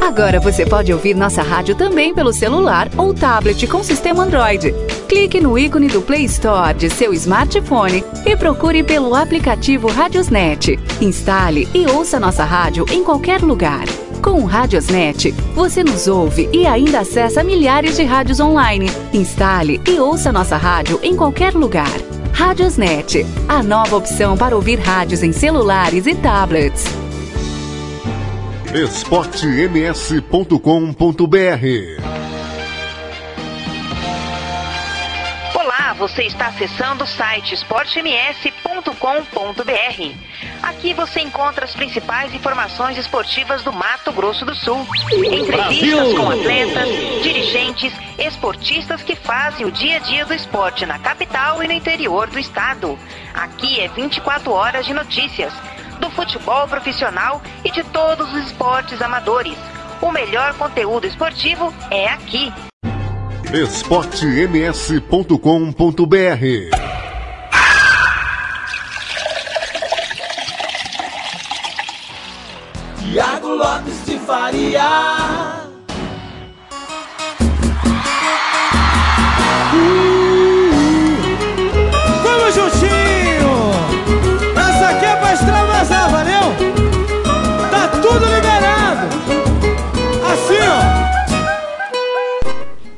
Agora você pode ouvir nossa rádio também pelo celular ou tablet com sistema Android. Clique no ícone do Play Store de seu smartphone e procure pelo aplicativo Radiosnet. Instale e ouça nossa rádio em qualquer lugar. Com o Radiosnet, você nos ouve e ainda acessa milhares de rádios online. Instale e ouça nossa rádio em qualquer lugar. Radiosnet, a nova opção para ouvir rádios em celulares e tablets. esportems.com.br Olá, você está acessando o site esportems.com.br. Aqui você encontra as principais informações esportivas do Mato Grosso do Sul. Entrevistas Brasil! com atletas, dirigentes, esportistas que fazem o dia a dia do esporte na capital e no interior do estado. Aqui é 24 horas de notícias do futebol profissional e de todos os esportes amadores. O melhor conteúdo esportivo é aqui. esportems.com.br Tiago Lopes de Faria.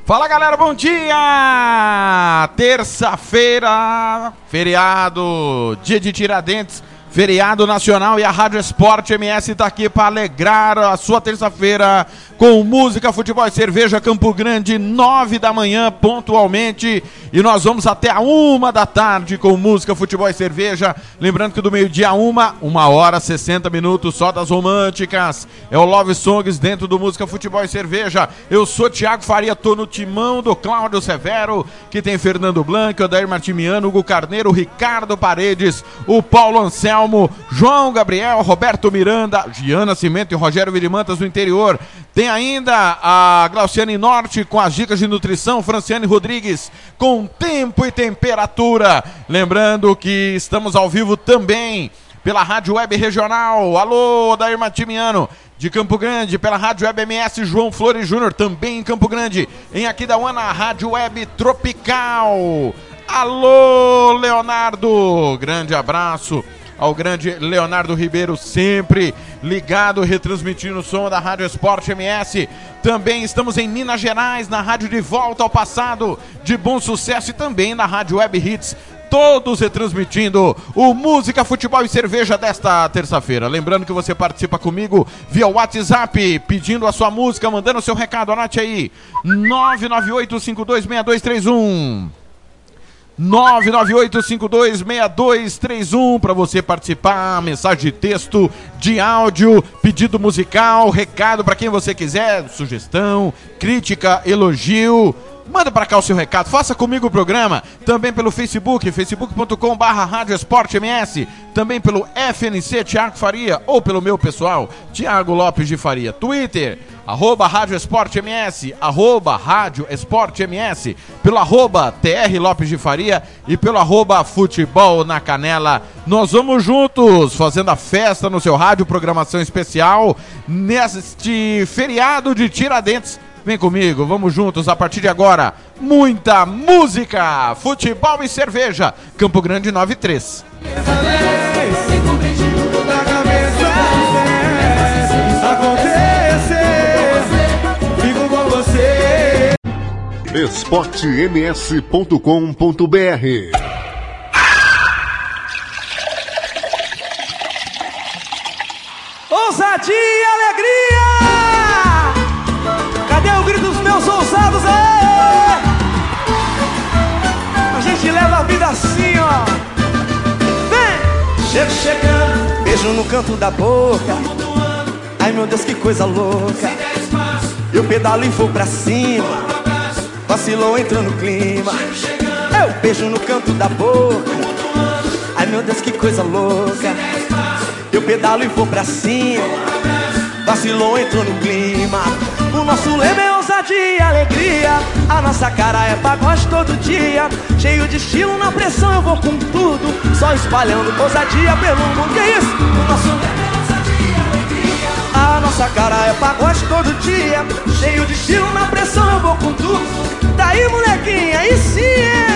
Fala galera, bom dia! Terça-feira, feriado, dia de Tiradentes, feriado nacional e a Rádio Esporte MS tá aqui para alegrar a sua terça-feira com música, futebol e cerveja Campo Grande, nove da manhã pontualmente e nós vamos até a uma da tarde com música, futebol e cerveja. Lembrando que do meio-dia a uma, uma hora, 60 minutos só das românticas. É o Love Songs dentro do música, futebol e cerveja. Eu sou Thiago Faria, tô no timão do Cláudio Severo, que tem Fernando Blanco, Odair Martimiano, Hugo Carneiro, Ricardo Paredes, o Paulo Anselmo, João Gabriel, Roberto Miranda, Giana Cimento e Rogério Virimantas do interior. Tem ainda a Glauciane Norte com as dicas de nutrição, Franciane Rodrigues com tempo e temperatura. Lembrando que estamos ao vivo também pela Rádio Web Regional. Alô, Dair Matimiano. De Campo Grande, pela Rádio Web MS João Flores Júnior, também em Campo Grande. Em Aquidauana, Rádio Web Tropical. Alô, Leonardo. Grande abraço ao grande Leonardo Ribeiro, sempre ligado, retransmitindo o som da Rádio Esporte MS. Também estamos em Minas Gerais, na Rádio de Volta ao Passado, de bom sucesso, e também na Rádio Web Hits. Todos retransmitindo o Música, Futebol e Cerveja desta terça-feira. Lembrando que você participa comigo via WhatsApp, pedindo a sua música, mandando o seu recado. Anote aí: 998526231. 998526231 para você participar, mensagem de texto, de áudio, pedido musical, recado para quem você quiser, sugestão, crítica, elogio. Manda para cá o seu recado, faça comigo o programa, também pelo Facebook, facebook.com barra MS, também pelo FNC Tiago Faria, ou pelo meu pessoal, Tiago Lopes de Faria, Twitter, arroba Rádio Esporte MS, arroba Rádio Esporte MS, pelo arroba TR Lopes de Faria e pelo arroba Futebol na Canela. Nós vamos juntos fazendo a festa no seu rádio, programação especial, neste feriado de Tiradentes. Vem comigo, vamos juntos a partir de agora. Muita música, futebol e cerveja. Campo Grande 93. Fico com você. esportems.com.br Ousadia e alegria! Dos meus ousados? Aê! A gente leva a vida assim, ó. Vem! Chego chegando, beijo no canto da boca. Ai meu Deus, que coisa louca. Eu pedalo e vou pra cima. Vacilou, entrou no clima. Eu beijo no canto da boca. Ai meu Deus, que coisa louca. Eu pedalo e vou pra cima. Vacilou, entrou no clima. O nosso lema é ousadia e alegria. A nossa cara é pagode todo dia. Cheio de estilo na pressão, eu vou com tudo. Só espalhando ousadia pelo mundo. Que isso? O nosso lema é e alegria. A nossa cara é pagode todo dia Cheio de estilo, na pressão eu vou com tudo Daí molequinha, aí sim é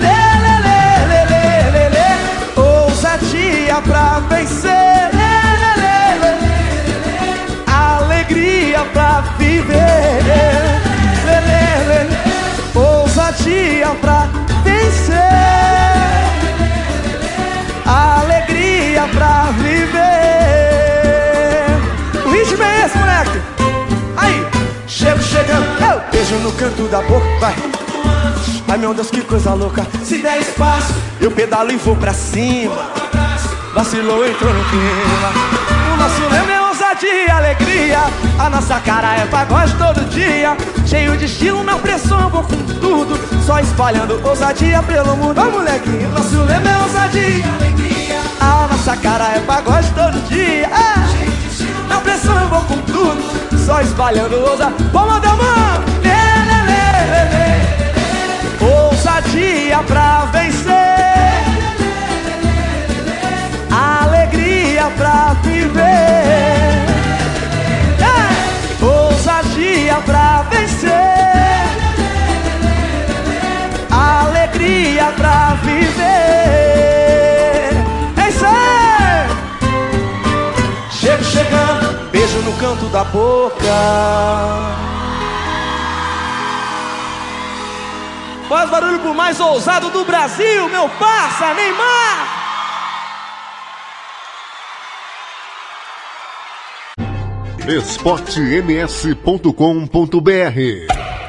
Lê, lê, lê, lê, lê, lê, lê Ousadia pra vencer Alegria pra viver Ousadia pra vencer Alegria pra viver ritmo é esse, moleque? Aí, chego chegando, eu beijo no canto da boca, vai. Ai meu Deus, que coisa louca. Se der espaço, eu pedalo e vou pra cima. Vacilou, entrou no clima. O nosso lema é ousadia e alegria. A nossa cara é pagode todo dia. Cheio de estilo, na pressão, vou com tudo. Só espalhando ousadia pelo mundo. Ô molequinho, nosso lema é ousadia alegria. A nossa cara é pagode todo dia. É. Na pressão eu vou com tudo Só espalhando ousa Palma da mão lê, lê, lê, lê. Ousadia pra vencer Alegria pra viver Ousadia pra vencer Alegria pra viver Chego chegando, beijo no canto da boca. Faz barulho pro mais ousado do Brasil, meu parça, Neymar! esportems.com.br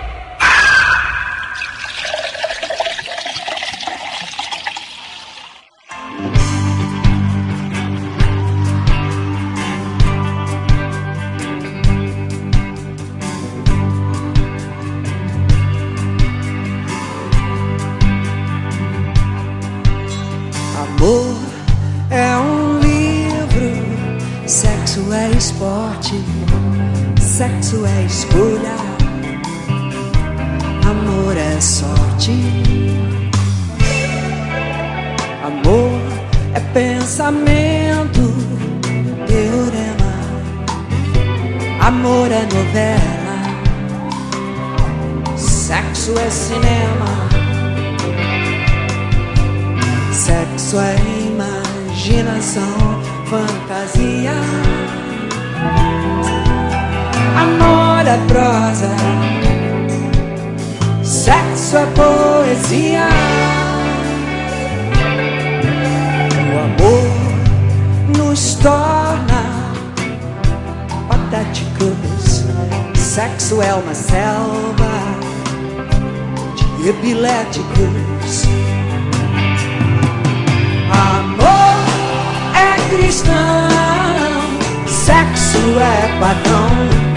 Sexo é escolha, amor é sorte. Amor é pensamento, teorema. Amor é novela, sexo é cinema. Sexo é imaginação, fantasia amor é prosa, sexo é poesia. O amor nos torna patéticos, sexo é uma selva de epiléticos. Amor é cristão, sexo é padrão.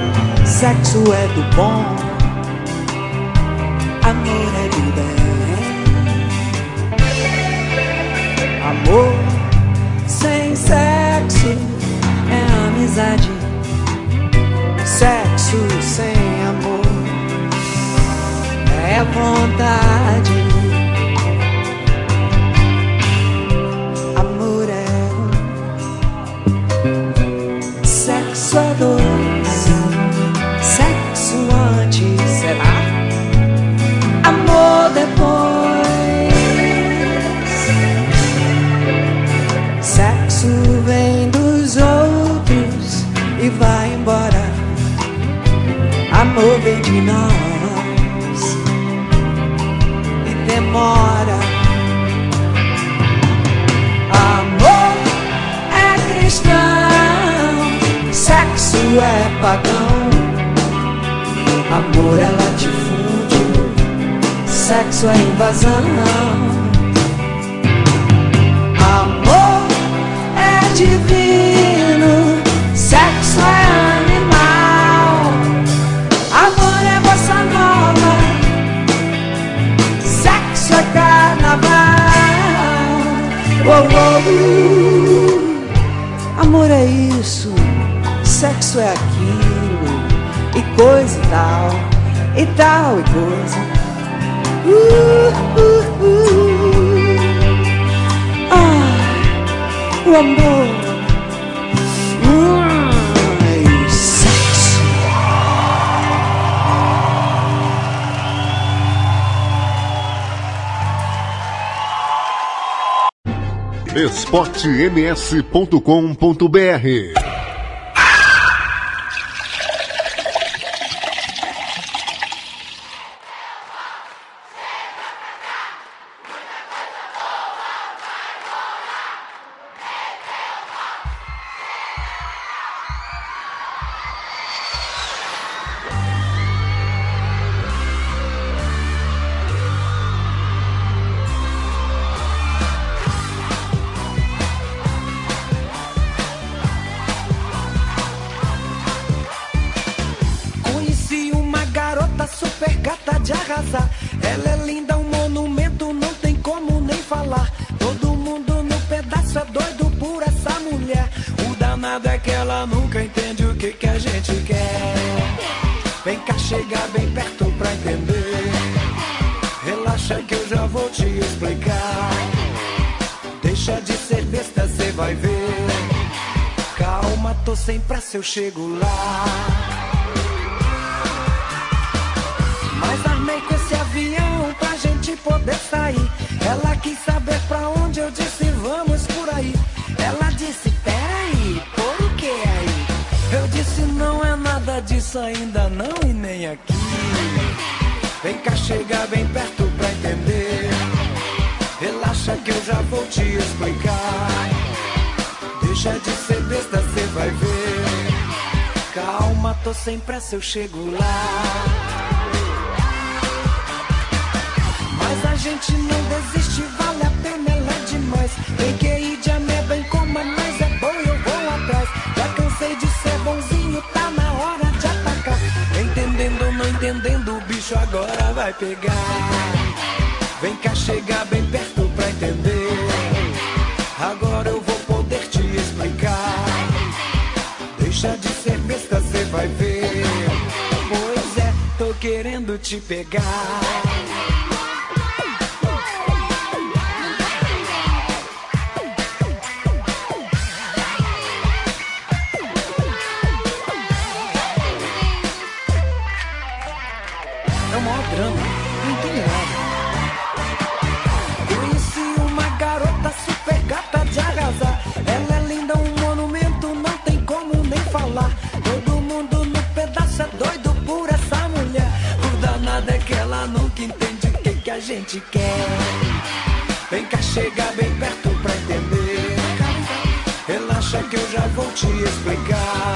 Sexo é do bom, amor é do bem. Amor sem sexo é amizade. Sexo sem amor é vontade. entre nós e demora. Amor é cristão, sexo é pagão. Amor é latifúndio, sexo é invasão. Amor é divino, sexo é Oh, uh. Amor é isso, sexo é aquilo, e coisa e tal, e tal e coisa. Uh, uh, uh. Ah, o amor. esportems.com.br O danado é que ela nunca entende o que, que a gente quer. Vem cá, chegar bem perto pra entender. Relaxa que eu já vou te explicar. Deixa de ser besta, cê vai ver. Calma, tô sem pressa, eu chego lá. Mas armei com esse avião pra gente poder sair. Ela quis saber disso ainda não e nem aqui. Vem cá, chega bem perto pra entender. Relaxa que eu já vou te explicar. Deixa de ser besta, cê vai ver. Calma, tô sem pressa, eu chego lá. Mas a gente não desiste, vale a pena, ela é demais. Tem que ir vai pegar. Vem cá, chegar bem perto pra entender. Agora eu vou poder te explicar. Deixa de ser besta, cê vai ver. Pois é, tô querendo te pegar. Gente quer. Vem cá, chega bem perto pra entender. Relaxa que eu já vou te explicar.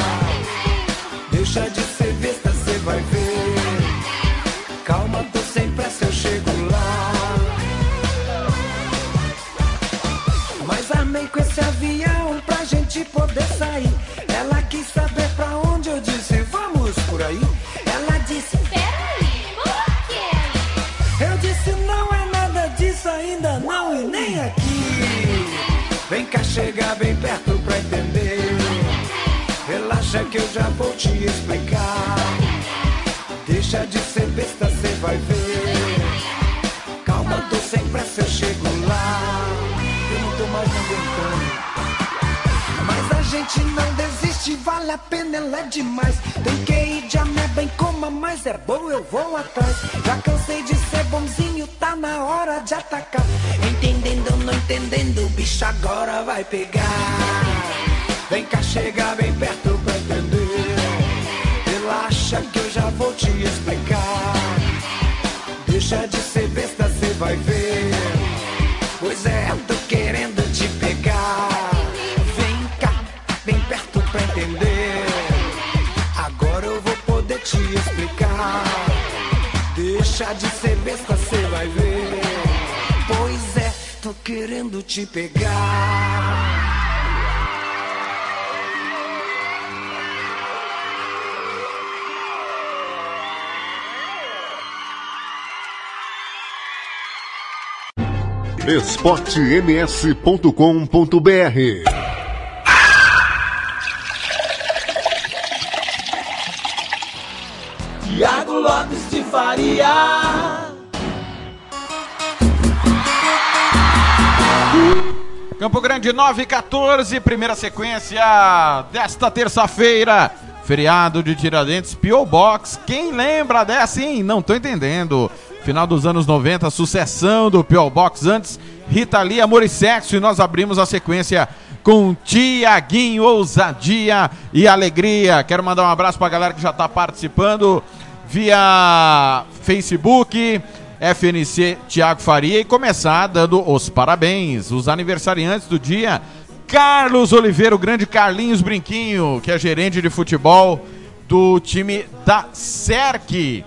te pegar. esportems.com.br Grande 9 e 14, primeira sequência desta terça-feira. Feriado de Tiradentes, P.O. Box. Quem lembra dessa, hein? Não tô entendendo. Final dos anos 90, sucessão do P.O. Box. Antes, Rita Lee, Amor e Sexo. E nós abrimos a sequência com Tiaguinho, ousadia e alegria. Quero mandar um abraço pra galera que já tá participando via Facebook, FNC Tiago Faria e começar dando os parabéns, os aniversariantes do dia. Carlos Oliveira, o grande Carlinhos Brinquinho, que é gerente de futebol do time da SERC,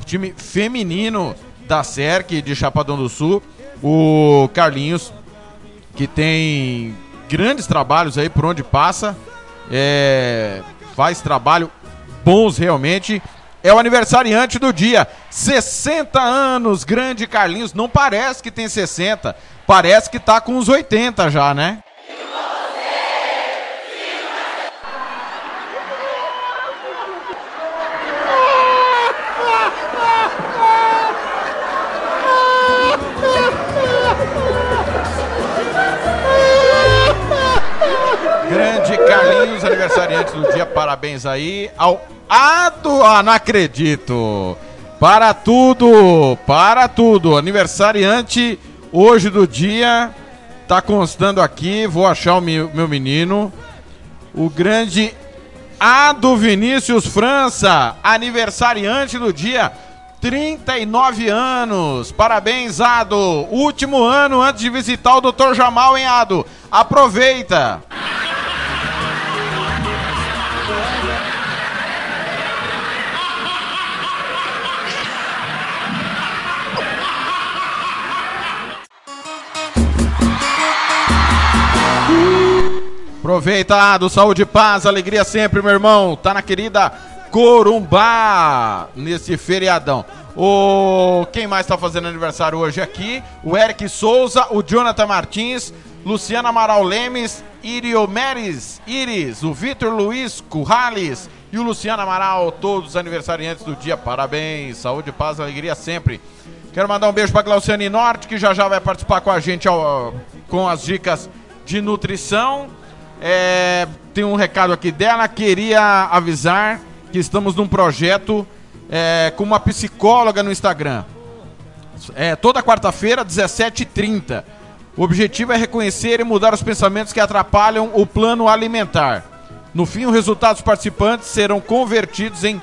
o time feminino da SERC de Chapadão do Sul. O Carlinhos, que tem grandes trabalhos aí por onde passa, é, faz trabalho bons realmente. É o aniversariante do dia, 60 anos, grande Carlinhos. Não parece que tem 60, parece que tá com uns 80 já, né? Carlinhos, aniversariante do dia, parabéns aí ao Ado, ah, não acredito. Para tudo, para tudo, aniversariante hoje do dia, tá constando aqui, vou achar o meu, meu menino, o grande Ado Vinícius França, aniversariante do dia, 39 anos. Parabéns, Ado. Último ano antes de visitar o Dr. Jamal, hein, Ado? Aproveita. Aproveita, do saúde, paz, alegria sempre, meu irmão. Tá na querida Corumbá nesse feriadão. O quem mais tá fazendo aniversário hoje aqui? O Eric Souza, o Jonathan Martins, Luciana Amaral Lemes, Iriomeres Iris, o Vitor Luiz Currales e o Luciano Amaral, todos os aniversariantes do dia. Parabéns, saúde, paz, alegria sempre. Quero mandar um beijo para Glauciane Norte, que já já vai participar com a gente com as dicas de nutrição. É, tem um recado aqui dela. Queria avisar que estamos num projeto é, com uma psicóloga no Instagram. É, toda quarta-feira, 17h30. O objetivo é reconhecer e mudar os pensamentos que atrapalham o plano alimentar. No fim, o resultado dos participantes serão convertidos em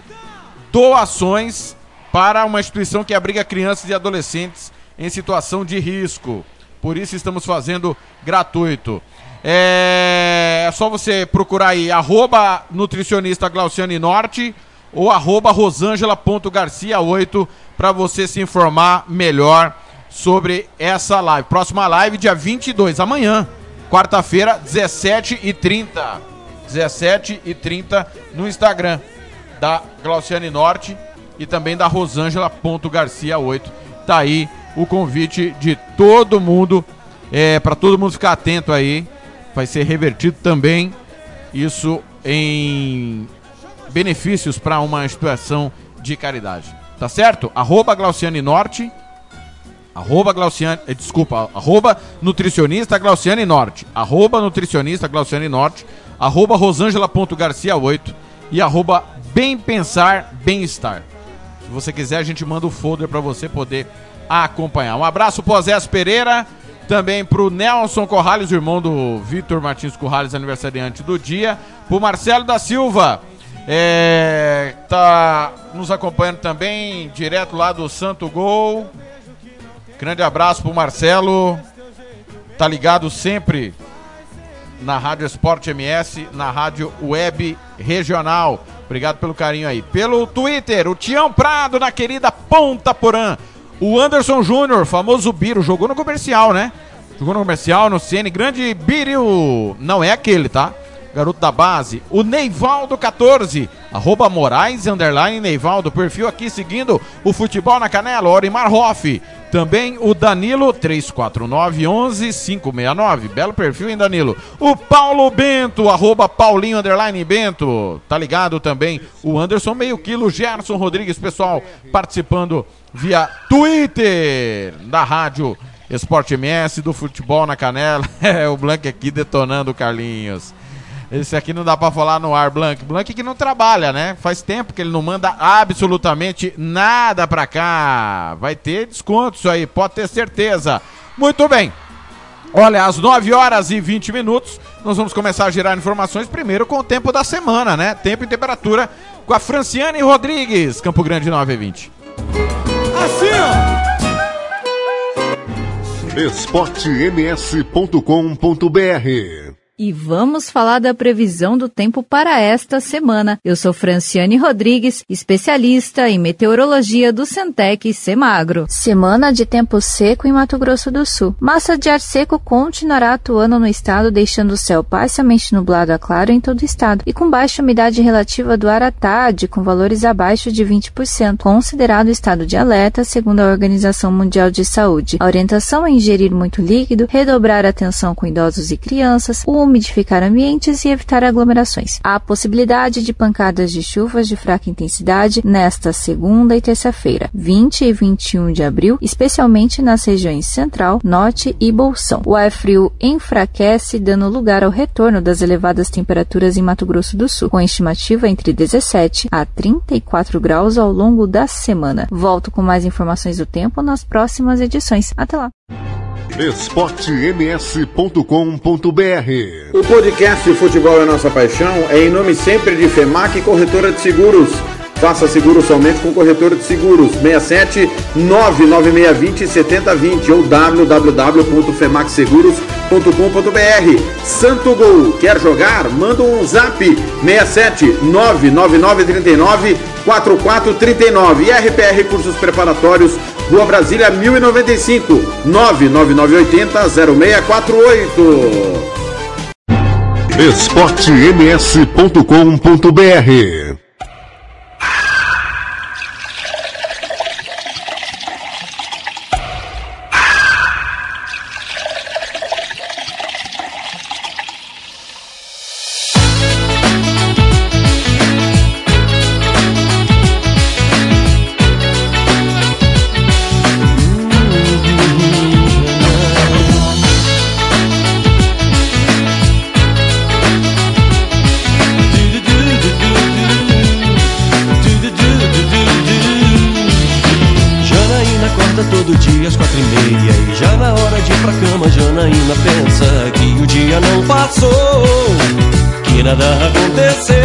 doações para uma instituição que abriga crianças e adolescentes em situação de risco. Por isso estamos fazendo gratuito. É, é só você procurar aí arroba nutricionista Glauciane Norte ou arroba rosângela.garcia8 para você se informar melhor sobre essa live. Próxima live, dia 22, amanhã, quarta-feira, 17h30. 17h30 no Instagram da Glauciane Norte e também da Rosângela.garcia8. Tá aí o convite de todo mundo, é, para todo mundo ficar atento aí. Vai ser revertido também isso em benefícios para uma instituição de caridade. Tá certo? Arroba Glauciane Norte. Arroba Glauciane, eh, desculpa, arroba nutricionista Glauciane Norte. Arroba nutricionista Glauciane Norte. Arroba rosângela.garcia8 e arroba bem pensar, bem-estar. Se você quiser, a gente manda o folder para você poder acompanhar. Um abraço pro Zé Pereira, também pro Nelson Corrales, irmão do Vitor Martins Corrales, aniversariante do dia. Pro Marcelo da Silva, é, tá nos acompanhando também, direto lá do Santo Gol. Grande abraço pro Marcelo. Tá ligado sempre na Rádio Esporte MS, na Rádio Web Regional. Obrigado pelo carinho aí. Pelo Twitter, o Tião Prado na querida Ponta Porã. O Anderson Júnior, famoso Biro, jogou no comercial, né? Jogou no comercial, no CN, grande Biro. Não é aquele, tá? Garoto da base. O Neivaldo 14, arroba Moraes, underline Neivaldo, perfil aqui seguindo o futebol na canela, Orimar Hoff. Também o Danilo 349 11 569. Belo perfil, hein, Danilo? O Paulo Bento, arroba Paulinho Underline Bento. Tá ligado também o Anderson Meio Quilo, Gerson Rodrigues, pessoal participando via Twitter da rádio Esporte MS, do futebol na canela. É, o Blank aqui detonando o Carlinhos. Esse aqui não dá pra falar no ar, Blank. Blank que não trabalha, né? Faz tempo que ele não manda absolutamente nada pra cá. Vai ter desconto isso aí, pode ter certeza. Muito bem. Olha, às 9 horas e 20 minutos, nós vamos começar a gerar informações primeiro com o tempo da semana, né? Tempo e temperatura com a Franciane Rodrigues, Campo Grande 9 e 20. Assim, ó. esportems.com.br E vamos falar da previsão do tempo para esta semana. Eu sou Franciane Rodrigues, especialista em meteorologia do Centec Semagro. Semana de tempo seco em Mato Grosso do Sul. Massa de ar seco continuará atuando no estado, deixando o céu parcialmente nublado a claro em todo o estado e com baixa umidade relativa do ar à tarde, com valores abaixo de 20%, considerado estado de alerta, segundo a Organização Mundial de Saúde. A orientação é ingerir muito líquido, redobrar a atenção com idosos e crianças, umidificar ambientes e evitar aglomerações. Há possibilidade de pancadas de chuvas de fraca intensidade nesta segunda e terça-feira, 20 e 21 de abril, especialmente nas regiões Central, Norte e Bolsão. O ar frio enfraquece, dando lugar ao retorno das elevadas temperaturas em Mato Grosso do Sul, com estimativa entre 17 a 34 graus ao longo da semana. Volto com mais informações do tempo nas próximas edições. Até lá! esportems.com.br O podcast Futebol é Nossa Paixão é em nome sempre de FEMAC Corretora de Seguros. Faça seguro somente com corretora de seguros 67 99620 7020 ou www.femacseguros.com.br. Santo Gol, quer jogar? Manda um zap 67 99939 4439 e RPR Cursos Preparatórios, Rua Brasília 1095 99980 0648. esportems.com.br nada aconteceu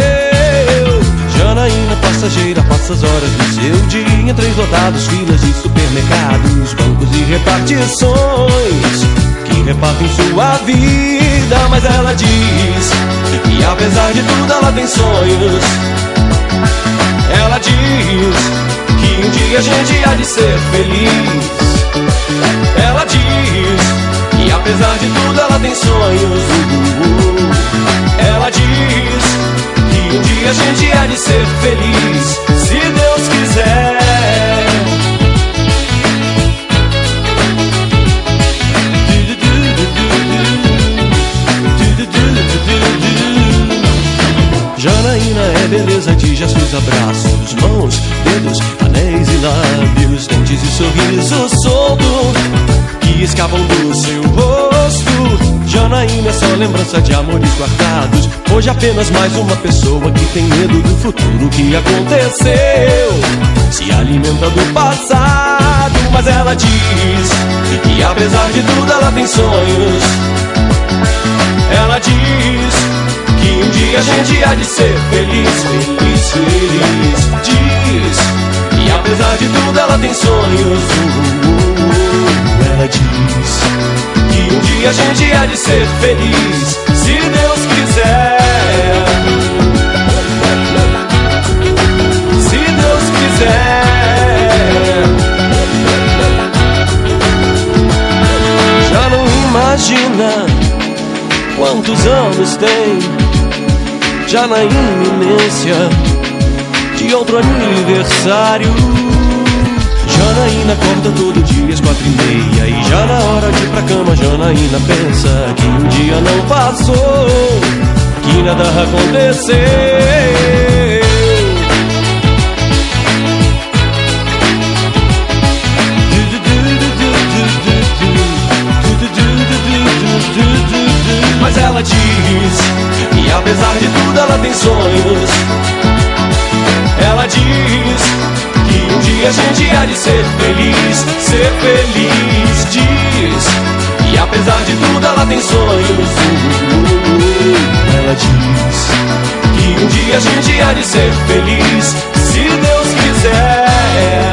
Janaína passageira passa as horas do seu dia trens lotados, filas de supermercados Bancos e repartições Que repartem sua vida Mas ela diz que apesar de tudo ela tem sonhos ela diz que um dia a gente há de ser feliz. Ela diz que apesar de tudo ela tem sonhos. Ela diz que um dia a gente há de ser feliz, se Deus quiser. Janaína é beleza de gestos, abraços, mãos, dedos, anéis e lábios, dentes e sorriso solto que escapam do seu rosto. Janaína é só lembrança de amores guardados. Hoje apenas mais uma pessoa que tem medo do futuro que aconteceu. Se alimenta do passado, mas ela diz que apesar de tudo ela tem sonhos. Ela diz que um dia a gente há de ser feliz, feliz, feliz. Diz que apesar de tudo ela tem sonhos. Uh, uh, uh. Ela diz que um dia a gente há de ser feliz, se Deus quiser. Se Deus quiser. Já não imagina quantos anos tem já na iminência de outro aniversário. Janaína acorda todo dia às quatro e meia. E já na hora de ir pra cama Janaína pensa que um dia não passou Que nada aconteceu. Mas ela diz E apesar de tudo ela tem sonhos. Ela diz Que a gente há de ser feliz Ser feliz Diz. E apesar de tudo ela tem sonhos. Ela diz Que um dia a gente há de ser feliz Se Deus quiser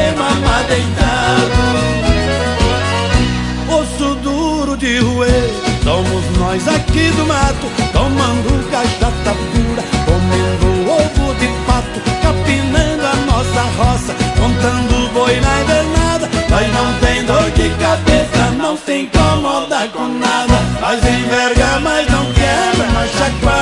do mato, tomando cachaça pura, comendo ovo de pato, capinando a nossa roça, contando boi na invernada. Nós não tem dor de cabeça, não se incomoda com nada. Nós enverga, mas não quebra, nós chacoalha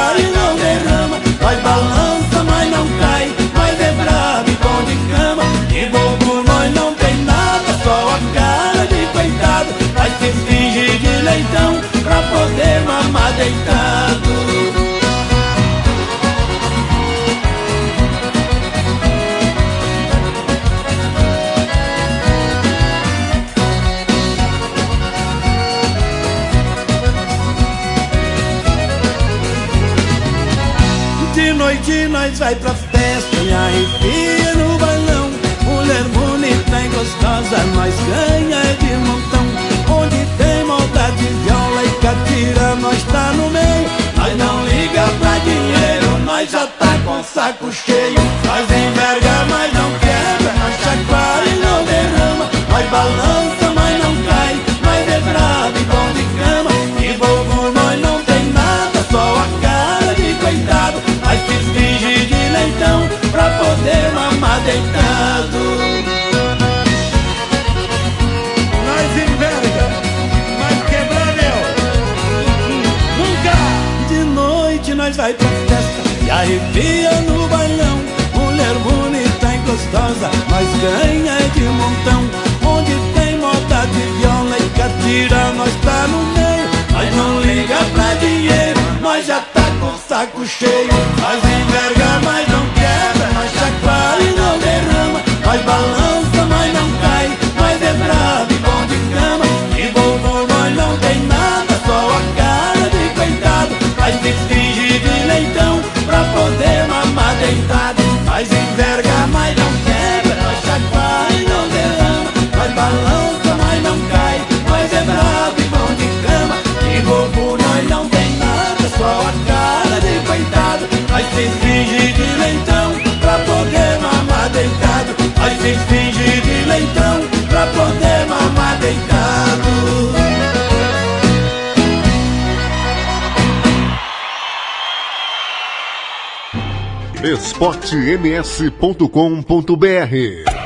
deitado. De noite nós vai pra festa e arrepia no balão Mulher bonita e gostosa, nós ganha de montão Onde tem maldade, viola e catira, nós saco cheio Nós enverga, nós ganha de montão Onde tem moda de viola e catira, nós tá no meio. Nós não liga pra dinheiro, nós já tá com saco cheio Nós enverga, esportems.com.br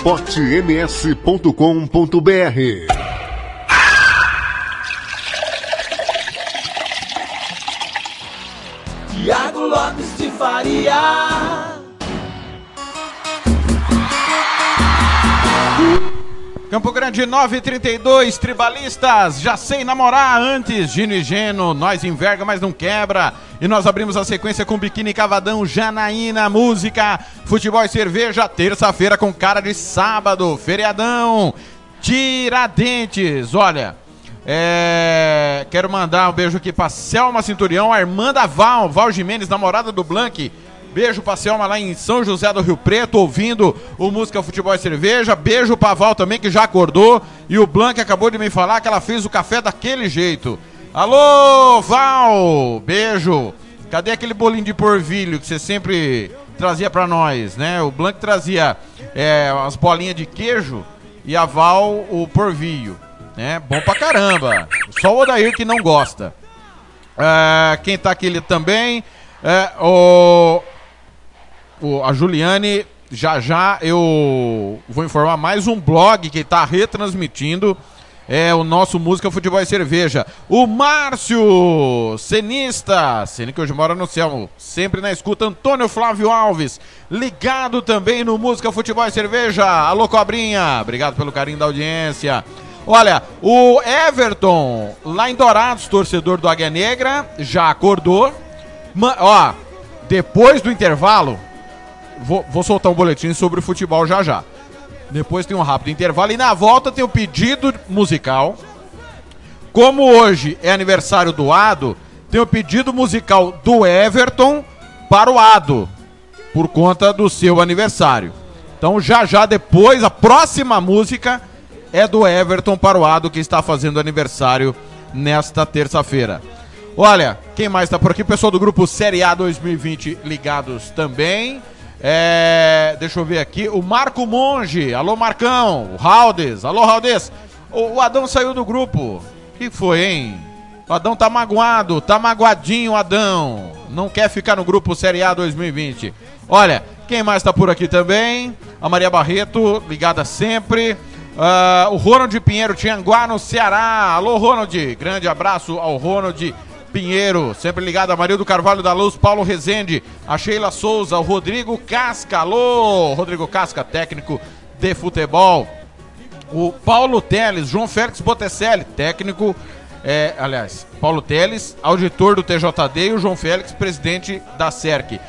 esportems.com.br Iago Lopes de Faria. Campo Grande 932, tribalistas, já sei namorar antes, Gino e Geno, nós enverga, mas não quebra. E nós abrimos a sequência com Biquíni Cavadão, Janaína, música, futebol e cerveja, terça-feira com cara de sábado, feriadão, Tiradentes, olha. É, quero mandar um beijo aqui pra Selma Cinturião, a irmã da Val, Val Jimenez, namorada do Blank. Beijo pra Selma lá em São José do Rio Preto, ouvindo o Música Futebol e Cerveja. Beijo pra Val também, que já acordou. E o Blank acabou de me falar que ela fez o café daquele jeito. Alô, Val! Beijo! Cadê aquele bolinho de porvilho que você sempre trazia pra nós, né? O Blank trazia é, umas bolinhas de queijo e a Val o porvilho, né? Bom pra caramba! Só o Odair que não gosta. É, quem tá aqui ele também é o, o- a Juliane. Já já eu vou informar mais um blog que está retransmitindo. É o nosso Música Futebol e Cerveja. O Márcio Cenista, Ceni que hoje mora no céu, sempre na escuta. Antônio Flávio Alves, ligado também no Música Futebol e Cerveja. Alô, Cobrinha, obrigado pelo carinho da audiência. Olha, o Everton, lá em Dourados, torcedor do Águia Negra, já acordou. Ma- ó, depois do intervalo, vou, vou soltar um boletim sobre o futebol já já. Depois tem um rápido intervalo e na volta tem o pedido musical. Como hoje é aniversário do Ado, tem o pedido musical do Everton para o Ado, por conta do seu aniversário. Então já já depois, a próxima música é do Everton para o Ado, que está fazendo aniversário nesta terça-feira. Olha, quem mais está por aqui? Pessoal do grupo Série A 2020 ligados também. É, deixa eu ver aqui. O Marco Monge. Alô, Marcão. O Raldes. Alô, Raldes. O, o Adão saiu do grupo. Que foi, hein? O Adão tá magoado. Tá magoadinho, Adão. Não quer ficar no grupo Série A 2020. Olha, quem mais tá por aqui também? A Maria Barreto, ligada sempre. Ah, o Ronald Pinheiro Tianguá no Ceará. Alô, Ronald. Grande abraço ao Ronald Pinheiro, sempre ligado a Marildo Carvalho da Luz, Paulo Rezende, a Sheila Souza, o Rodrigo Casca, alô, Rodrigo Casca, técnico de futebol. O Paulo Teles, João Félix Botecelli, técnico, é, aliás, Paulo Teles, auditor do TJD e o João Félix, presidente da SERC.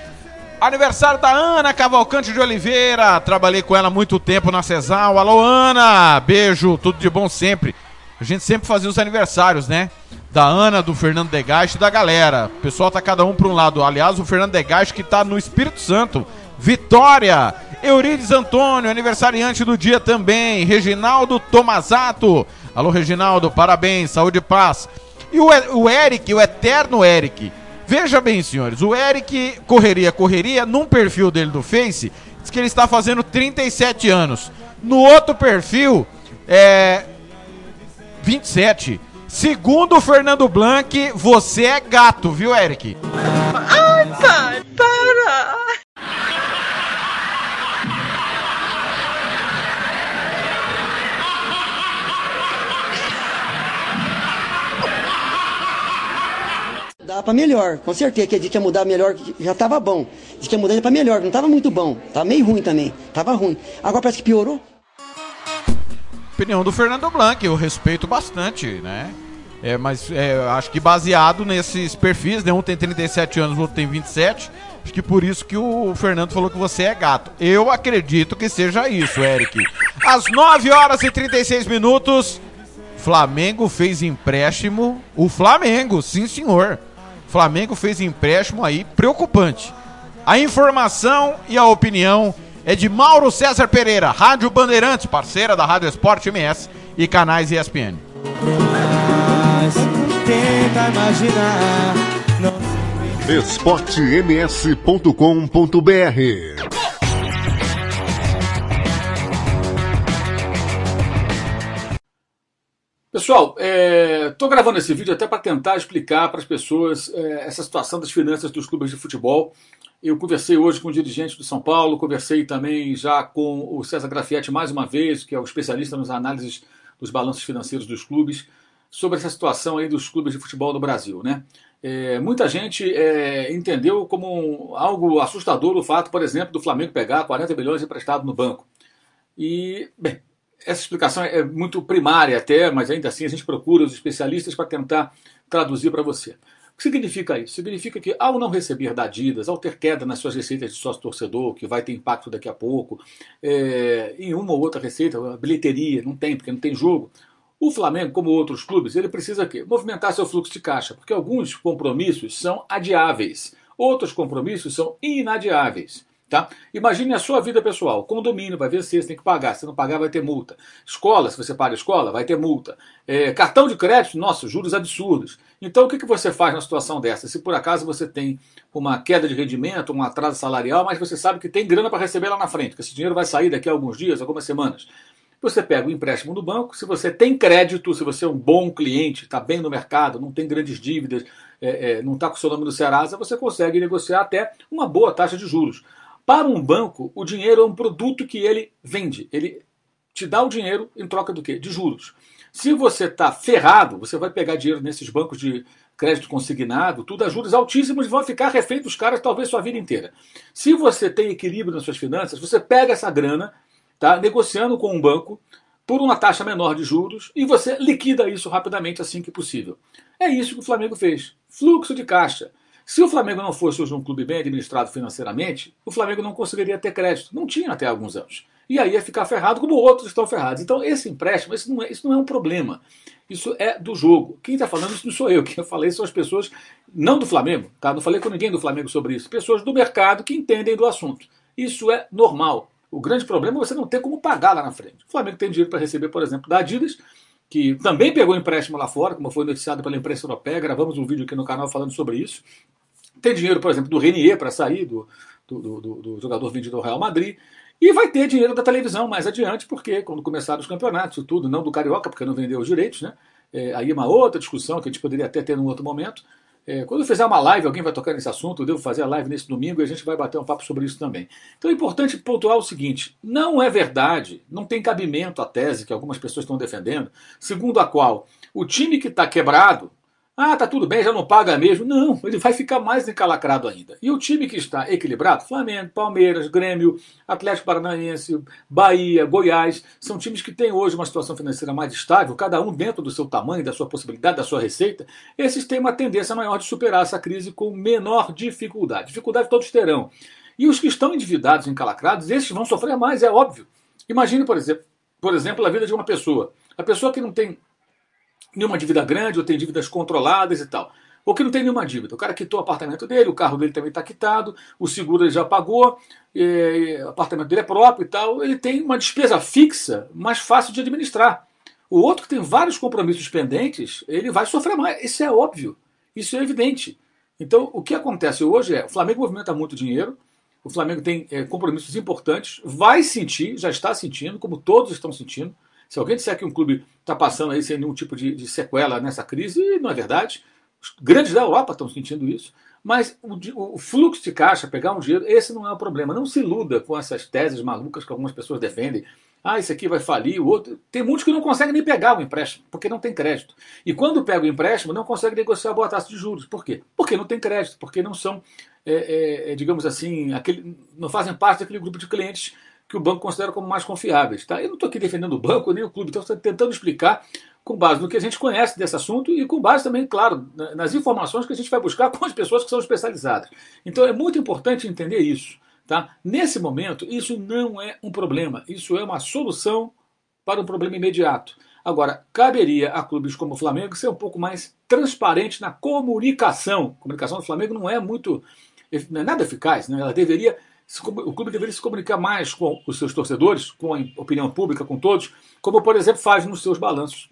Aniversário da Ana Cavalcante de Oliveira. Trabalhei com ela há muito tempo na Cesal. Alô, Ana! Beijo, tudo de bom sempre. A gente sempre fazia os aniversários, né? Da Ana, do Fernando Degaste e da galera. O pessoal tá cada um para um lado. Aliás, o Fernando Degaste que tá no Espírito Santo. Vitória! Eurides Antônio, aniversariante do dia também. Reginaldo Tomazato. Alô, Reginaldo, parabéns, saúde e paz. E o, o Eric, o eterno Eric. Veja bem, senhores, o Eric Correria Correria, num perfil dele do Face, diz que ele está fazendo 37 anos. No outro perfil, é. 27. Segundo o Fernando Blanc, você é gato, viu, Eric? Ai, pai, para! Dá pra melhor, com certeza que a gente ia mudar melhor, já tava bom. Diz que ia mudar pra melhor, não tava muito bom, tava meio ruim também, tava ruim. Agora parece que piorou. Opinião do Fernando Blanc, eu respeito bastante, né? É, mas é, acho que baseado nesses perfis, né? Um tem 37 anos, o outro tem 27. Acho que por isso que o Fernando falou que você é gato. Eu acredito que seja isso, Eric. Às 9 horas e 36 minutos, Flamengo fez empréstimo. O Flamengo, sim senhor. Flamengo fez empréstimo aí preocupante. A informação e a opinião é de Mauro César Pereira, Rádio Bandeirantes, parceira da Rádio Esporte MS e canais ESPN. Mas tenta imaginar. Não... esportems.com.br Pessoal, estou gravando esse vídeo até para tentar explicar para as pessoas é, essa situação das finanças dos clubes de futebol. Eu conversei hoje com o dirigente do São Paulo, conversei também já com o César Grafietti mais uma vez, que é o especialista nas análises dos balanços financeiros dos clubes, sobre essa situação aí dos clubes de futebol no Brasil. Né? É, muita gente é, entendeu como um, algo assustador o fato, por exemplo, do Flamengo pegar 40 milhões emprestado no banco. E, bem, essa explicação é muito primária até, mas ainda assim a gente procura os especialistas para tentar traduzir para você. Que significa isso? Significa que ao não receber da Adidas, ao ter queda nas suas receitas de sócio-torcedor, que vai ter impacto daqui a pouco, é, em uma ou outra receita, bilheteria, não tem, porque não tem jogo, o Flamengo, como outros clubes, ele precisa quê? movimentar seu fluxo de caixa, porque alguns compromissos são adiáveis, outros compromissos são inadiáveis. Tá? Imagine a sua vida pessoal. Condomínio vai vencer, você tem que pagar. Se não pagar, vai ter multa. Escola, se você paga escola, vai ter multa. É, cartão de crédito, nossa, juros absurdos. Então, o que, que você faz na situação dessa? Se por acaso você tem uma queda de rendimento, um atraso salarial, mas você sabe que tem grana para receber lá na frente, que esse dinheiro vai sair daqui a alguns dias, algumas semanas. Você pega o empréstimo do banco, se você tem crédito, se você é um bom cliente, está bem no mercado, não tem grandes dívidas, é, é, não está com o seu nome no Serasa, você consegue negociar até uma boa taxa de juros. Para um banco, o dinheiro é um produto que ele vende. Ele te dá o dinheiro em troca do quê? De juros. Se você está ferrado, você vai pegar dinheiro nesses bancos de crédito consignado, tudo a juros altíssimos e vão ficar refém dos caras talvez sua vida inteira. Se você tem equilíbrio nas suas finanças, você pega essa grana, tá, negociando com um banco por uma taxa menor de juros e você liquida isso rapidamente assim que possível. É isso que o Flamengo fez. Fluxo de caixa. Se o Flamengo não fosse hoje um clube bem administrado financeiramente, o Flamengo não conseguiria ter crédito. Não tinha até alguns anos. E aí ia ficar ferrado como outros estão ferrados. Então esse empréstimo, isso não é, isso não é um problema. Isso é do jogo. Quem está falando isso não sou eu. Quem eu falei são as pessoas, não do Flamengo, tá? Não falei com ninguém do Flamengo sobre isso. Pessoas do mercado que entendem do assunto. Isso é normal. O grande problema é você não ter como pagar lá na frente. O Flamengo tem dinheiro para receber, por exemplo, da Adidas, que também pegou empréstimo lá fora, como foi noticiado pela imprensa europeia. Gravamos um vídeo aqui no canal falando sobre isso. Tem dinheiro, por exemplo, do Renier para sair, do, do, do, do, jogador vendido ao Real Madrid. E vai ter dinheiro da televisão mais adiante, porque quando começaram os campeonatos, tudo, não do Carioca, porque não vendeu os direitos, né? É, aí é uma outra discussão que a gente poderia até ter num outro momento. É, quando eu fizer uma live, alguém vai tocar nesse assunto, eu devo fazer a live nesse domingo e a gente vai bater um papo sobre isso também. Então é importante pontuar o seguinte: não é verdade, não tem cabimento a tese que algumas pessoas estão defendendo, segundo a qual o time que está quebrado Ah, tá tudo bem, já não paga mesmo. Não, ele vai ficar mais encalacrado ainda. E o time que está equilibrado, Flamengo, Palmeiras, Grêmio, Atlético Paranaense, Bahia, Goiás, são times que têm hoje uma situação financeira mais estável, cada um dentro do seu tamanho, da sua possibilidade, da sua receita. Esses têm uma tendência maior de superar essa crise com menor dificuldade. Dificuldade todos terão. E os que estão endividados, encalacrados, esses vão sofrer mais, é óbvio. Imagine, por exemplo, por exemplo, a vida de uma pessoa. A pessoa que não tem nenhuma dívida grande ou tem dívidas controladas e tal. Ou que não tem nenhuma dívida. O cara quitou o apartamento dele, o carro dele também está quitado, o seguro ele já pagou, o apartamento dele é próprio e tal. Ele tem uma despesa fixa mais fácil de administrar. O outro que tem vários compromissos pendentes, ele vai sofrer mais. Isso é óbvio. Isso é evidente. Então, o que acontece hoje é: o Flamengo movimenta muito dinheiro, o Flamengo tem é, compromissos importantes, vai sentir, já está sentindo, como todos estão sentindo. Se alguém disser que um clube está passando aí sem nenhum tipo de, de, sequela nessa crise, não é verdade. Os grandes da Europa estão sentindo isso. Mas o, o, fluxo de caixa, pegar um dinheiro, esse não é o problema. Não se iluda com essas teses malucas que algumas pessoas defendem. Ah, esse aqui vai falir, o outro. Tem muitos que não conseguem nem pegar o empréstimo, porque não tem crédito. E quando pega o empréstimo, não consegue negociar boa taxa de juros. Por quê? Porque não tem crédito, porque não são, é, é, digamos assim, aquele, não fazem parte daquele grupo de clientes que o banco considera como mais confiáveis. Tá? Eu não estou aqui defendendo o banco nem o clube, estou tentando explicar com base no que a gente conhece desse assunto e com base também, claro, nas informações que a gente vai buscar com as pessoas que são especializadas. Então é muito importante entender isso. Tá? Nesse momento, isso não é um problema, isso é uma solução para um problema imediato. Agora, caberia a clubes como o Flamengo ser um pouco mais transparente na comunicação. A comunicação do Flamengo não é muito, não é nada eficaz, né? ela deveria o clube deveria se comunicar mais com os seus torcedores, com a opinião pública, com todos, como, por exemplo, faz nos seus balanços.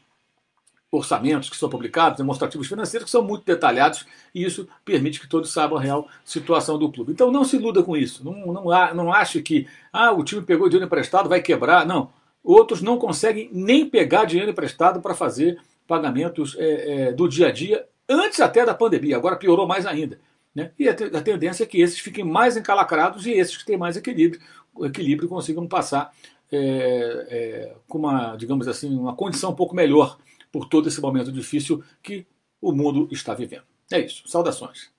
Orçamentos que são publicados, demonstrativos financeiros que são muito detalhados e isso permite que todos saibam a real situação do clube. Então não se iluda com isso. Não, não, não ache que ah, o time pegou dinheiro emprestado, vai quebrar. Não. Outros não conseguem nem pegar dinheiro emprestado para fazer pagamentos é, é, do dia a dia, antes até da pandemia. Agora piorou mais ainda. Né? E a, tendência é que esses fiquem mais encalacrados e esses que têm mais equilíbrio, equilíbrio consigam passar é, é, com uma, digamos assim, uma condição um pouco melhor por todo esse momento difícil que o mundo está vivendo. É isso. Saudações.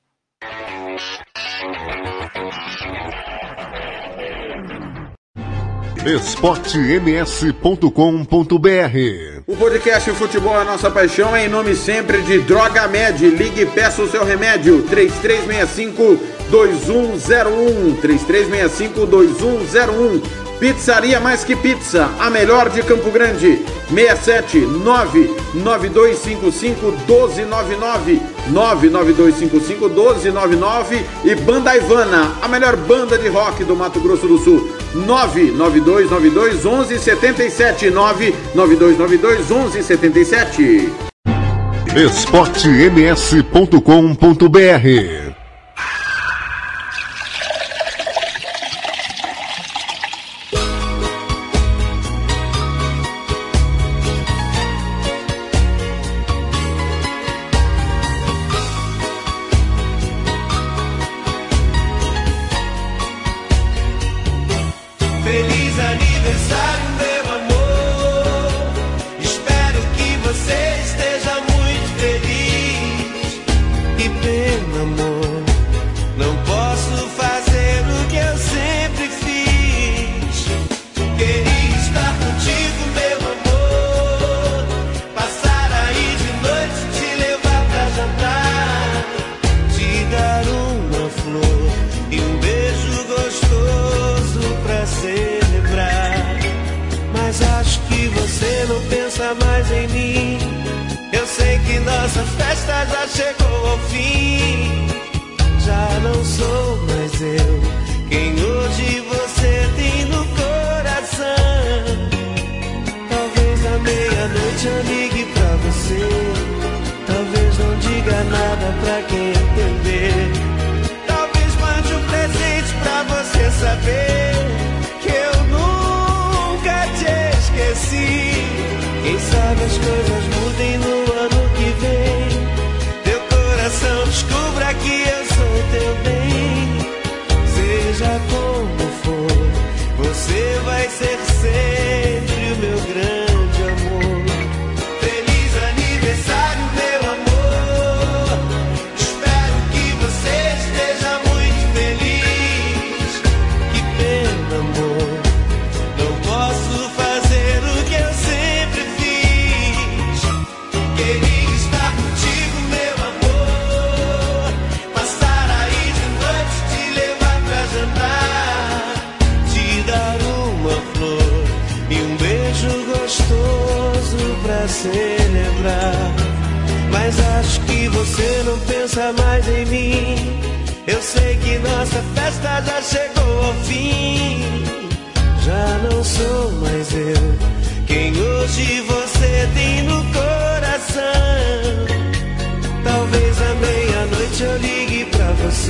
esportems.com.br O podcast Futebol é Nossa Paixão é em nome sempre de Droga Med. Ligue e peça o seu remédio. 3365 2101 3365 2101 Pizzaria Mais Que Pizza, a melhor de Campo Grande. 67 99255 1299 99255 1299 e Banda Ivana, a melhor banda de rock do Mato Grosso do Sul. 99292 1177 99292 1177 esportems.com.br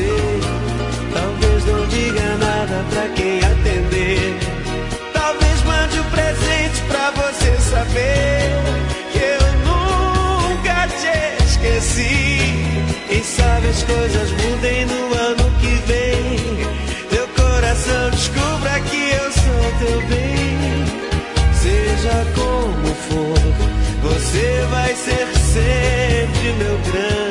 você. Talvez não diga nada pra quem atender. Talvez mande um presente pra você saber que eu nunca te esqueci. Quem sabe as coisas mudem no ano que vem. Teu coração descubra que eu sou teu bem. Seja como for, você vai ser sempre meu grande.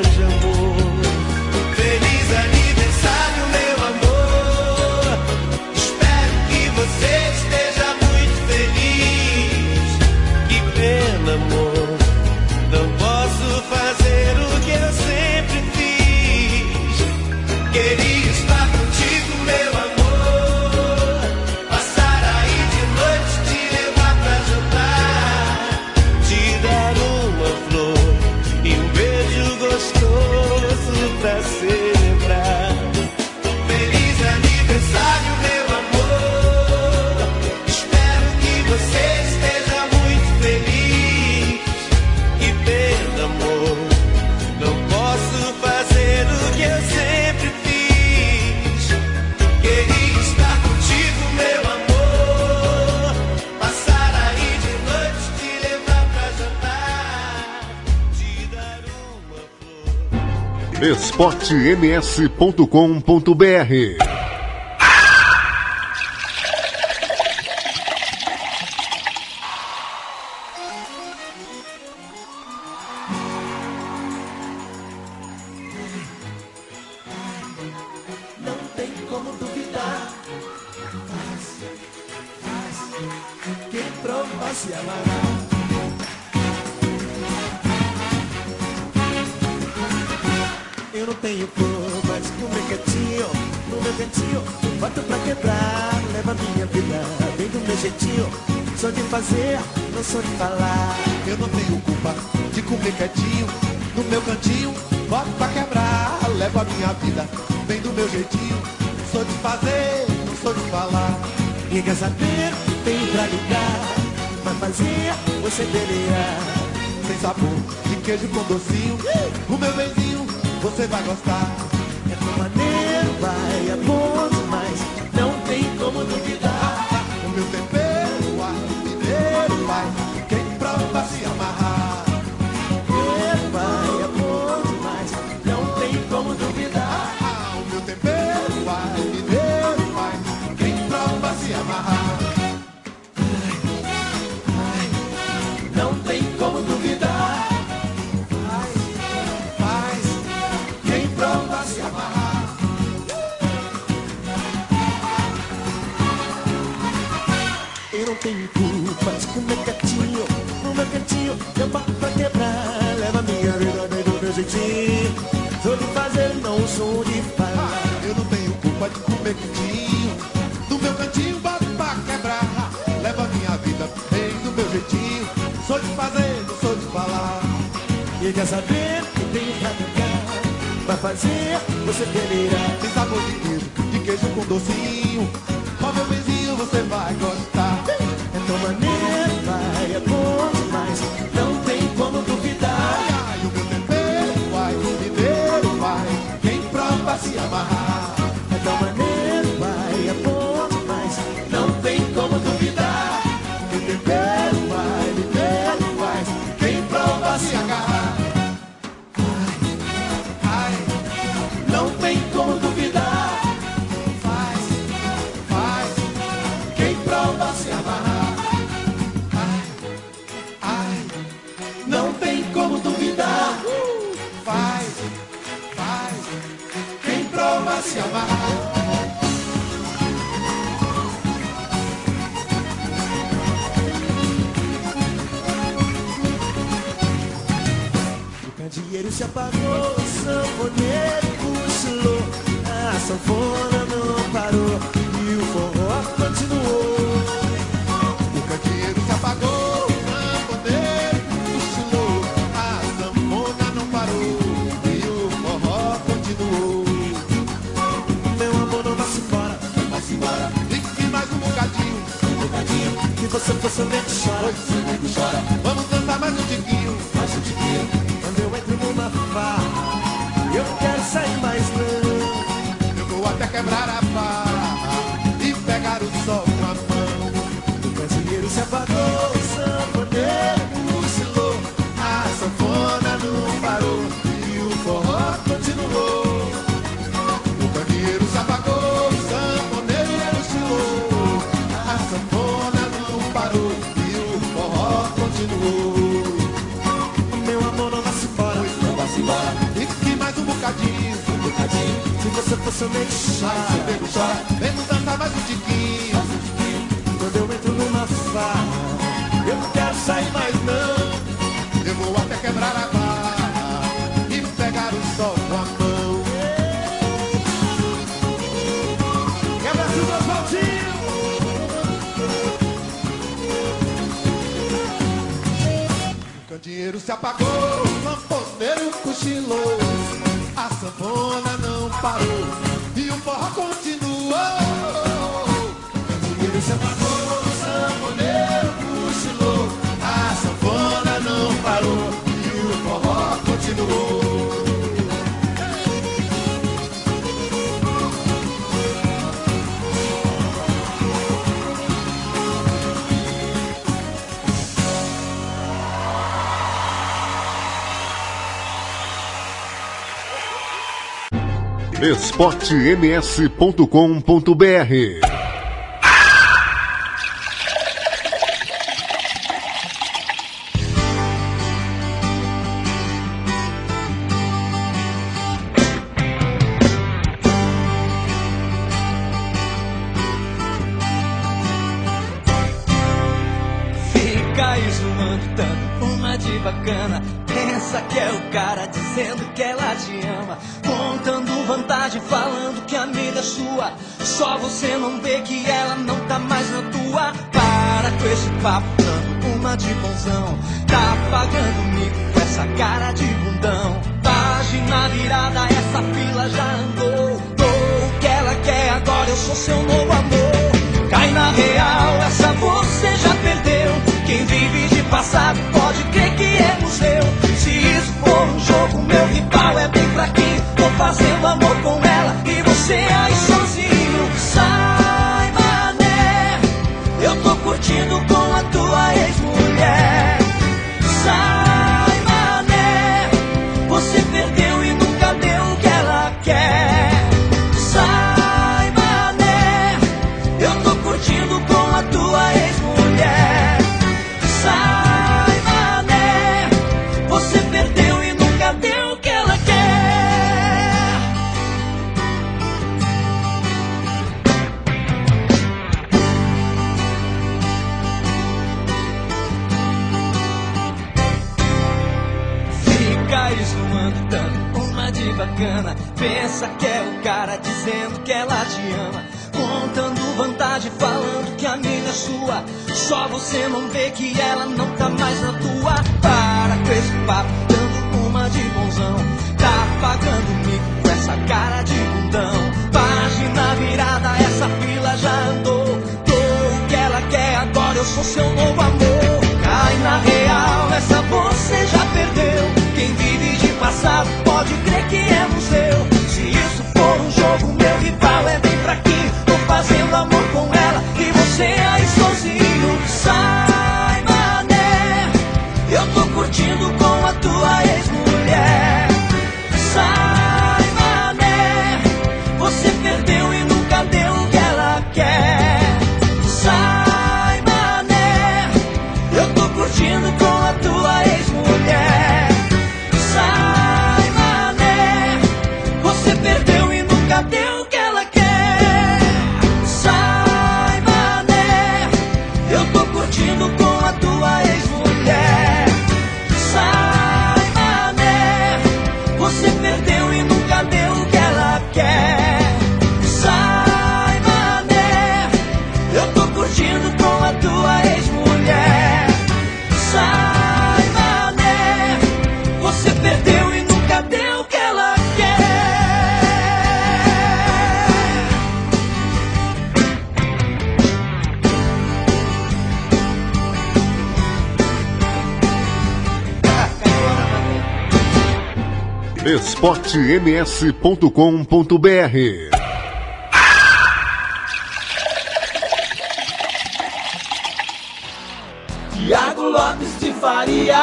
esportems.com.br Se apagou, o lamponeiro cochilou, a sanfona não parou. esportems.com.br esportems.com.br Tiago Lopes de Faria.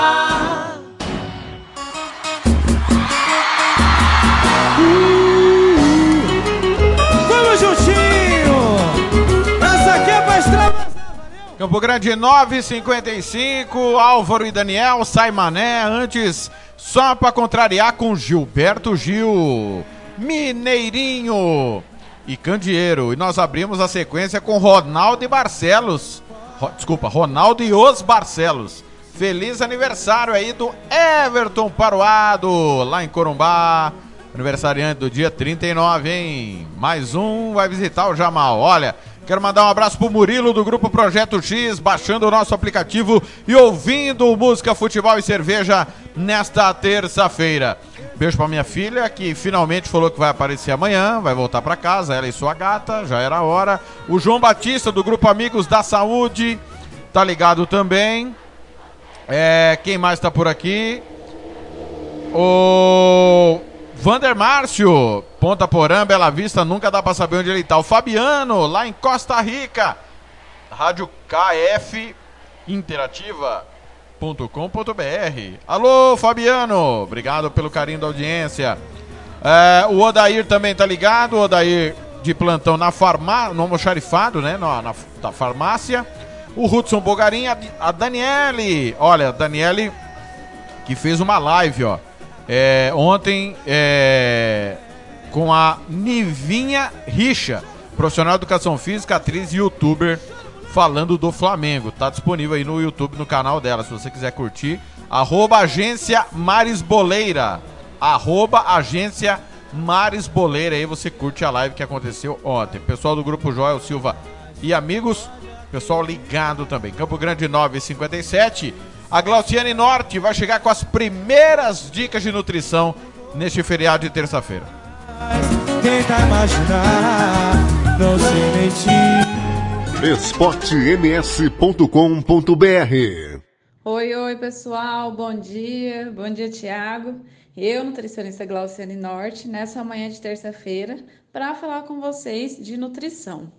Vamos juntinho! Essa aqui é. Campo Grande 955, Álvaro e Daniel, sai Mané, antes só pra contrariar com Gilberto Gil, Mineirinho e Candeeiro. E nós abrimos a sequência com Ronaldo e Barcelos. Ro- desculpa, Ronaldo e os Barcelos. Feliz aniversário aí do Everton Paroado, lá em Corumbá. Aniversariante do dia 39, hein? Mais um vai visitar o Jamal. Olha, quero mandar um abraço pro Murilo do Grupo Projeto X, baixando o nosso aplicativo e ouvindo música, futebol e cerveja nesta terça-feira. Beijo pra minha filha, que finalmente falou que vai aparecer amanhã, vai voltar pra casa, ela e sua gata, já era a hora. O João Batista do Grupo Amigos da Saúde, tá ligado também. É, quem mais tá por aqui? O Vander Márcio, Ponta Porã, Bela Vista, nunca dá pra saber onde ele tá. O Fabiano, lá em Costa Rica. Rádio KF Interativa.com.br. Alô, Fabiano, obrigado pelo carinho da audiência. É, o Odair também tá ligado, o Odair de plantão na farmácia, no almoxarifado, né, na, na, na farmácia. O Hudson Bogarim, a, a Daniele, olha, a Daniele que fez uma live, ó. É, ontem é, com a Nivinha Richa, profissional de educação física, atriz e youtuber, falando do Flamengo. Tá disponível aí no YouTube, no canal dela, se você quiser curtir. Arroba agência Maris Boleira. Arroba agência Maris Boleira. Aí você curte a live que aconteceu ontem. Pessoal do Grupo Joel Silva e amigos, pessoal ligado também. Campo Grande 957. A Glauciane Norte vai chegar com as primeiras dicas de nutrição neste feriado de terça-feira. Tenta imaginar, não sei mentir. esportems.com.br Oi, oi, pessoal. Bom dia. Bom dia, Tiago. Eu, nutricionista Glauciane Norte, nessa manhã de terça-feira, para falar com vocês de nutrição.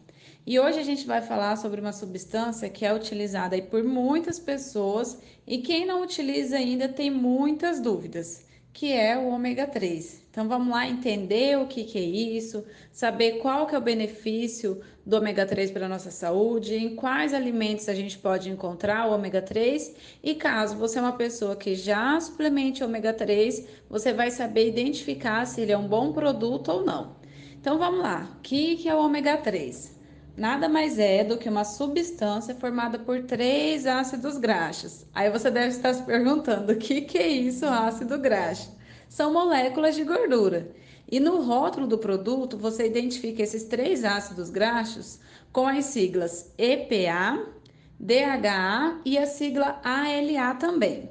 E hoje a gente vai falar sobre uma substância que é utilizada por muitas pessoas e quem não utiliza ainda tem muitas dúvidas, que é o ômega 3. Então vamos lá entender o que, que é isso, saber qual que é o benefício do ômega 3 para a nossa saúde, em quais alimentos a gente pode encontrar o ômega 3 e caso você é uma pessoa que já suplemente ômega 3, você vai saber identificar se ele é um bom produto ou não. Então vamos lá, o que, que é o ômega 3? Nada mais é do que uma substância formada por três ácidos graxos. Aí você deve estar se perguntando: o que, que é isso, ácido graxo? São moléculas de gordura. E no rótulo do produto você identifica esses três ácidos graxos com as siglas EPA, DHA e a sigla ALA também.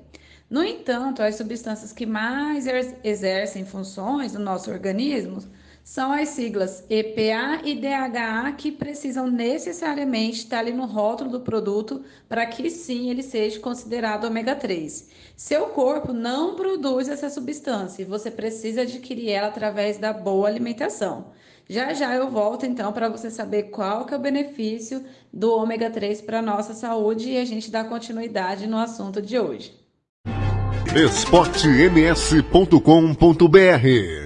No entanto, as substâncias que mais exercem funções no nosso organismo são as siglas EPA e DHA que precisam necessariamente estar ali no rótulo do produto para que sim ele seja considerado ômega 3. Seu corpo não produz essa substância e você precisa adquirir ela através da boa alimentação. Já já eu volto então para você saber qual que é o benefício do ômega 3 para a nossa saúde e a gente dá continuidade no assunto de hoje. esportems.com.br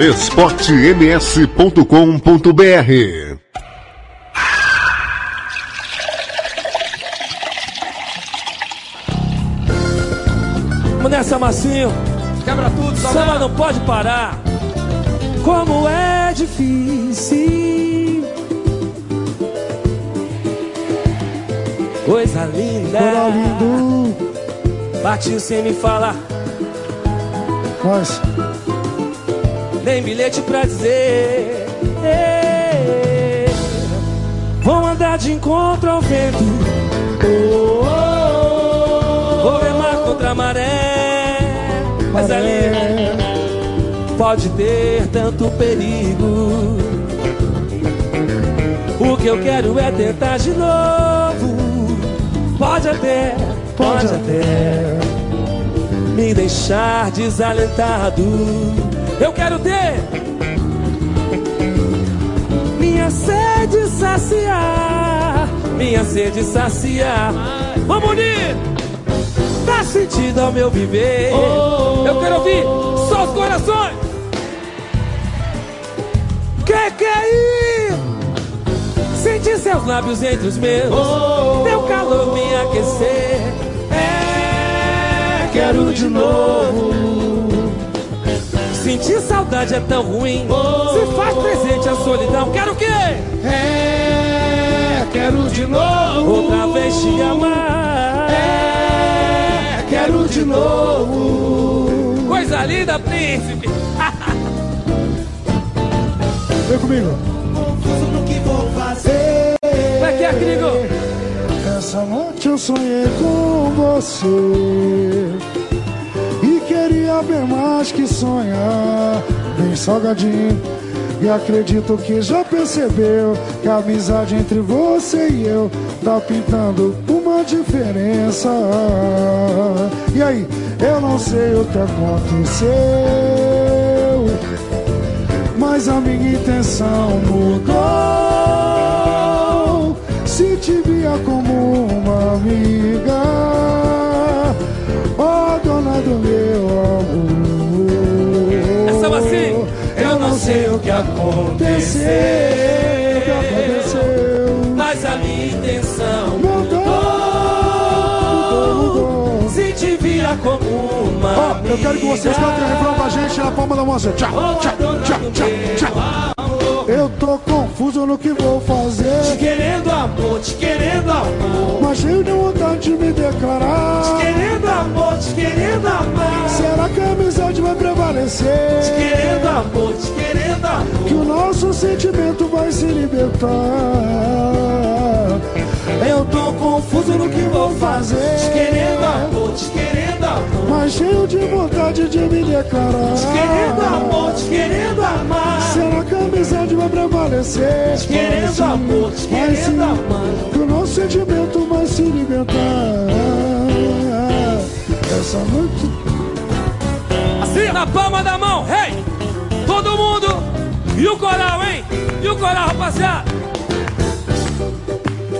esportems.com.br Vamos nessa, Massinho. Quebra tudo, Samba não pode parar. Como é difícil. Coisa linda. Partiu sem me falar. Mas, nem bilhete pra dizer. Ei, Vou andar de encontro ao vento. Oh, oh, oh. Vou remar contra a maré. Mas ali pode ter tanto perigo. O que eu quero é tentar de novo. Pode até, pode até me deixar desalentado. Eu quero ter minha sede saciar, minha sede saciar. Vamos unir! Dá sentido ao meu viver. Eu quero ouvir só os corações. Que que é isso? Sentir seus lábios entre os meus, teu calor me aquecer. É, quero de novo. Sentir saudade é tão ruim. Se faz presente a solidão. Quero o quê? É, quero de novo. Outra vez te amar. É, quero de novo. Coisa linda, príncipe. Vem comigo. Confuso no que vou fazer. Que é, Crigo? Essa noite eu sonhei com você bem mais que sonhar. Bem salgadinho E acredito que já percebeu Que a amizade entre você e eu Tá pintando uma diferença. E aí, eu não sei o que aconteceu Mas a minha intenção mudou. Se te via como uma amiga, sei o que aconteceu. Mas a minha intenção mudou. Se te via como uma Ó, eu quero que vocês cantem o refrão pra gente na palma da mão. Tchau, tchau, tchau, tchau, tchau. Eu tô confuso no que vou fazer. Te querendo amor, te querendo amor. Mas cheio de vontade de me declarar. Te querendo amor, te querendo amar. Será que a amizade vai prevalecer? Te querendo amor, te querendo amor. Que o nosso sentimento vai se libertar. Eu tô confuso no que vou fazer. Te querendo amor, te querendo amor. Mas cheio de vontade de me declarar. Te querendo amor, te querendo amar. Será que a amizade vai prevalecer? Te querendo Vai amor, te sim, querendo sim. amar. Que o nosso sentimento vai se libertar. Essa noite. Assim, na palma da mão, hey! Todo mundo! E o coral, hein? E o coral, rapaziada?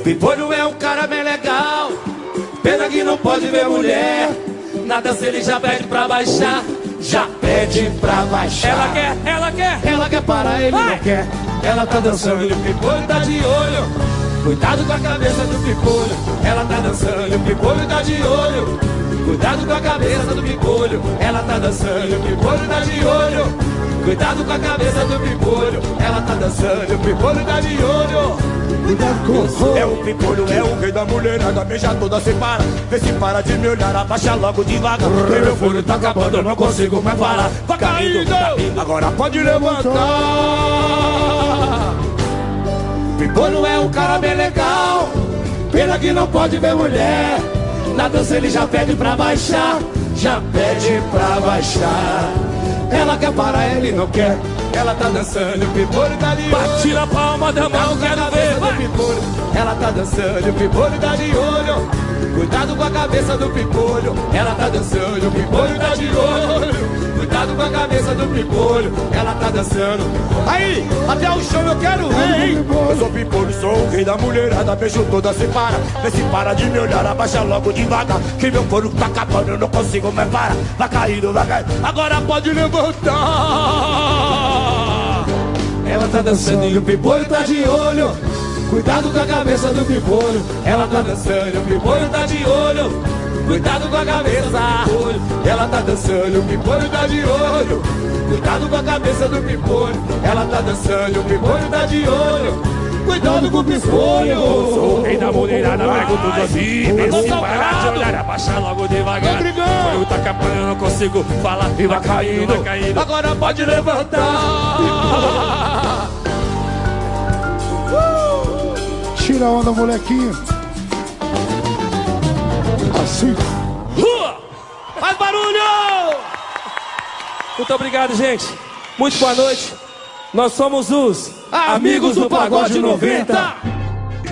Pipolho é um cara bem legal. Pena que não pode ver mulher. Na dança ele já pede pra baixar. Já pede pra baixar. Ela quer, ela quer. Ela quer parar, ele não quer. Ela tá dançando E o pipolho tá de olho. Cuidado com a cabeça do pipolho. Ela tá dançando e o pipolho tá de olho. Cuidado com a cabeça do pipolho. Ela tá dançando e o pipolho tá de olho. Cuidado com a cabeça do pipolho. Ela tá dançando o pipolho tá de olho. Cuidado com É o pipolho, é o rei da mulherada Beija toda, se para, vê se para de me olhar Abaixa logo devagar Porque meu folho tá acabando, eu não consigo mais parar Vai caindo, agora pode levantar Pipolho é um cara bem legal. Pena que não pode ver mulher. Na dança ele já pede pra baixar. Já pede pra baixar. Ela quer parar, ele não quer. Ela tá dançando, o pipolho tá de olho. Bate na palma da mão, quero ver. Vai. Pipolho. Ela tá dançando, o pipolho tá de olho. Cuidado com a cabeça do pipolho. Ela tá dançando, o pipolho tá de olho. Cuidado com a cabeça do pipolho. Ela tá dançando. Aí, até o chão eu quero ver, hein? Eu sou pipolho, sou o rei da mulherada Beijo toda, se para, vê se para de me olhar Abaixa logo devagar, que meu couro tá acabando Eu não consigo mais parar, vai caindo, vai caindo Agora pode levantar Ela tá dançando e o pipolho tá de olho. Cuidado com a cabeça do pipolho. Ela tá dançando e o pipolho tá de olho. Cuidado com a cabeça do pipolho. Ela tá dançando o pipolho tá de olho. Cuidado com a cabeça do pipolho. Ela tá dançando o pipolho tá de olho. Cuidado com o piscolho. Sou o rei da mulherada, pego tudo assim. Se parar de olhar, abaixa logo devagar. O tá acabando, eu não consigo falar. E vai caindo, vai caindo. Agora pode levantar. Tira a onda, molequinho. Assim. Rua! Faz barulho! Muito obrigado, gente. Muito boa noite. Nós somos os Amigos do Pagode 90.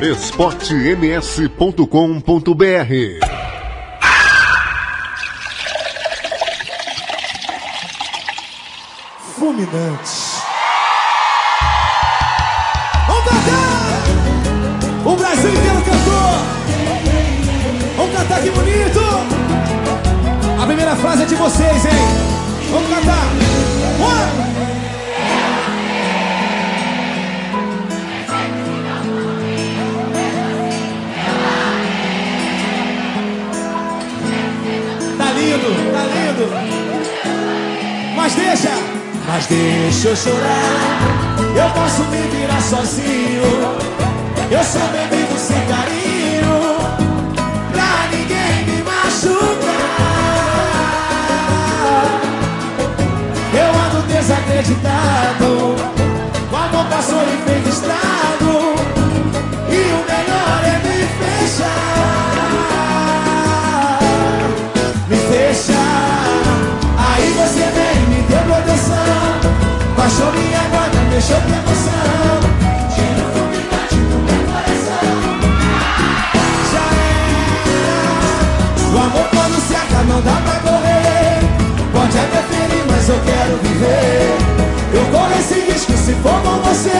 esportems.com.br Fulminante. Vamos cantar! O Brasil inteiro cantou! Cantar que bonito! A primeira frase é de vocês, hein? Vamos cantar! Tá lindo, tá lindo. Mas deixa, mas deixa eu chorar. Eu posso me virar sozinho. Eu sou bebido sem carinho. Desacreditado. O amor passou e fez. E o melhor é me fechar. Me fechar. Aí você vem me deu proteção. Baixou minha guarda, deixou com emoção. O amor quando se acaba não dá pra correr. Pode até ferir, mas eu quero viver. Eu corro esse risco se for com você.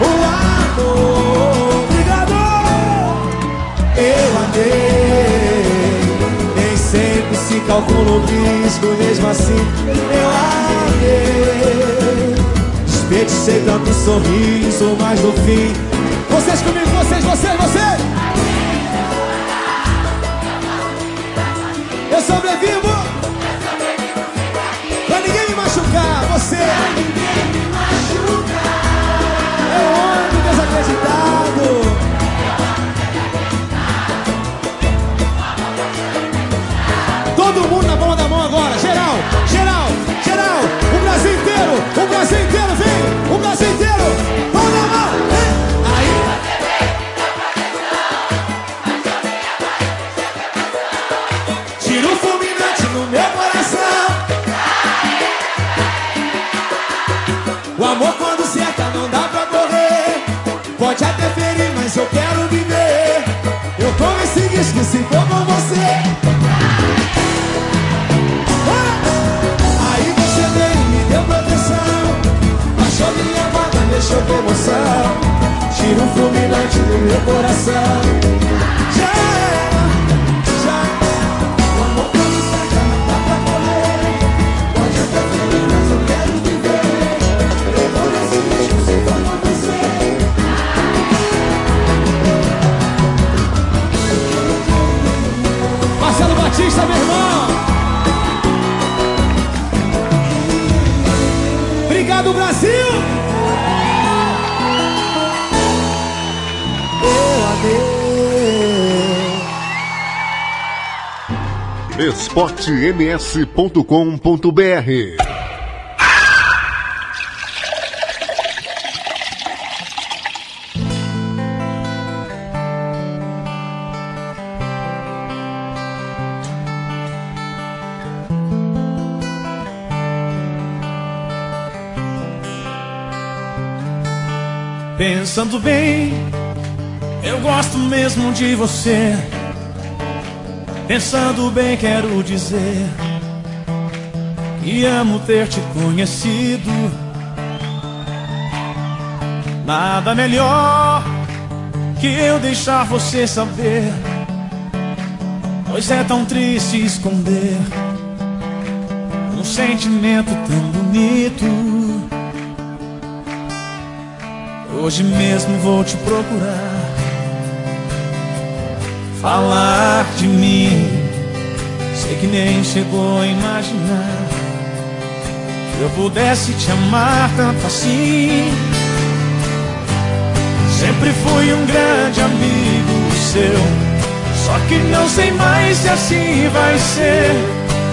O amor, obrigado. Eu amei. Nem sempre se calcula o risco, mesmo assim eu amei. Desperdicei tanto sorriso, mas no fim. Vocês comigo, vocês, vocês, vocês! Machucar, Mas eu quero viver. Eu como esse risco se for com você. Aí você veio e me deu proteção. Baixou minha guarda, deixou com emoção Tira o fulminante do meu coração. Já Batista, meu irmão Obrigado, Brasil! Eu amei. esportems.com.br Pensando bem, eu gosto mesmo de você. Pensando bem, quero dizer que amo ter te conhecido. Nada melhor que eu deixar você saber. Pois é tão triste esconder um sentimento tão bonito. Hoje mesmo vou te procurar. Falar de mim. Sei que nem chegou a imaginar eu pudesse te amar tanto assim. Sempre fui um grande amigo seu. Só que não sei mais se assim vai ser.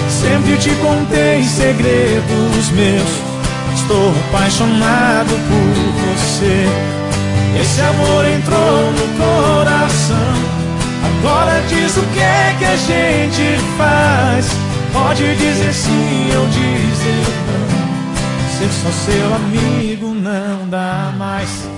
Sempre te contei segredos meus. Estou apaixonado por você. Esse amor entrou no coração. Agora diz o que é que a gente faz. Pode dizer sim ou dizer não. Ser só seu amigo não dá mais.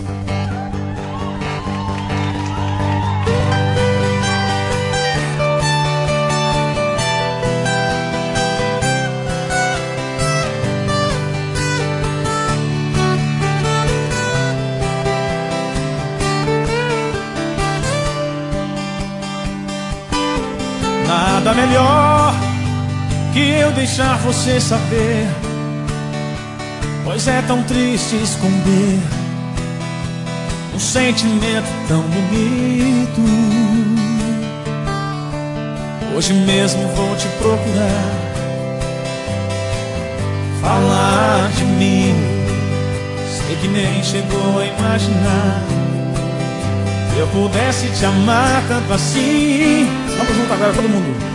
Melhor que eu deixar você saber. Pois é tão triste esconder um sentimento tão bonito. Hoje mesmo vou te procurar, falar de mim. Sei que nem chegou a imaginar. Se eu pudesse te amar tanto assim. Vamos junto agora, todo mundo.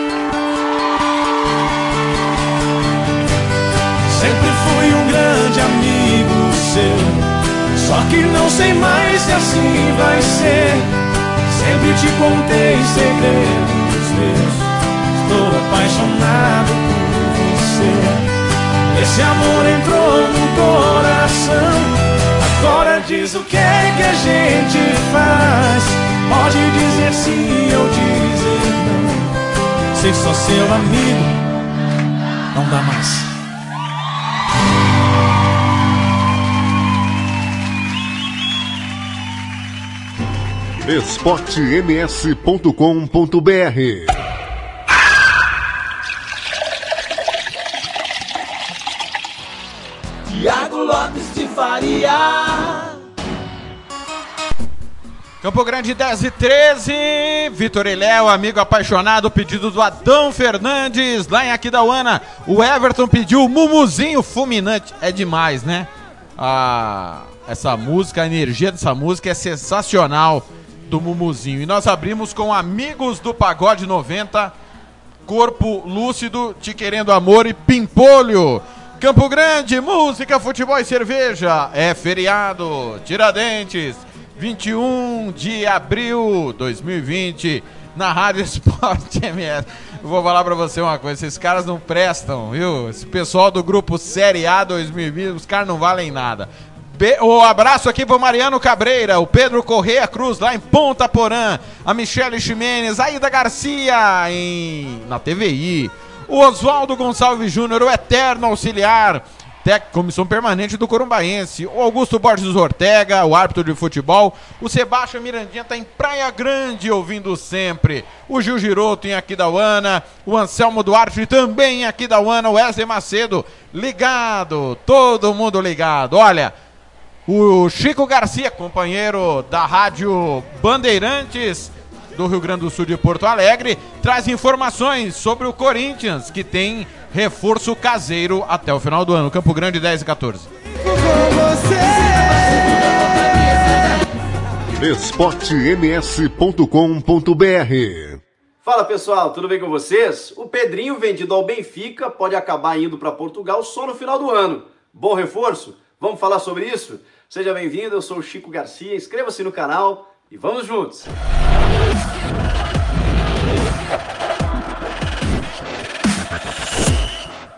fui um grande amigo seu. Só que não sei mais se assim vai ser. Sempre te contei segredos meus. Estou apaixonado por você. Esse amor entrou no coração. Agora diz o que é que a gente faz. Pode dizer sim ou dizer não. Ser só seu amigo não dá mais. esportems.com.br Tiago Lopes de Faria. Campo Grande 10 e 13, Vitor Eléu, amigo apaixonado, pedido do Adão Fernandes, lá em Aquidauana. O Everton pediu o Mumuzinho Fulminante. É demais, né? Ah, essa música, a energia dessa música é sensacional do Mumuzinho. E nós abrimos com Amigos do Pagode 90, Corpo Lúcido, Te Querendo Amor e Pimpolho. Campo Grande, música, futebol e cerveja. É feriado, Tiradentes. 21 de abril 2020, na Rádio Esporte MS. Vou falar pra você uma coisa, esses caras não prestam, viu? Esse pessoal do grupo Série A 2020, os caras não valem nada. Be o abraço aqui pro Mariano Cabreira, o Pedro Correia Cruz, lá em Ponta Porã, a Michele Ximenes, a Ida Garcia em... na TVI, o Oswaldo Gonçalves Júnior, o eterno auxiliar, comissão permanente do Corumbaense, o Augusto Borges Ortega, o árbitro de futebol, o Sebastião Mirandinha está em Praia Grande ouvindo sempre, o Gil Giroto em Aquidauana, o Anselmo Duarte também em Aquidauana, o Wesley Macedo ligado, todo mundo ligado, olha, o Chico Garcia, companheiro da rádio Bandeirantes do Rio Grande do Sul de Porto Alegre, traz informações sobre o Corinthians, que tem reforço caseiro até o final do ano. Campo Grande 10 e 14. esportems.com.br Fala pessoal, tudo bem com vocês? O Pedrinho, vendido ao Benfica, pode acabar indo para Portugal só no final do ano. Bom reforço? Vamos falar sobre isso? Seja bem-vindo, eu sou o Chico Garcia, inscreva-se no canal e vamos juntos!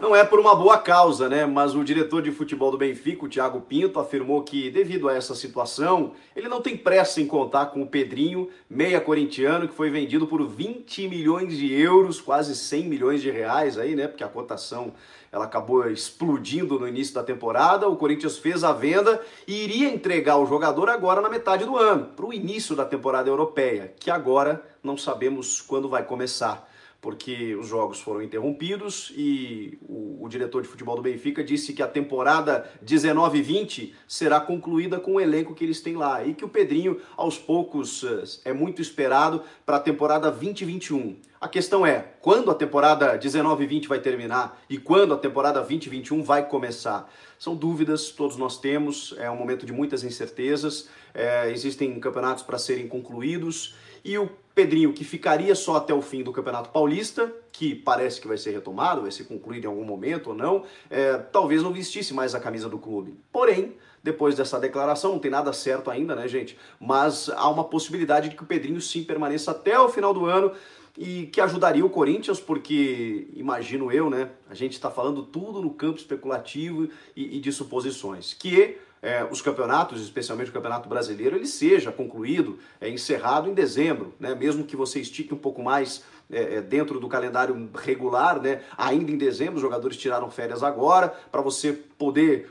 Não é por uma boa causa, né? Mas o diretor de futebol do Benfica, o Thiago Pinto, afirmou que, devido a essa situação, ele não tem pressa em contar com o Pedrinho, meia corintiano, que foi vendido por 20 milhões de euros, quase 100 milhões de reais aí, né? Porque a cotação ela acabou explodindo no início da temporada. O Corinthians fez a venda e iria entregar o jogador agora na metade do ano, para o início da temporada europeia, que agora não sabemos quando vai começar porque os jogos foram interrompidos e o, o, diretor de futebol do Benfica disse que a temporada 19-20 será concluída com o elenco que eles têm lá e que o Pedrinho, aos poucos, é muito esperado para a temporada 2021. A questão é, quando a temporada 19-20 vai terminar e quando a temporada 20-21 vai começar? São dúvidas, todos nós temos, é um momento de muitas incertezas, é, existem campeonatos para serem concluídos e o Pedrinho, que ficaria só até o fim do Campeonato Paulista, que parece que vai ser retomado, vai ser concluído em algum momento ou não, é, talvez não vestisse mais a camisa do clube. Porém, depois dessa declaração, não tem nada certo ainda, né, gente? Mas há uma possibilidade de que o Pedrinho sim permaneça até o final do ano e que ajudaria o Corinthians, porque imagino eu, né? A gente está falando tudo no campo especulativo e, e de suposições. Que é, os campeonatos, especialmente o Campeonato Brasileiro, ele seja concluído, é, encerrado em dezembro, né? mesmo que você estique um pouco mais é, é dentro do calendário regular, né? ainda em dezembro, os jogadores tiraram férias agora, para você poder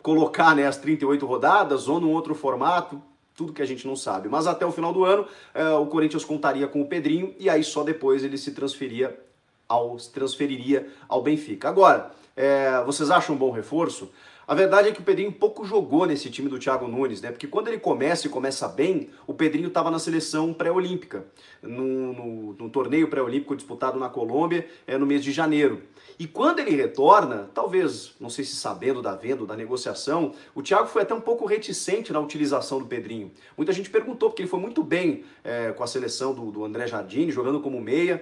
colocar né, as 38 rodadas ou num outro formato, tudo que a gente não sabe. Mas até o final do ano, é, o Corinthians contaria com o Pedrinho e aí só depois ele se transferia ao, se transferiria ao Benfica. Agora, é, vocês acham um bom reforço? A verdade é que o Pedrinho pouco jogou nesse time do Thiago Nunes, né? Porque quando ele começa e começa bem, o Pedrinho estava na seleção pré-olímpica, no, torneio pré-olímpico disputado na Colômbia é, no mês de janeiro. E quando ele retorna, talvez, não sei se sabendo da venda, da negociação, o Thiago foi até um pouco reticente na utilização do Pedrinho. Muita gente perguntou, porque ele foi muito bem é, com a seleção do, do André Jardine, jogando como meia,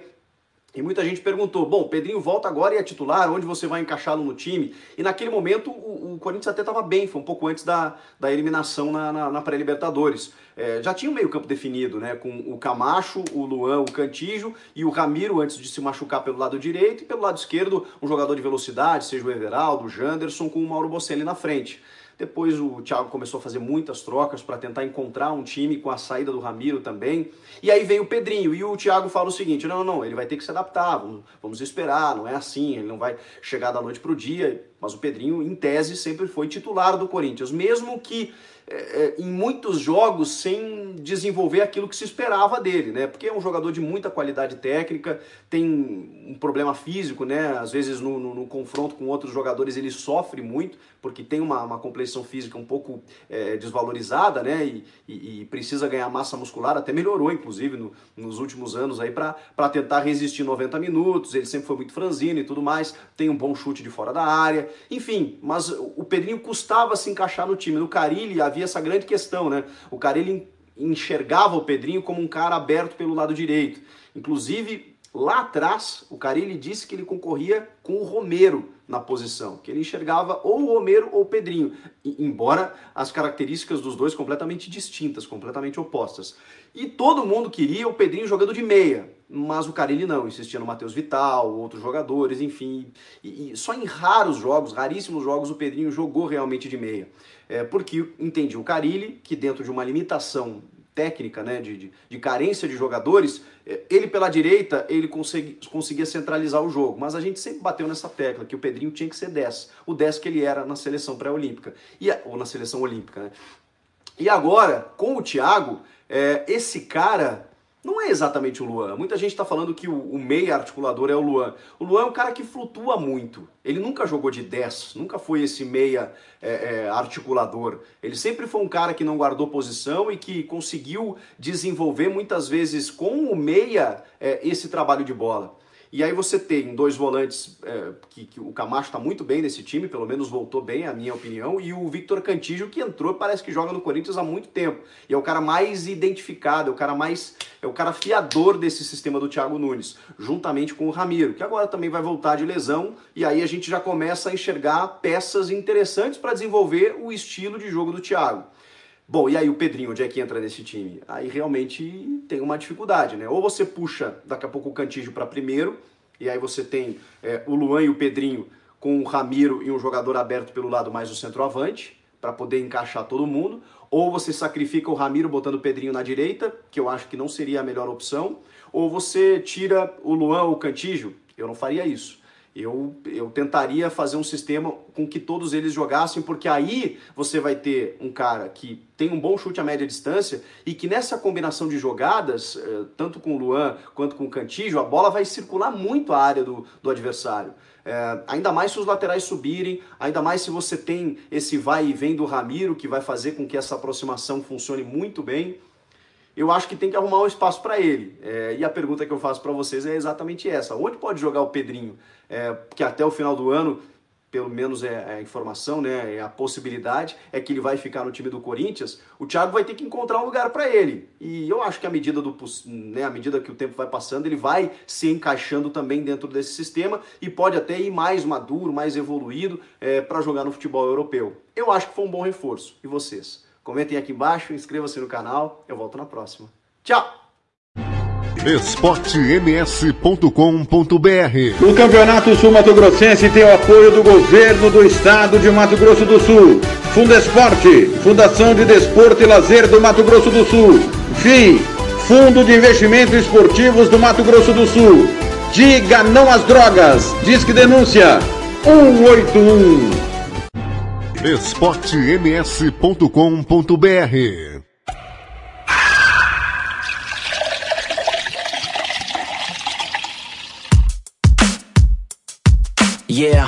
e muita gente perguntou, bom, Pedrinho volta agora e é titular, onde você vai encaixá-lo no time? E naquele momento o, o Corinthians até estava bem, foi um pouco antes da, da eliminação na, na, na pré-Libertadores. É, já tinha um meio campo definido, né, com o Camacho, o Luan, o Cantijo e o Ramiro antes de se machucar pelo lado direito e pelo lado esquerdo um jogador de velocidade, seja o Everaldo, o Janderson com o Mauro Bocelli na frente. Depois o Thiago começou a fazer muitas trocas para tentar encontrar um time com a saída do Ramiro também. E aí veio o Pedrinho e o Thiago fala o seguinte: não, não, ele vai ter que se adaptar, vamos, vamos esperar, não é assim, ele não vai chegar da noite para o dia. Mas o Pedrinho, em tese, sempre foi titular do Corinthians, mesmo que é, é, em muitos jogos sem desenvolver aquilo que se esperava dele, né? Porque é um jogador de muita qualidade técnica, tem um problema físico, né? Às vezes no, no, no confronto com outros jogadores ele sofre muito, porque tem uma, uma complexão física um pouco é, desvalorizada, né? E, e, e, precisa ganhar massa muscular, até melhorou, inclusive, no, nos últimos anos aí para tentar resistir 90 minutos. Ele sempre foi muito franzino e tudo mais, tem um bom chute de fora da área, enfim. Mas o Pedrinho custava se encaixar no time. No Carilli havia havia essa grande questão, né? O cara ele enxergava o Pedrinho como um cara aberto pelo lado direito. Inclusive, lá atrás, o Carilli disse que ele concorria com o Romero na posição, que ele enxergava ou o Romero ou o Pedrinho, embora as características dos dois completamente distintas, completamente opostas. E todo mundo queria o Pedrinho jogando de meia, mas o Carilli não, insistia no Matheus Vital, outros jogadores, enfim. E, e, só em raros jogos, raríssimos jogos, o Pedrinho jogou realmente de meia. É, porque entendi o Carilli, que dentro de uma limitação técnica, né, de, de, de, carência de jogadores, é, ele pela direita, ele consegui, conseguia centralizar o jogo. Mas a gente sempre bateu nessa tecla, que o Pedrinho tinha que ser 10. O 10 que ele era na seleção pré-olímpica, ou na seleção olímpica. Né? E agora, com o Thiago, é, esse cara não é exatamente o Luan. Muita gente está falando que o, o meia articulador é o Luan. O Luan é um cara que flutua muito. Ele nunca jogou de 10, nunca foi esse meia é, é, articulador. Ele sempre foi um cara que não guardou posição e que conseguiu desenvolver muitas vezes com o meia é, esse trabalho de bola. E aí você tem dois volantes, é, que, que, o Camacho está muito bem nesse time, pelo menos voltou bem, a minha opinião, e o Victor Cantillo, que entrou parece que joga no Corinthians há muito tempo. E é o cara mais identificado, é o cara mais. é o cara fiador desse sistema do Thiago Nunes, juntamente com o Ramiro, que agora também vai voltar de lesão, e aí a gente já começa a enxergar peças interessantes para desenvolver o estilo de jogo do Thiago. Bom, e aí o Pedrinho, onde é que entra nesse time? Aí realmente tem uma dificuldade, né? Ou você puxa daqui a pouco o Cantígio para primeiro, e aí você tem é, o Luan e o Pedrinho com o Ramiro e um jogador aberto pelo lado mais o centroavante, para poder encaixar todo mundo, ou você sacrifica o Ramiro botando o Pedrinho na direita, que eu acho que não seria a melhor opção, ou você tira o Luan ou o Cantígio. Eu não faria isso. Eu, eu tentaria fazer um sistema com que todos eles jogassem, porque aí você vai ter um cara que tem um bom chute a média distância e que nessa combinação de jogadas, eh, tanto com o Luan quanto com o Cantígio, a bola vai circular muito a área do, do adversário. É, ainda mais se os laterais subirem, ainda mais se você tem esse vai e vem do Ramiro, que vai fazer com que essa aproximação funcione muito bem. Eu acho que tem que arrumar um espaço para ele. É, e a pergunta que eu faço para vocês é exatamente essa: onde pode jogar o Pedrinho? É, até o final do ano pelo menos é, é a informação, né, é a possibilidade é que ele vai ficar no time do Corinthians, o Thiago vai ter que encontrar um lugar para ele. E eu acho que à medida do né, à medida que o tempo vai passando, ele vai se encaixando também dentro desse sistema e pode até ir mais maduro, mais evoluído é, para jogar no futebol europeu. Eu acho que foi um bom reforço. E vocês? Comentem aqui embaixo, inscreva-se no canal. Eu volto na próxima. Tchau! esportems.com.br O Campeonato Sul Mato Grossense tem o apoio do governo do estado de Mato Grosso do Sul. Fundesporte, Fundação de Desporto e Lazer do Mato Grosso do Sul. FII, Fundo de Investimentos Esportivos do Mato Grosso do Sul. Diga não às drogas. Disque denúncia 181. esportems.com.br Yeah.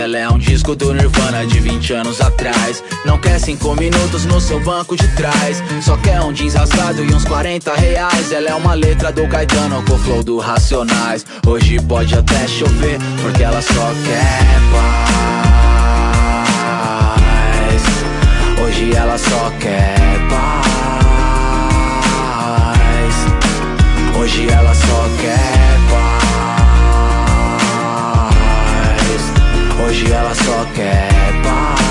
Ela é um disco do Nirvana de 20 anos atrás. Não quer cinco minutos no seu banco de trás. Só quer um jeans rasgado e uns 40 reais. Ela é uma letra do Caetano com o flow do Racionais. Hoje pode até chover, porque ela só quer paz. Hoje ela só quer paz. Hoje ela só quer Hoje ela só quer paz.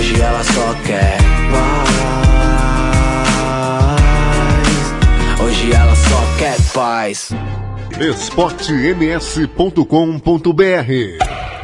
Hoje ela só quer paz. Hoje ela só quer paz. esportems.com.br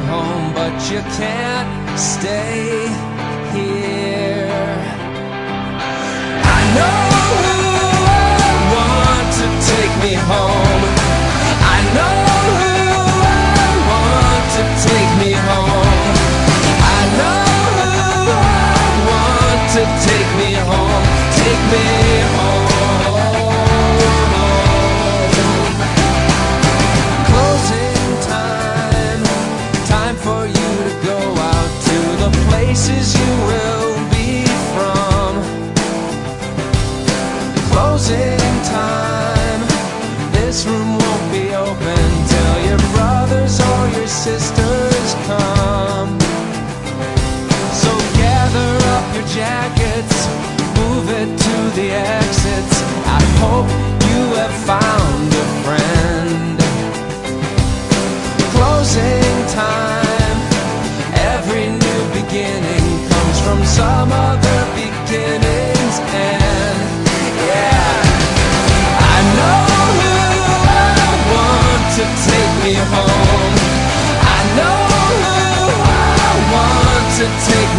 home, but you can't stay here. I know. hope you have found a friend. Closing time, every new beginning comes from some other beginning's end. Yeah, I know who I want to take me home. I know who I want to take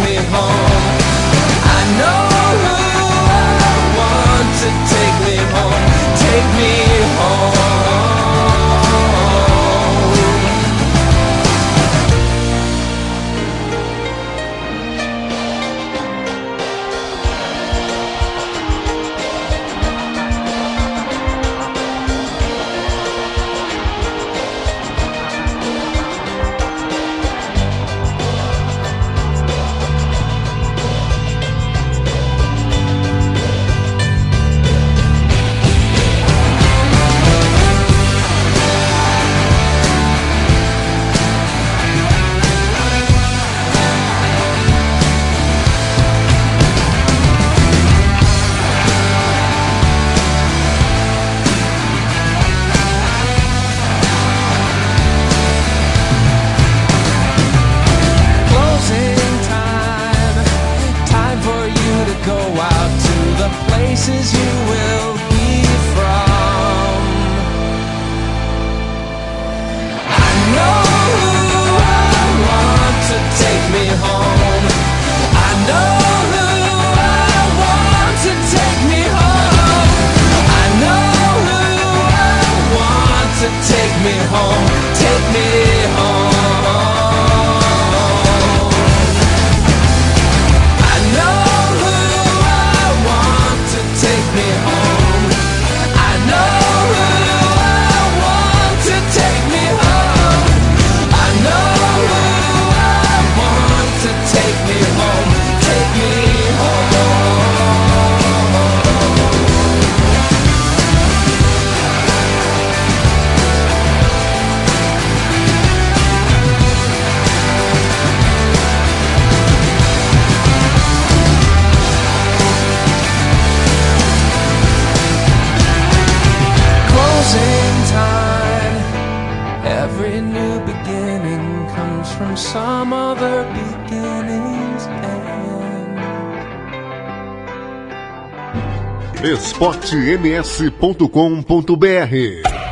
esportems.com.br.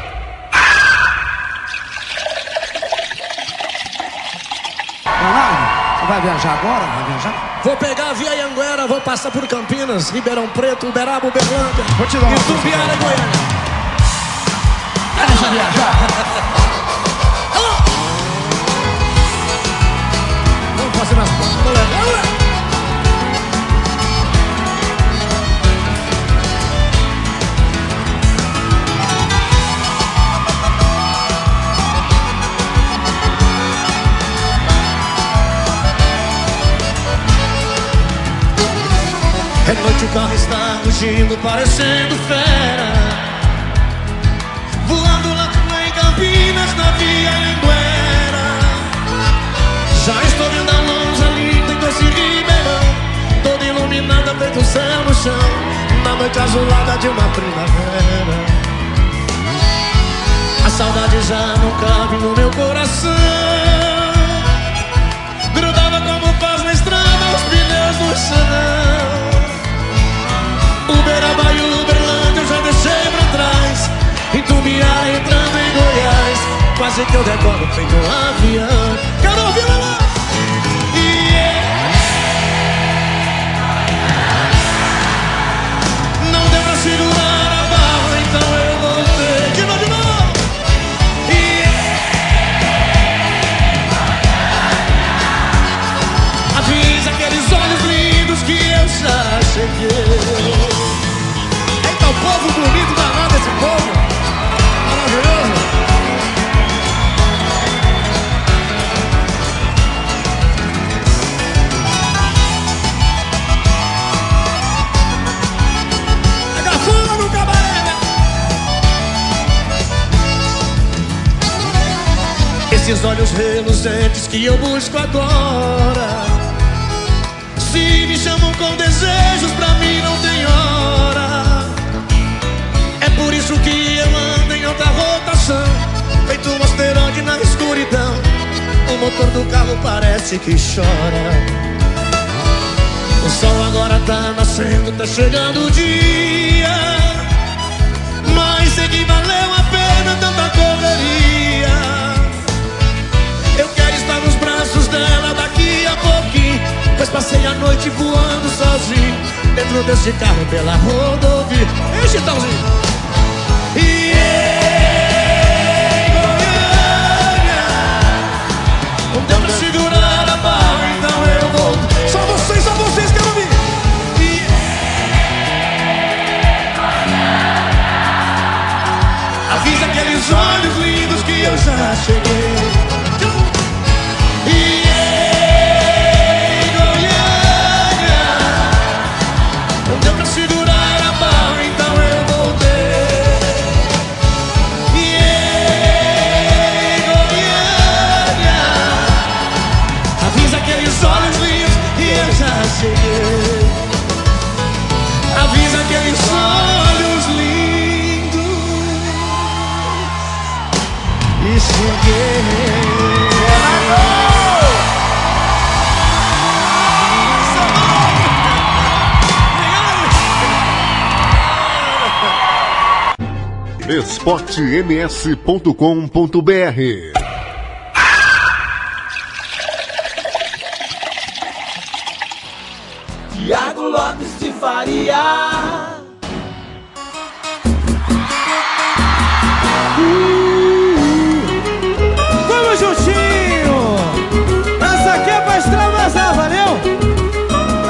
Vai viajar agora? Vai viajar? Vou pegar a Via Anguera, vou passar por Campinas, Ribeirão Preto, Uberaba, Uberlândia, Itumbiara e Goiânia. Deixa viajar. carro está rugindo, parecendo fera. Voando lá em Campinas, na via Linguera. Já estou vendo a longe ali, tem esse ribeirão. Toda iluminada, feito céu no chão. Na noite azulada de uma primavera. A saudade já não cabe no meu coração. Grudava como faz na estrada os pneus no chão. Uberaba e Uberlândia eu já deixei pra trás. Em Tumbiara entrando em Goiás. Quase que eu decolo feito um avião. Quero ouvir lá. Não deu pra segurar cheguei. Eita, o povo bonito danado esse povo. Maravilhoso. Né? Esses olhos reluzentes que eu busco agora Se me chamam com desejos, pra mim não tem hora. É por isso que eu ando em alta rotação Feito um asteroide na escuridão. O motor do carro parece que chora. O sol agora tá nascendo, tá chegando o dia pouquinho Pois passei a noite voando sozinho Dentro desse carro pela rodovia. Ei, Chitãozinho E em Goiânia Não deu pra segurar a barra, então eu vou Só vocês, só vocês quero ouvir E Avisa aqueles olhos lindos que eu já cheguei esportems.com.br Tiago Lopes de Faria. Vamos juntinho! Essa aqui é pra extravasar, valeu?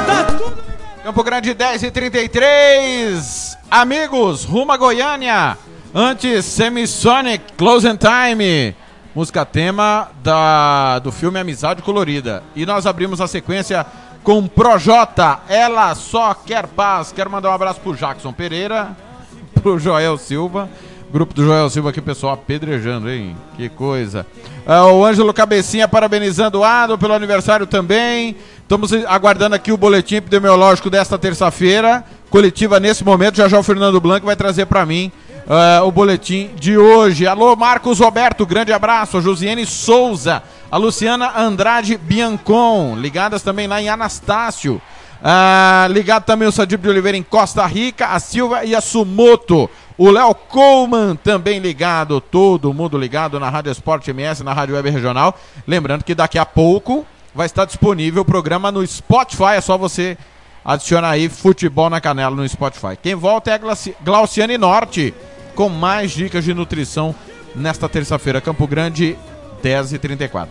Tá tudo Campo Grande 10 e 33. Amigos, rumo a Goiânia. Antes, Semisonic, Closing Time. Música tema da, do filme Amizade Colorida. E nós abrimos a sequência com Projota. Ela só quer paz. Quero mandar um abraço pro Jackson Pereira, pro Joel Silva. Grupo do Joel Silva aqui, pessoal, apedrejando, hein? Que coisa. Ah, o Ângelo Cabecinha parabenizando o Ado pelo aniversário também. Estamos aguardando aqui o boletim epidemiológico desta terça-feira. Coletiva nesse momento. Já já o Fernando Blanco vai trazer para mim ah, o boletim de hoje. Alô, Marcos Roberto, grande abraço. A Josiane Souza. A Luciana Andrade Biancon. Ligadas também lá em Anastácio. Ah, ligado também o Sadib de Oliveira em Costa Rica, a Silva e a Sumoto. O Léo Coleman também ligado, todo mundo ligado na Rádio Esporte MS, na Rádio Web Regional. Lembrando que daqui a pouco vai estar disponível o programa no Spotify, é só você adicionar aí Futebol na Canela no Spotify. Quem volta é a Glauciane Norte, com mais dicas de nutrição nesta terça-feira. Campo Grande, 10h34.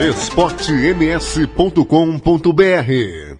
esportems.com.br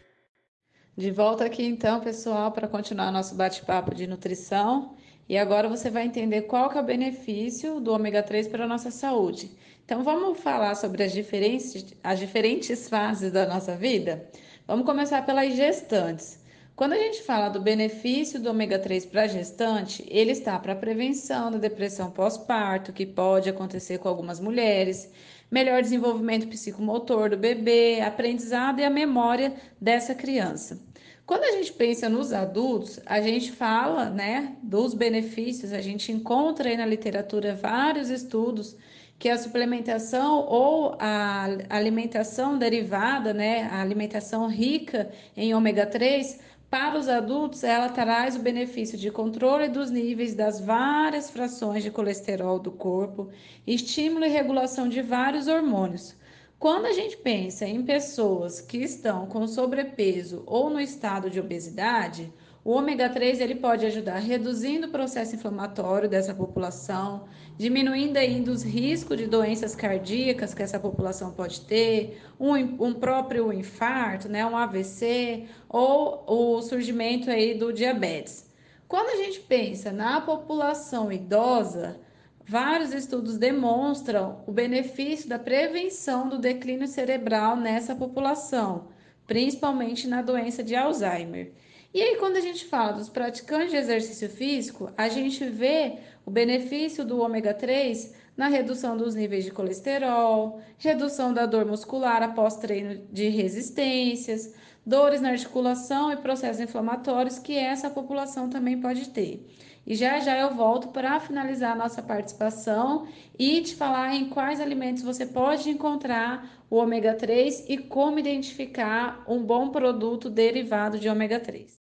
De volta aqui então, pessoal, para continuar nosso bate-papo de nutrição. E agora você vai entender qual que é o benefício do ômega 3 para a nossa saúde. Então vamos falar sobre as diferentes, as diferentes fases da nossa vida? Vamos começar pelas gestantes. Quando a gente fala do benefício do ômega 3 para gestante, ele está para a prevenção da depressão pós-parto, que pode acontecer com algumas mulheres, melhor desenvolvimento psicomotor do bebê, aprendizado e a memória dessa criança. Quando a gente pensa nos adultos, a gente fala, né, dos benefícios, a gente encontra aí na literatura vários estudos que a suplementação ou a alimentação derivada, né, a alimentação rica em ômega 3, para os adultos, ela traz o benefício de controle dos níveis das várias frações de colesterol do corpo, estímulo e regulação de vários hormônios. Quando a gente pensa em pessoas que estão com sobrepeso ou no estado de obesidade, o ômega 3 ele pode ajudar reduzindo o processo inflamatório dessa população, diminuindo ainda os riscos de doenças cardíacas que essa população pode ter, um, um próprio infarto, né, um AVC ou o surgimento aí do diabetes. Quando a gente pensa na população idosa, vários estudos demonstram o benefício da prevenção do declínio cerebral nessa população, principalmente na doença de Alzheimer. E aí, quando a gente fala dos praticantes de exercício físico, a gente vê o benefício do ômega 3 na redução dos níveis de colesterol, redução da dor muscular após treino de resistências, dores na articulação e processos inflamatórios que essa população também pode ter. E já já eu volto para finalizar a nossa participação e te falar em quais alimentos você pode encontrar o ômega 3 e como identificar um bom produto derivado de ômega 3.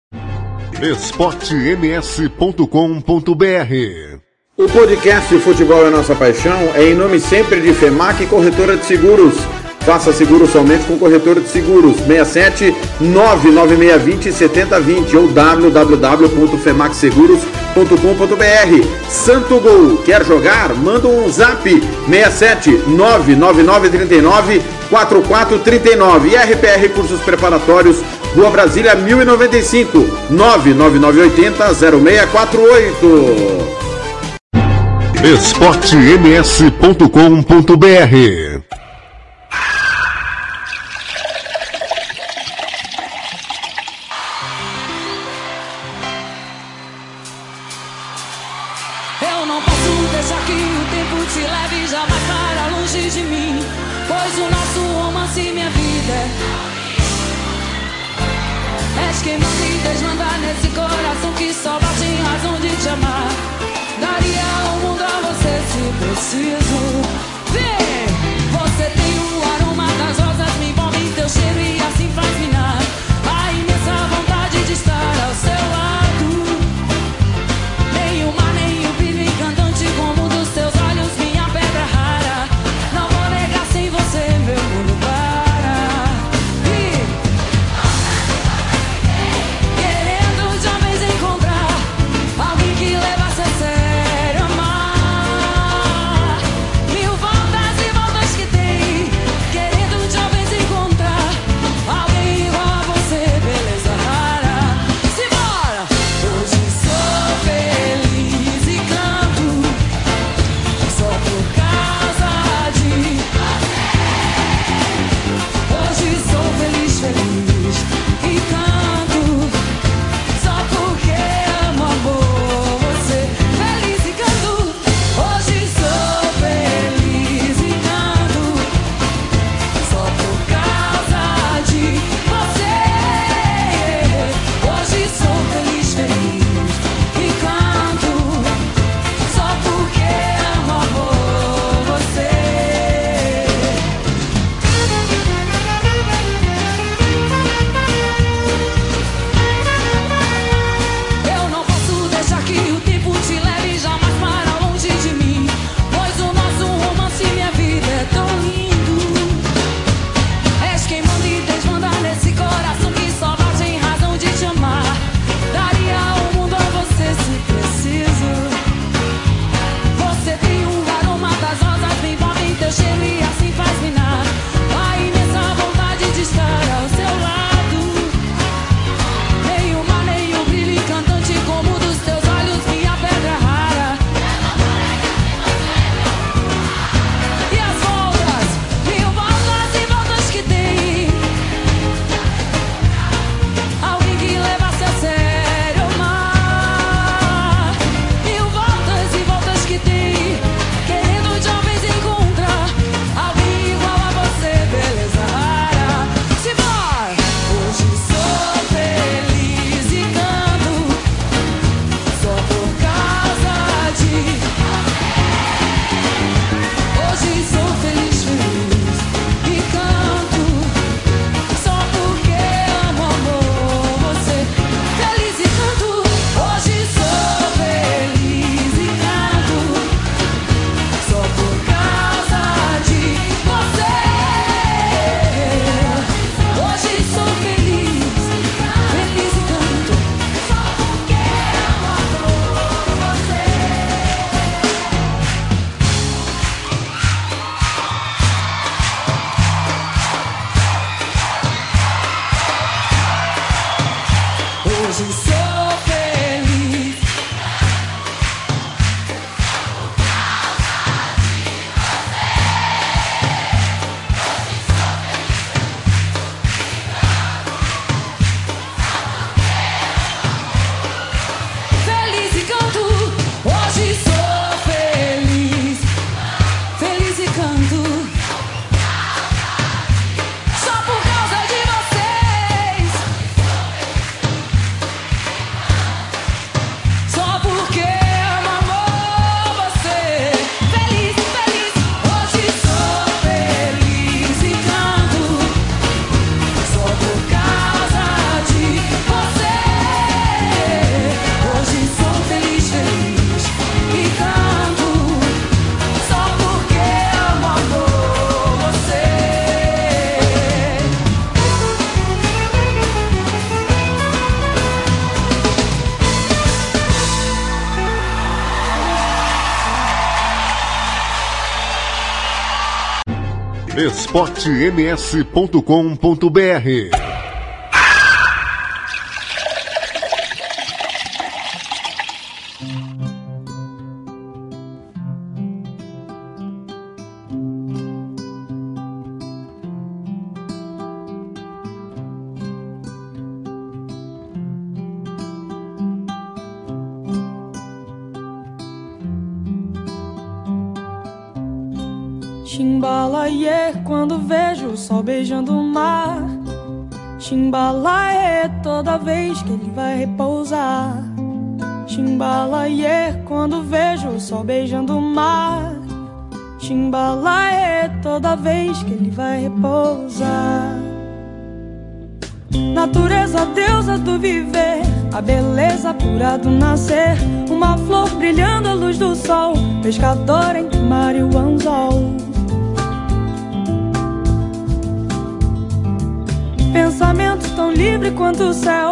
esportems.com.br O podcast Futebol é Nossa Paixão é em nome sempre de FEMAC Corretora de Seguros. Faça seguro somente com corretora de seguros 67 99620 7020 ou www.femacseguros.com.br. Santo Gol, quer jogar? Manda um zap 67 99939 4439 e RPR Cursos Preparatórios, Rua Brasília 1095 99980 0648. esportems.com.br esportems.com.br quando vejo o sol beijando o mar. Chimbalaie toda vez que ele vai repousar. Natureza, deusa do viver, a beleza pura do nascer. Uma flor brilhando à luz do sol, pescador entre mar e o anzol. Pensamento tão livre quanto o céu.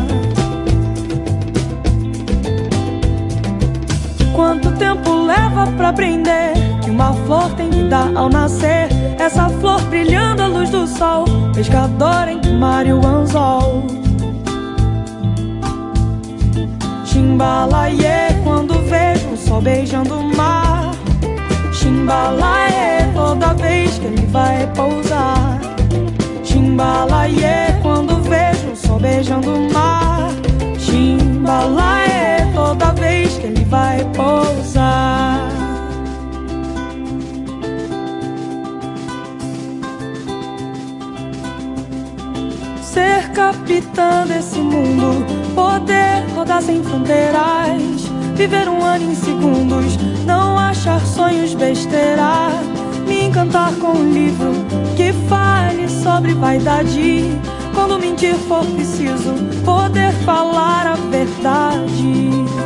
Quanto tempo leva pra aprender que uma flor tem vida ao nascer? Essa flor brilhando à luz do sol, pescador entre o mar e o anzol. Chimbalaie quando vejo o sol beijando o mar. Chimbalaie toda vez que ele vai repousar. Chimbalaie quando vejo o sol beijando o mar. Chimbalaie toda vez que ele vai pousar. Ser capitã desse mundo, poder rodar sem fronteiras, viver um ano em segundos, não achar sonhos besteira, me encantar com um livro que fale sobre vaidade. Quando mentir for preciso, poder falar a verdade.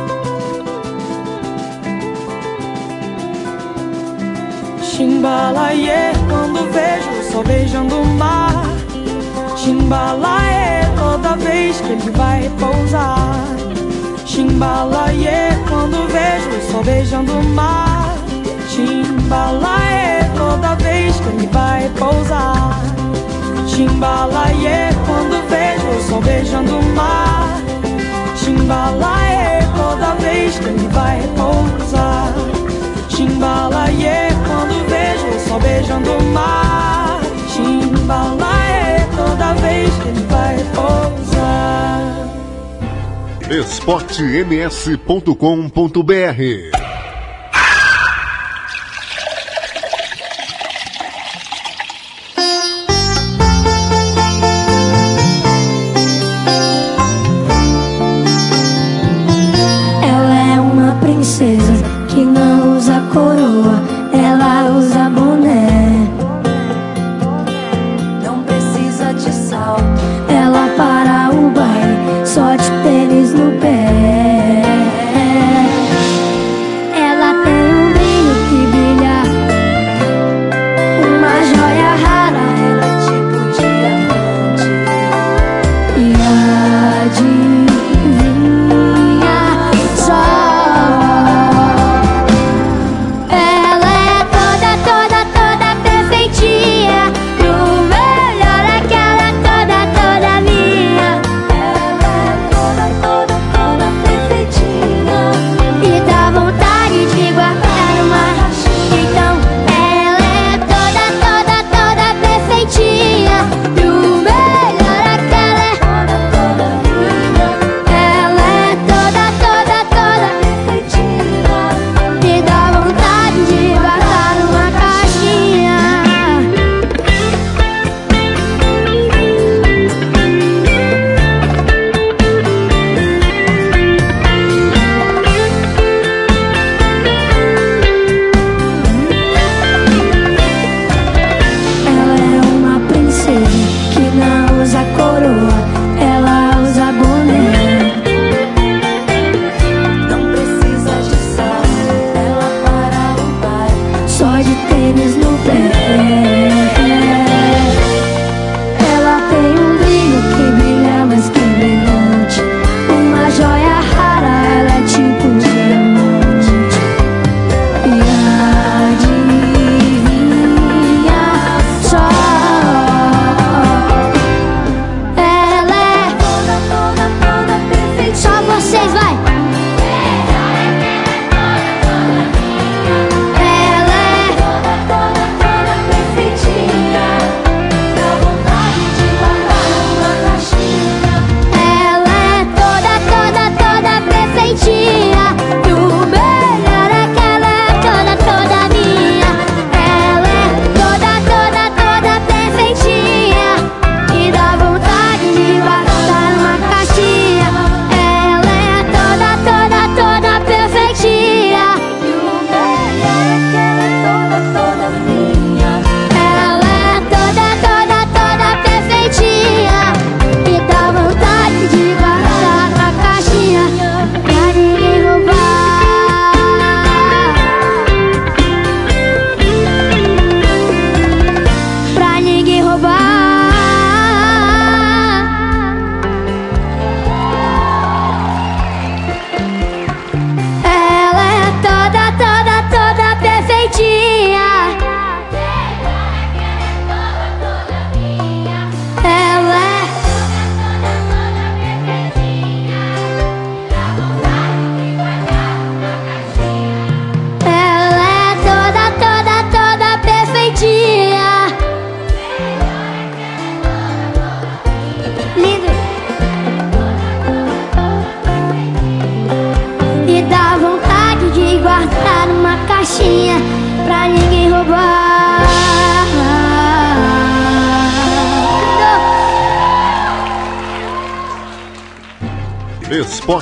Chimbalaie quando vejo o sol beijando o mar. Chimbalaie toda vez que ele vai repousar. Chimbalaie quando vejo o sol beijando o mar. Chimbalaie toda vez que ele vai repousar. Chimbalaie quando vejo o sol beijando o mar. Chimbalaie toda vez que ele vai repousar. Chimbalaie quando sol beijando o mar. Chimbalaie toda vez que ele vai repousar. esportems.com.br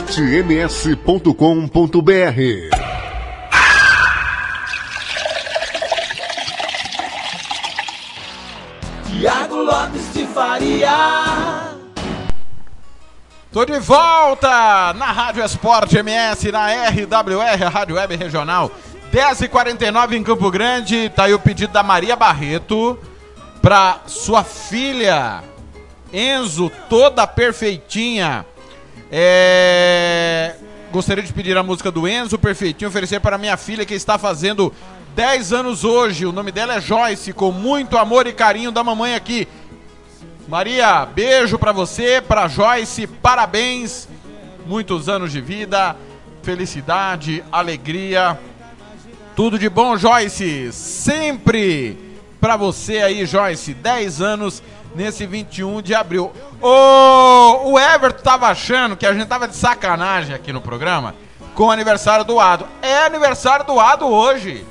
esportems.com.br Tiago Lopes de Faria. Tô de volta na Rádio Esporte MS, na RWR, Rádio Web Regional. 10h49 em Campo Grande. Tá aí o pedido da Maria Barreto pra sua filha, Enzo, toda perfeitinha. É... Gostaria de pedir a música do Enzo Perfeitinho, oferecer para minha filha que está fazendo 10 anos hoje. O nome dela é Joyce, com muito amor e carinho da mamãe aqui. Maria, beijo pra você, pra Joyce, parabéns. Muitos anos de vida, felicidade, alegria. Tudo de bom, Joyce. Sempre pra você aí, Joyce. 10 anos nesse 21 de abril. Ô, o Everton tava achando que a gente tava de sacanagem aqui no programa com o aniversário do Ado. É aniversário do Ado hoje.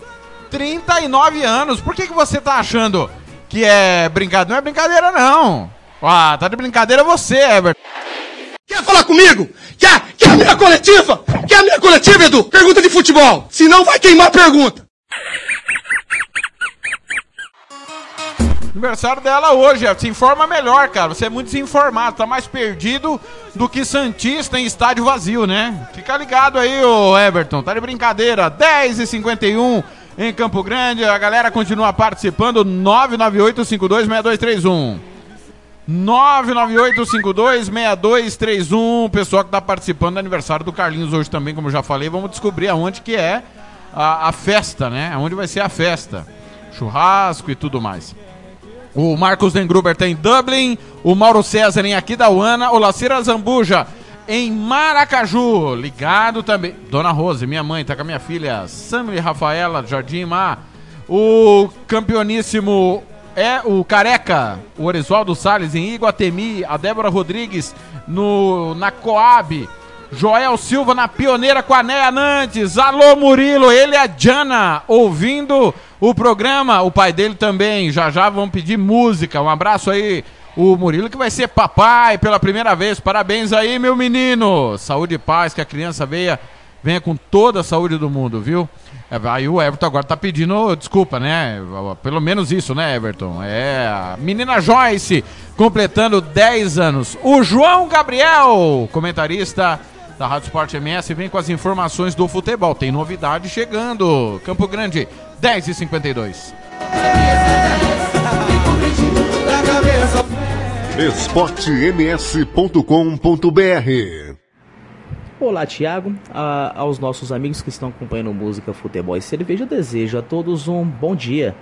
39 anos. Por que, que você tá achando que é brincadeira? Não é brincadeira, não. Ah, tá de brincadeira você, Everton. Quer falar comigo? Quer, quer a minha coletiva? Quer a minha coletiva, Edu? Pergunta de futebol. Senão vai queimar a pergunta. Aniversário dela hoje, se informa melhor, cara. Você é muito desinformado, tá mais perdido do que Santista em estádio vazio, né? Fica ligado aí, ô Everton, tá de brincadeira. 10h51 em Campo Grande, a galera continua participando. 998-526231. 998-526231. Pessoal que tá participando do aniversário do Carlinhos hoje também, como eu já falei. Vamos descobrir aonde que é a, a festa, né? Aonde vai ser a festa. Churrasco e tudo mais. O Marcos Dengruber tá em Dublin, o Mauro César em Aquidauana, o Lacira Zambuja em Maracaju, ligado também. Dona Rose, minha mãe, tá com a minha filha Sammy Rafaela, Jardim Mar. O campeoníssimo é o Careca, o Orisvaldo Salles em Iguatemi, a Débora Rodrigues no, na Coab. Joel Silva na pioneira com a Néa Nantes. Alô Murilo, ele a Jana ouvindo o programa. O pai dele também. Já já vão pedir música. Um abraço aí. O Murilo que vai ser papai pela primeira vez. Parabéns aí, meu menino. Saúde e paz, que a criança venha, venha com toda a saúde do mundo, viu? É, Aí o Everton agora tá pedindo desculpa, né? Pelo menos isso, né, Everton? É a menina Joyce completando 10 anos. O João Gabriel, comentarista da Rádio Sport MS vem com as informações do futebol. Tem novidade chegando. Campo Grande, 10 e 52 esportems.com.br Olá, Tiago. aos nossos amigos que estão acompanhando música, futebol e cerveja, desejo a todos um bom dia.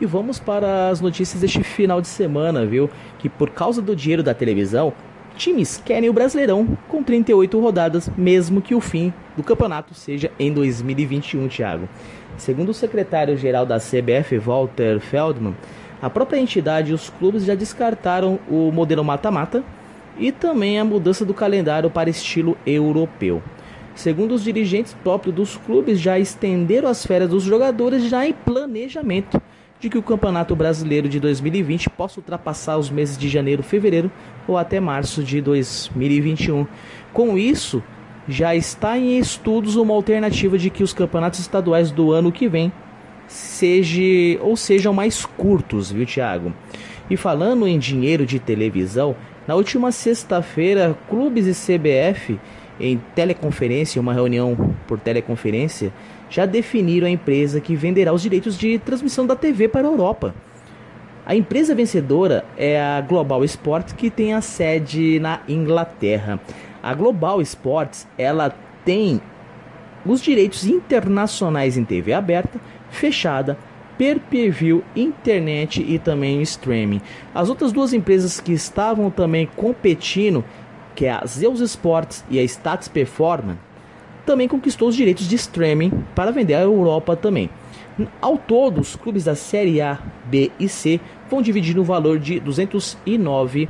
E vamos para as notícias deste final de semana, viu? Que por causa do dinheiro da televisão, times querem o Brasileirão com 38 rodadas, mesmo que o fim do campeonato seja em 2021, Thiago. Segundo o secretário-geral da CBF, Walter Feldman, a própria entidade e os clubes já descartaram o modelo mata-mata e também a mudança do calendário para estilo europeu. Segundo os dirigentes próprios dos clubes, já estenderam as férias dos jogadores já em planejamento de que o Campeonato Brasileiro de 2020 possa ultrapassar os meses de janeiro, fevereiro ou até março de 2021. Com isso, já está em estudos uma alternativa de que os campeonatos estaduais do ano que vem seja ou sejam mais curtos, viu, Thiago? E falando em dinheiro de televisão, na última sexta-feira, clubes e CBF em teleconferência, uma reunião por teleconferência, já definiram a empresa que venderá os direitos de transmissão da TV para a Europa. A empresa vencedora é a Global Sport, que tem a sede na Inglaterra. A Global Sports, ela tem os direitos internacionais em TV aberta, fechada, per-per-view, internet e também streaming. As outras duas empresas que estavam também competindo, que é a Zeus Sports e a Stats Performance, também conquistou os direitos de streaming para vender à Europa também. Ao todo, os clubes da Série A, B e C vão dividir no valor de 209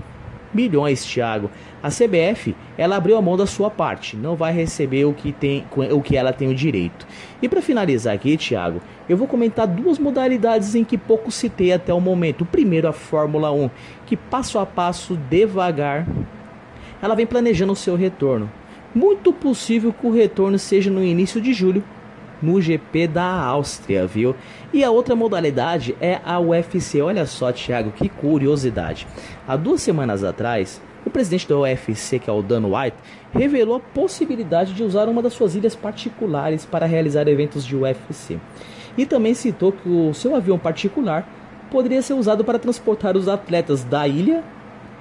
milhões, Thiago. A CBF, ela abriu a mão da sua parte, não vai receber o que tem o que ela tem o direito. E para finalizar aqui, Thiago, eu vou comentar duas modalidades em que pouco citei até o momento. O primeiro a Fórmula 1, que passo a passo, devagar, ela vem planejando o seu retorno. Muito possível que o retorno seja no início de julho, no GP da Áustria, viu? E a outra modalidade é a UFC. Olha só, Thiago, que curiosidade. Há duas semanas atrás, o presidente da UFC, que é o Dan White, revelou a possibilidade de usar uma das suas ilhas particulares para realizar eventos de UFC. E também citou que o seu avião particular poderia ser usado para transportar os atletas da ilha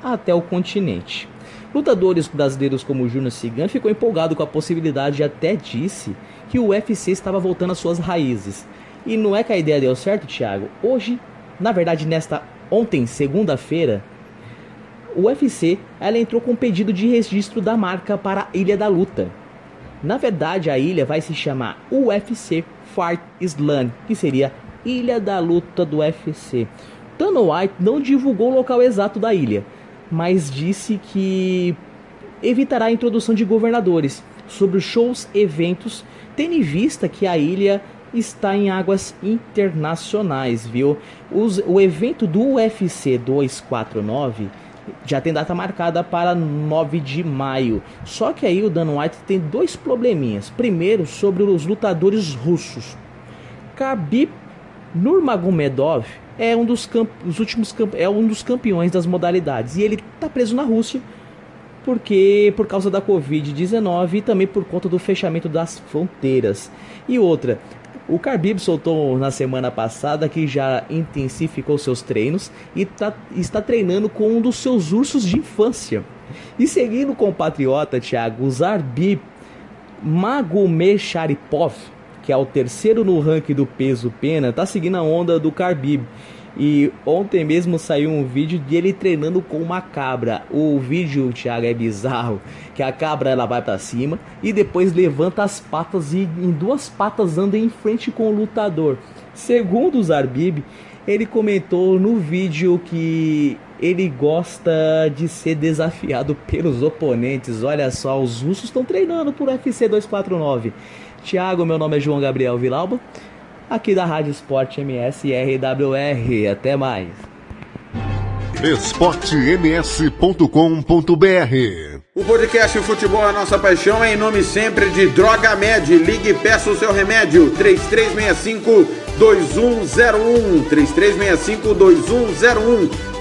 até o continente. Lutadores brasileiros como o Júnior Cigan ficou empolgado com a possibilidade e até disse que o UFC estava voltando às suas raízes. E não é que a ideia deu certo, Thiago? Hoje, na verdade, nesta ontem, segunda-feira, o UFC ela entrou com um pedido de registro da marca para a Ilha da Luta. Na verdade, a ilha vai se chamar UFC Fight Island, que seria Ilha da Luta do UFC. Dana White não divulgou o local exato da ilha, mas disse que evitará a introdução de governadores sobre shows, eventos, tendo em vista que a ilha está em águas internacionais, viu? Os, o evento do UFC 249 já tem data marcada para 9 de maio. Só que aí o Dan White tem dois probleminhas. Primeiro, sobre os lutadores russos. Khabib Nurmagomedov é um dos, os últimos é um dos campeões das modalidades e ele está preso na Rússia porque por causa da Covid-19 e também por conta do fechamento das fronteiras. E outra, o Khabib soltou na semana passada que já intensificou seus treinos e tá, está treinando com um dos seus ursos de infância. E seguindo o patriota Thiago Zarbib Magomesharipov, que é o terceiro no ranking do peso pena, tá seguindo a onda do Khabib e ontem mesmo saiu um vídeo dele treinando com uma cabra. O vídeo, Thiago, é bizarro. Que a cabra ela vai para cima e depois levanta as patas e em duas patas anda em frente com o lutador. Segundo o Zarbib, ele comentou no vídeo que ele gosta de ser desafiado pelos oponentes. Olha só, os russos estão treinando por UFC 249. Thiago, meu nome é João Gabriel Vilauba aqui da Rádio Esporte MS RWR. Até mais. esportems.com.br O podcast Futebol é Nossa Paixão é em nome sempre de Droga Med. Ligue e peça o seu remédio. 3365 2101 3365 2101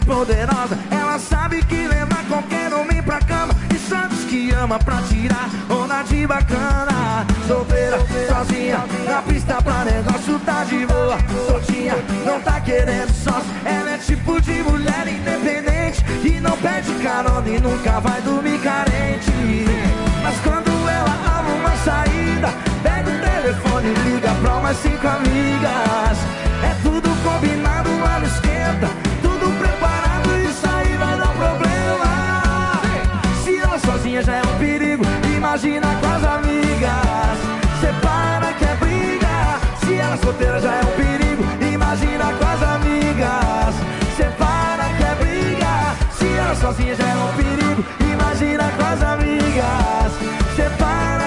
poderosa. Ela sabe que leva qualquer homem pra cama e sabe que ama pra tirar onda de bacana. Solteira, sozinha, na pista pra negócio tá de boa. Soltinha, não tá querendo sócio. Ela é tipo de mulher independente e não pede carona e nunca vai dormir carente. Mas quando ela arruma uma saída, pega o telefone e liga pra umas cinco amigas. Imagina com as amigas. Separa que é briga, se ela solteira já é um perigo, imagina com as amigas. Separa que é briga, se ela sozinha já é um perigo, imagina com as amigas. Separa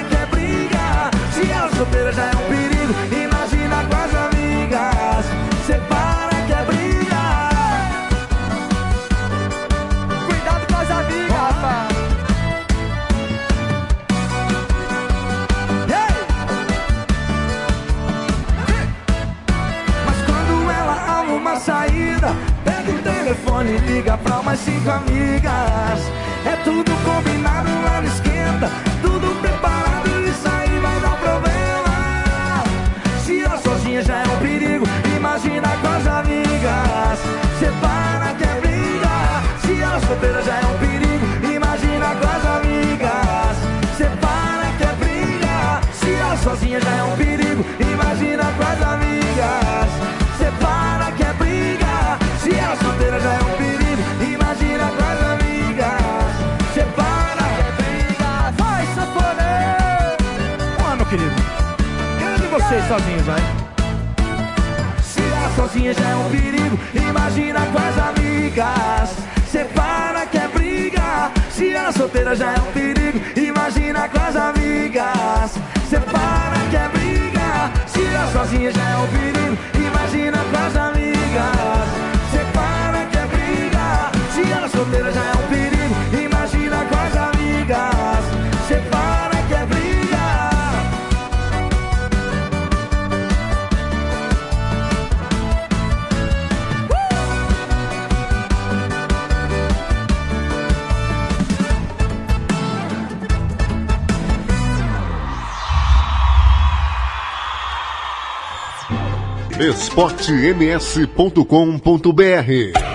telefone liga pra umas cinco amigas. É tudo combinado lá no esquenta, tudo preparado, isso aí vai dar problema. Se ela sozinha já é um perigo, imagina com as amigas. Separa que é briga, se ela solteira já é um perigo, imagina com as amigas. Separa que é briga, se ela sozinha já é um perigo, vocês sozinhos, vai. Se ela sozinha já é um perigo, imagina com as amigas. Separa que é briga, se ela solteira já é um perigo, imagina com as amigas. Separa que é briga, se ela sozinha já é um perigo, esportems.com.br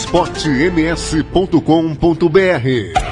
esportems.com.br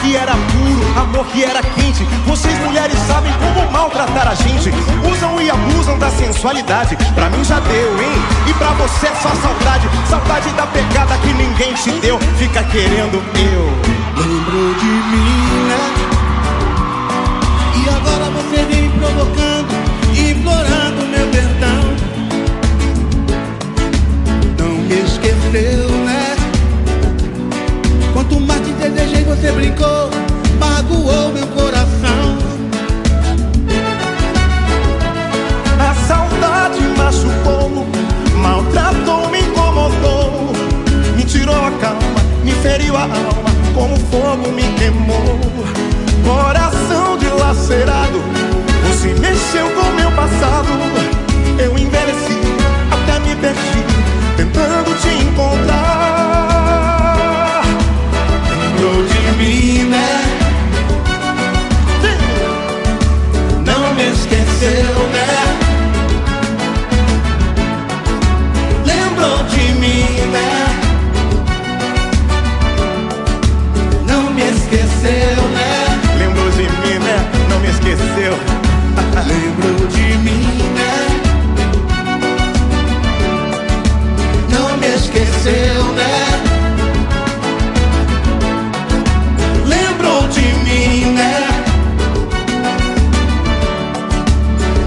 que era puro, amor que era quente. Vocês mulheres sabem como maltratar a gente. Usam e abusam da sensualidade. Pra mim já deu, hein? E pra você é só saudade. Saudade da pegada que ninguém te deu. Fica querendo eu. Lembrou de mim, né? Brincou, magoou meu coração. A saudade machucou, maltratou, me incomodou, me tirou a calma, me feriu a alma, como fogo me queimou. Coração dilacerado, você mexeu com meu passado. Esqueceu. Lembrou de mim, né? Não me esqueceu, né? Lembrou de mim, né?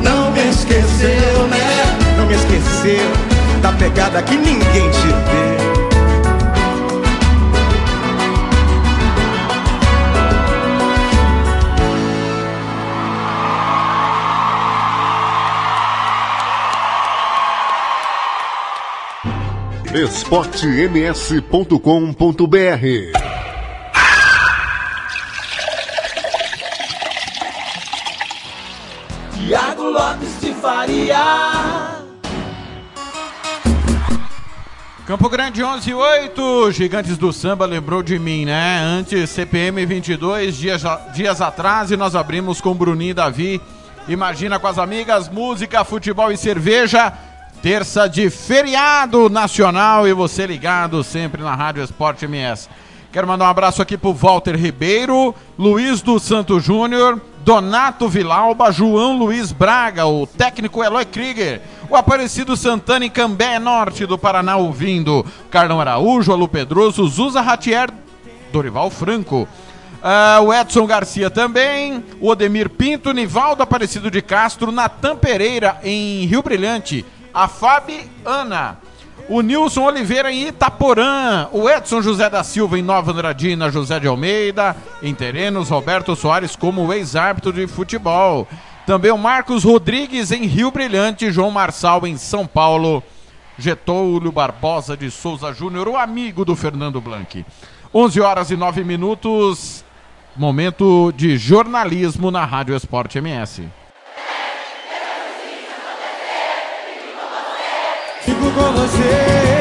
Não me esqueceu, né? Não me esqueceu da pegada que ninguém te deu. esportems.com.br Tiago Lopes de Faria. Campo Grande 11 e 8, Gigantes do Samba lembrou de mim, né? Antes CPM 22, dias, dias atrás, e nós abrimos com Bruninho e Davi. Imagina com as amigas, música, futebol e cerveja. Terça de feriado nacional e você ligado sempre na Rádio Esporte MS. Quero mandar um abraço aqui pro Walter Ribeiro, Luiz do Santo Júnior, Donato Vilauba, João Luiz Braga, o técnico Eloy Krieger, o Aparecido Santana em Cambé Norte do Paraná ouvindo, Carlão Araújo, Alu Pedroso, Zuza Ratier, Dorival Franco. Ah, o Edson Garcia também, o Odemir Pinto, Nivaldo Aparecido de Castro, Natan Pereira em Rio Brilhante, a Fabi Ana, o Nilson Oliveira em Itaporã, o Edson José da Silva em Nova Andradina, José de Almeida, em Terenos, Roberto Soares como ex-árbitro de futebol. Também o Marcos Rodrigues em Rio Brilhante, João Marçal em São Paulo, Getúlio Barbosa de Souza Júnior, o amigo do Fernando Blanc. 11 horas e 9 minutos, momento de jornalismo na Rádio Esporte MS. com você.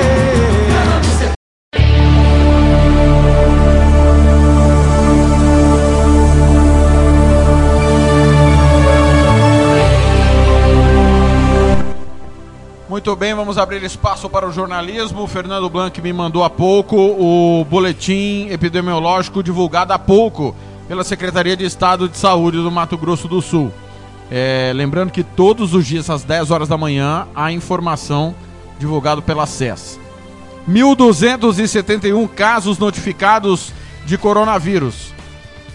Muito bem, vamos abrir espaço para o jornalismo. O Fernando Blanc me mandou há pouco o boletim epidemiológico divulgado há pouco pela Secretaria de Estado de Saúde do Mato Grosso do Sul. É, lembrando que todos os dias, às 10 horas da manhã, há informação divulgada pela SES. 1.271 casos notificados de coronavírus.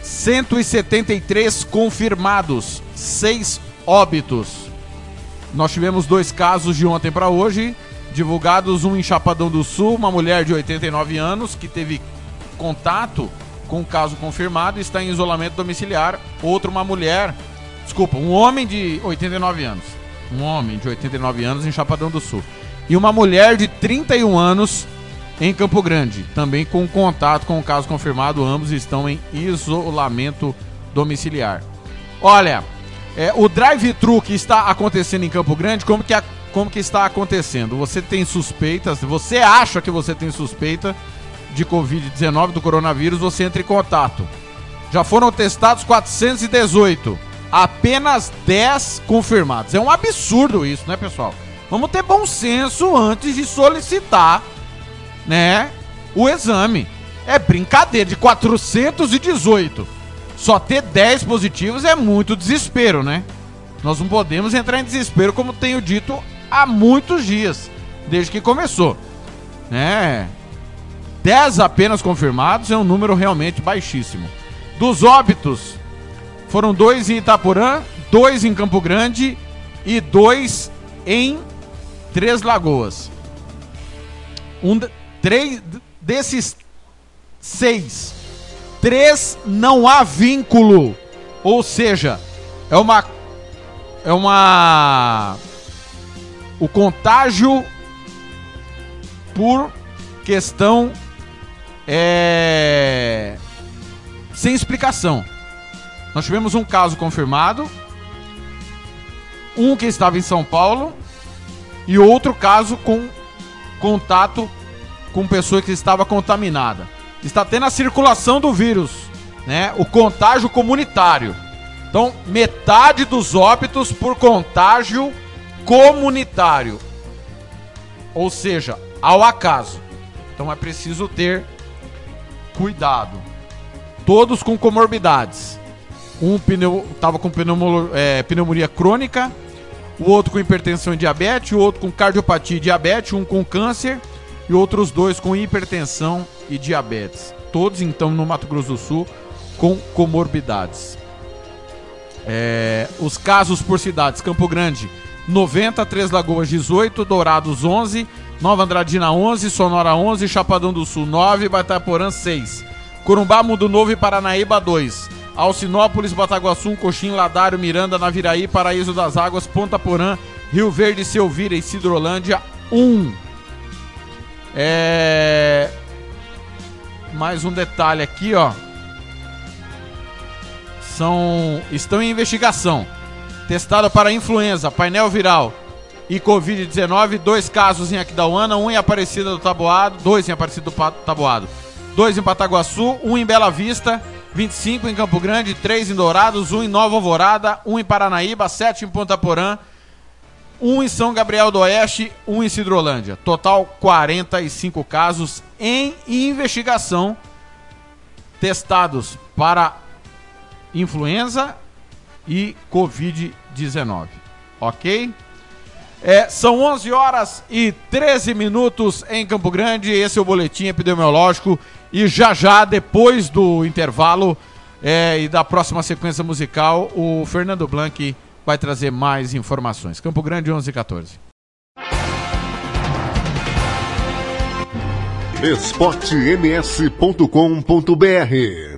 173 confirmados. 6 óbitos. Nós tivemos dois casos de ontem para hoje, divulgados um em Chapadão do Sul, uma mulher de 89 anos que teve contato com o caso confirmado e está em isolamento domiciliar. Outro uma mulher, desculpa, um homem de 89 anos. Um homem de 89 anos em Chapadão do Sul. E uma mulher de 31 anos em Campo Grande, também com contato com o caso confirmado, ambos estão em isolamento domiciliar. Olha, é, o drive-thru que está acontecendo em Campo Grande, como que, a- como que está acontecendo? Você tem suspeitas, você acha que você tem suspeita de Covid-19, do coronavírus, você entra em contato. Já foram testados 418, apenas 10 confirmados. É um absurdo isso, né, pessoal? Vamos ter bom senso antes de solicitar, né, o exame. É brincadeira, de 418. Só ter 10 positivos é muito desespero, né? Nós não podemos entrar em desespero, como tenho dito há muitos dias, desde que começou. Né? 10 apenas confirmados é um número realmente baixíssimo. Dos óbitos, foram dois em Itaporã, dois em Campo Grande e dois em Três Lagoas. Um, três desses seis, três não há vínculo. Ou seja, é uma. É uma. O contágio por questão. É. Sem explicação. Nós tivemos um caso confirmado. Um que estava em São Paulo. E outro caso com contato com pessoa que estava contaminada. Está tendo a circulação do vírus, né? O contágio comunitário. Então, metade dos óbitos por contágio comunitário. Ou seja, ao acaso. Então é preciso ter cuidado. Todos com comorbidades. Um pneu, tava com pneumo- é, pneumonia crônica, o outro com hipertensão e diabetes, o outro com cardiopatia e diabetes, um com câncer e outros dois com hipertensão e diabetes. Todos então no Mato Grosso do Sul com comorbidades. É, os casos por cidades: Campo Grande 90, Três Lagoas 18, Dourados 11, Nova Andradina 11, Sonora 11, Chapadão do Sul 9, Baitaporã 6, Corumbá, Mundo Novo e Paranaíba 2, Alcinópolis, Bataguaçu, um Coxim, Ladário, Miranda, Naviraí, Paraíso das Águas, Ponta Porã, Rio Verde, Selvira e Cidrolândia 1. É... Mais um detalhe aqui, ó. São estão em investigação. Testado para influenza, painel viral e Covid-19, dois casos em Aquidauana, um em Aparecida do Taboado, dois em Aparecida do Taboado, dois em Pataguaçu, um em Bela Vista, 25 em Campo Grande, três em Dourados, um em Nova Alvorada, um em Paranaíba, sete em Ponta Porã, um em São Gabriel do Oeste, um em Cidrolândia. Total 45 casos em investigação testados para influenza e Covid-19. Ok? É, são 11 horas e 13 minutos em Campo Grande. Esse é o boletim epidemiológico. E já já, depois do intervalo é, e da próxima sequência musical, o Fernando Blanc vai trazer mais informações. Campo Grande 11 e 14. esportems.com.br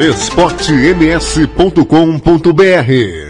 esportems.com.br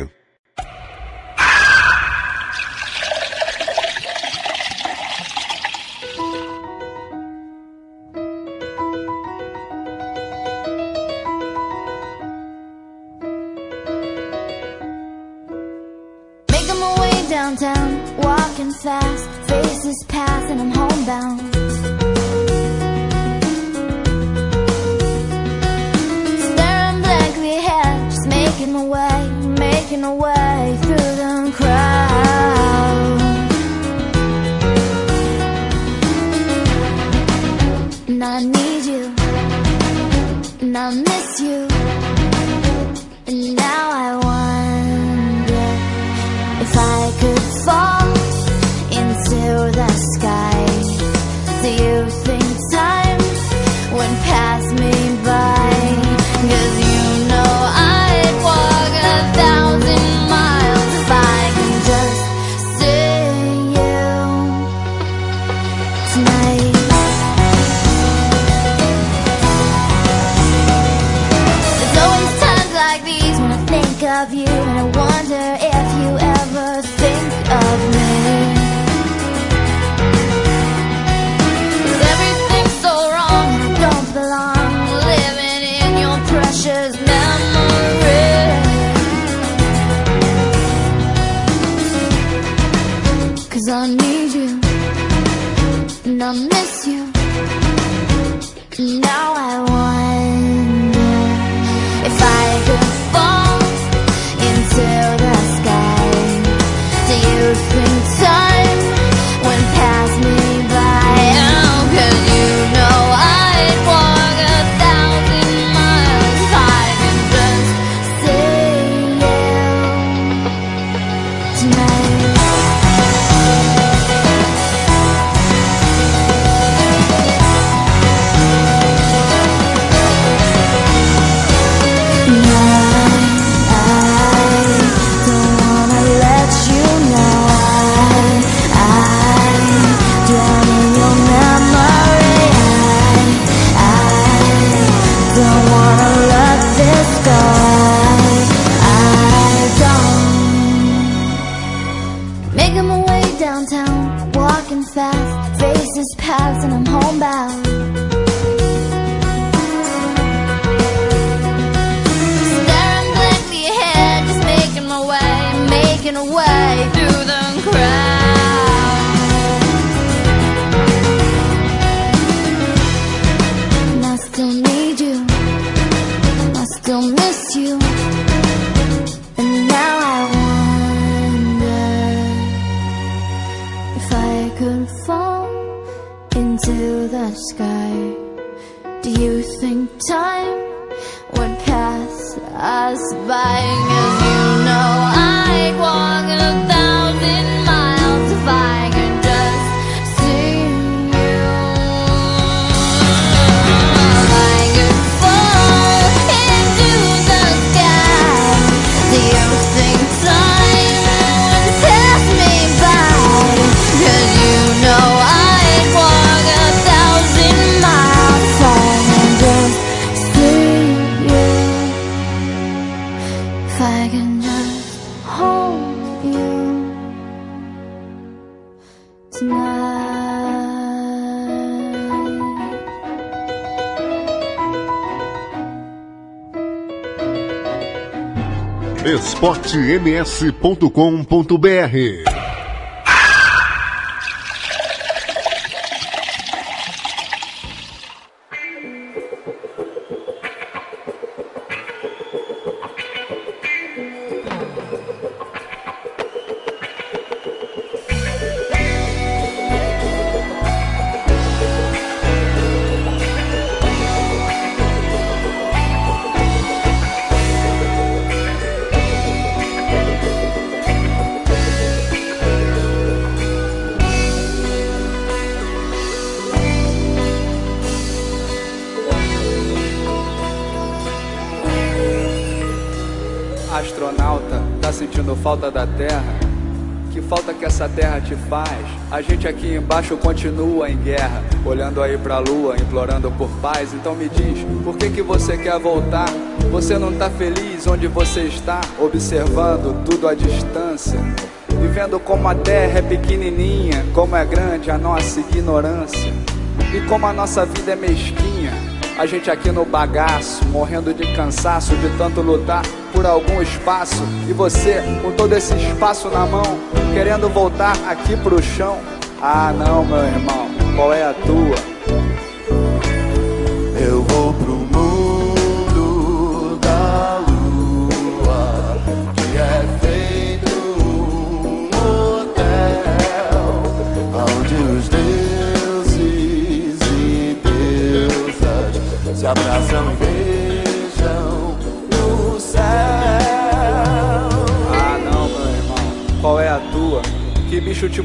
Walking fast, faces pass and I'm homebound. Staring blankly ahead, just making my way Making a way through the crowd. buying esportems.com.br faz? A gente aqui embaixo continua em guerra, olhando aí pra lua, implorando por paz. Então me diz, por que que você quer voltar? Você não tá feliz onde você está, observando tudo à distância. E vendo como a terra é pequenininha, como é grande a nossa ignorância. E como a nossa vida é mesquinha, a gente aqui no bagaço, morrendo de cansaço de tanto lutar por algum espaço. E você, com todo esse espaço na mão, querendo voltar aqui pro chão. Ah, não, meu irmão, qual é a tua?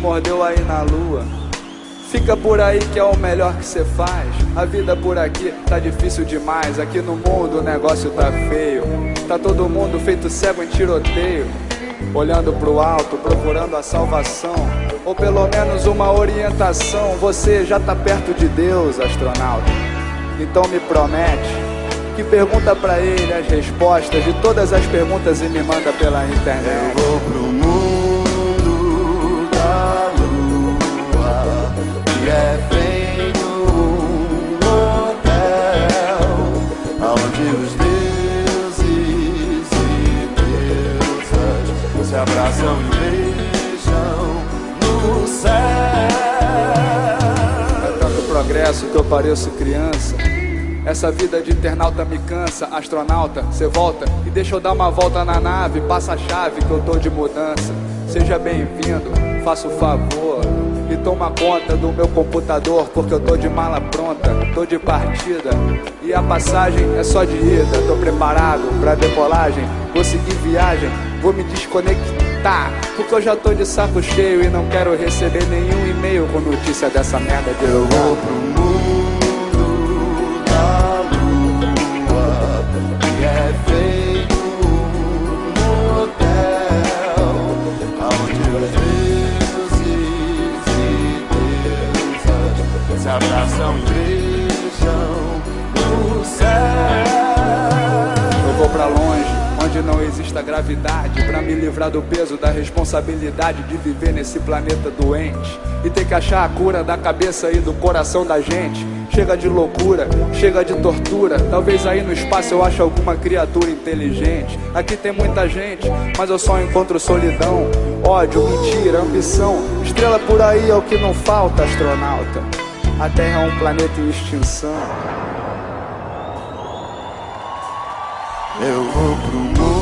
Mordeu aí na lua? Fica por aí que é o melhor que você faz. A vida por aqui tá difícil demais. Aqui no mundo o negócio tá feio. Tá todo mundo feito cego em tiroteio. Olhando pro alto, procurando a salvação. Ou pelo menos uma orientação. Você já tá perto de Deus, astronauta. Então me promete que pergunta pra ele as respostas de todas as perguntas e me manda pela internet. Que eu pareço criança. Essa vida de internauta me cansa, astronauta, cê volta e deixa eu dar uma volta na nave, passa a chave que eu tô de mudança. Seja bem-vindo, faça o favor e toma conta do meu computador, porque eu tô de mala pronta, tô de partida e a passagem é só de ida. Tô preparado pra decolagem, vou seguir viagem, vou me desconectar, porque eu já tô de saco cheio e não quero receber nenhum e-mail com notícia dessa merda de Eu vou pro mundo céu. Eu vou pra longe, onde não exista gravidade, pra me livrar do peso da responsabilidade de viver nesse planeta doente e ter que achar a cura da cabeça e do coração da gente. Chega de loucura, chega de tortura. Talvez aí no espaço eu ache alguma criatura inteligente. Aqui tem muita gente, mas eu só encontro solidão, ódio, mentira, ambição. Estrela por aí é o que não falta, astronauta. A Terra é um planeta em extinção. Eu vou pro mundo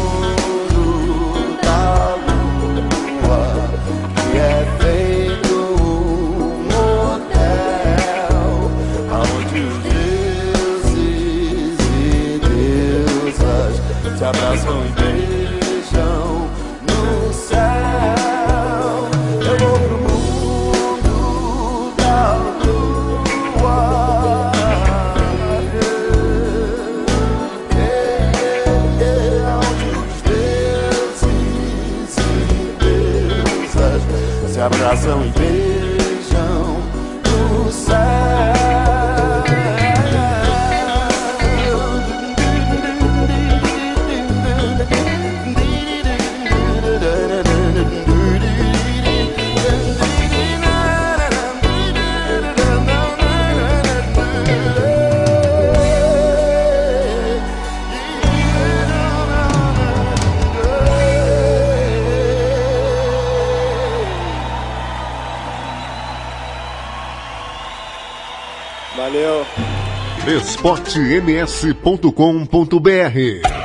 esportems.com.br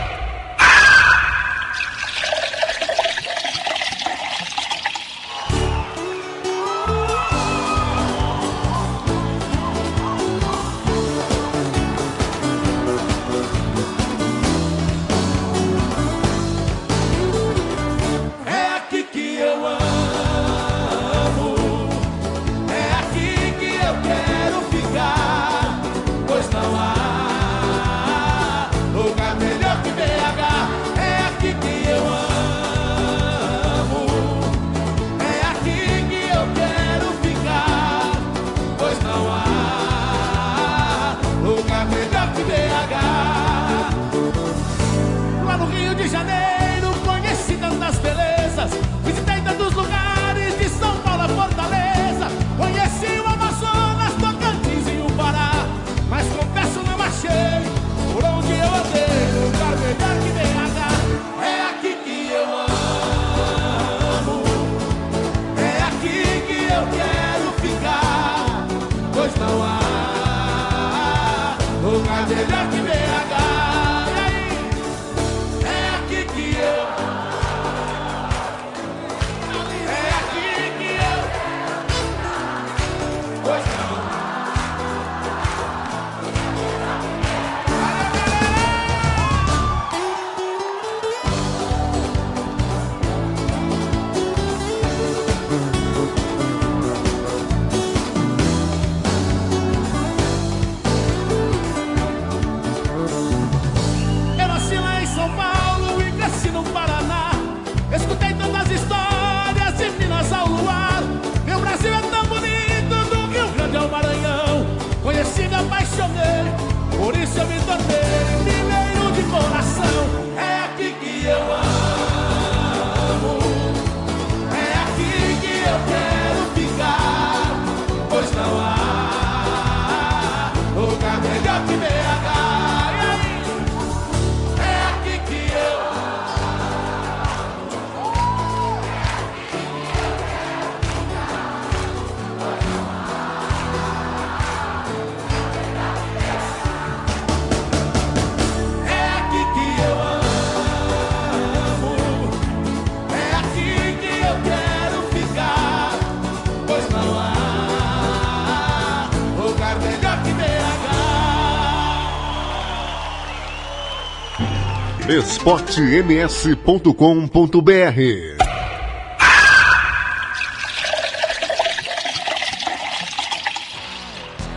esportems.com.br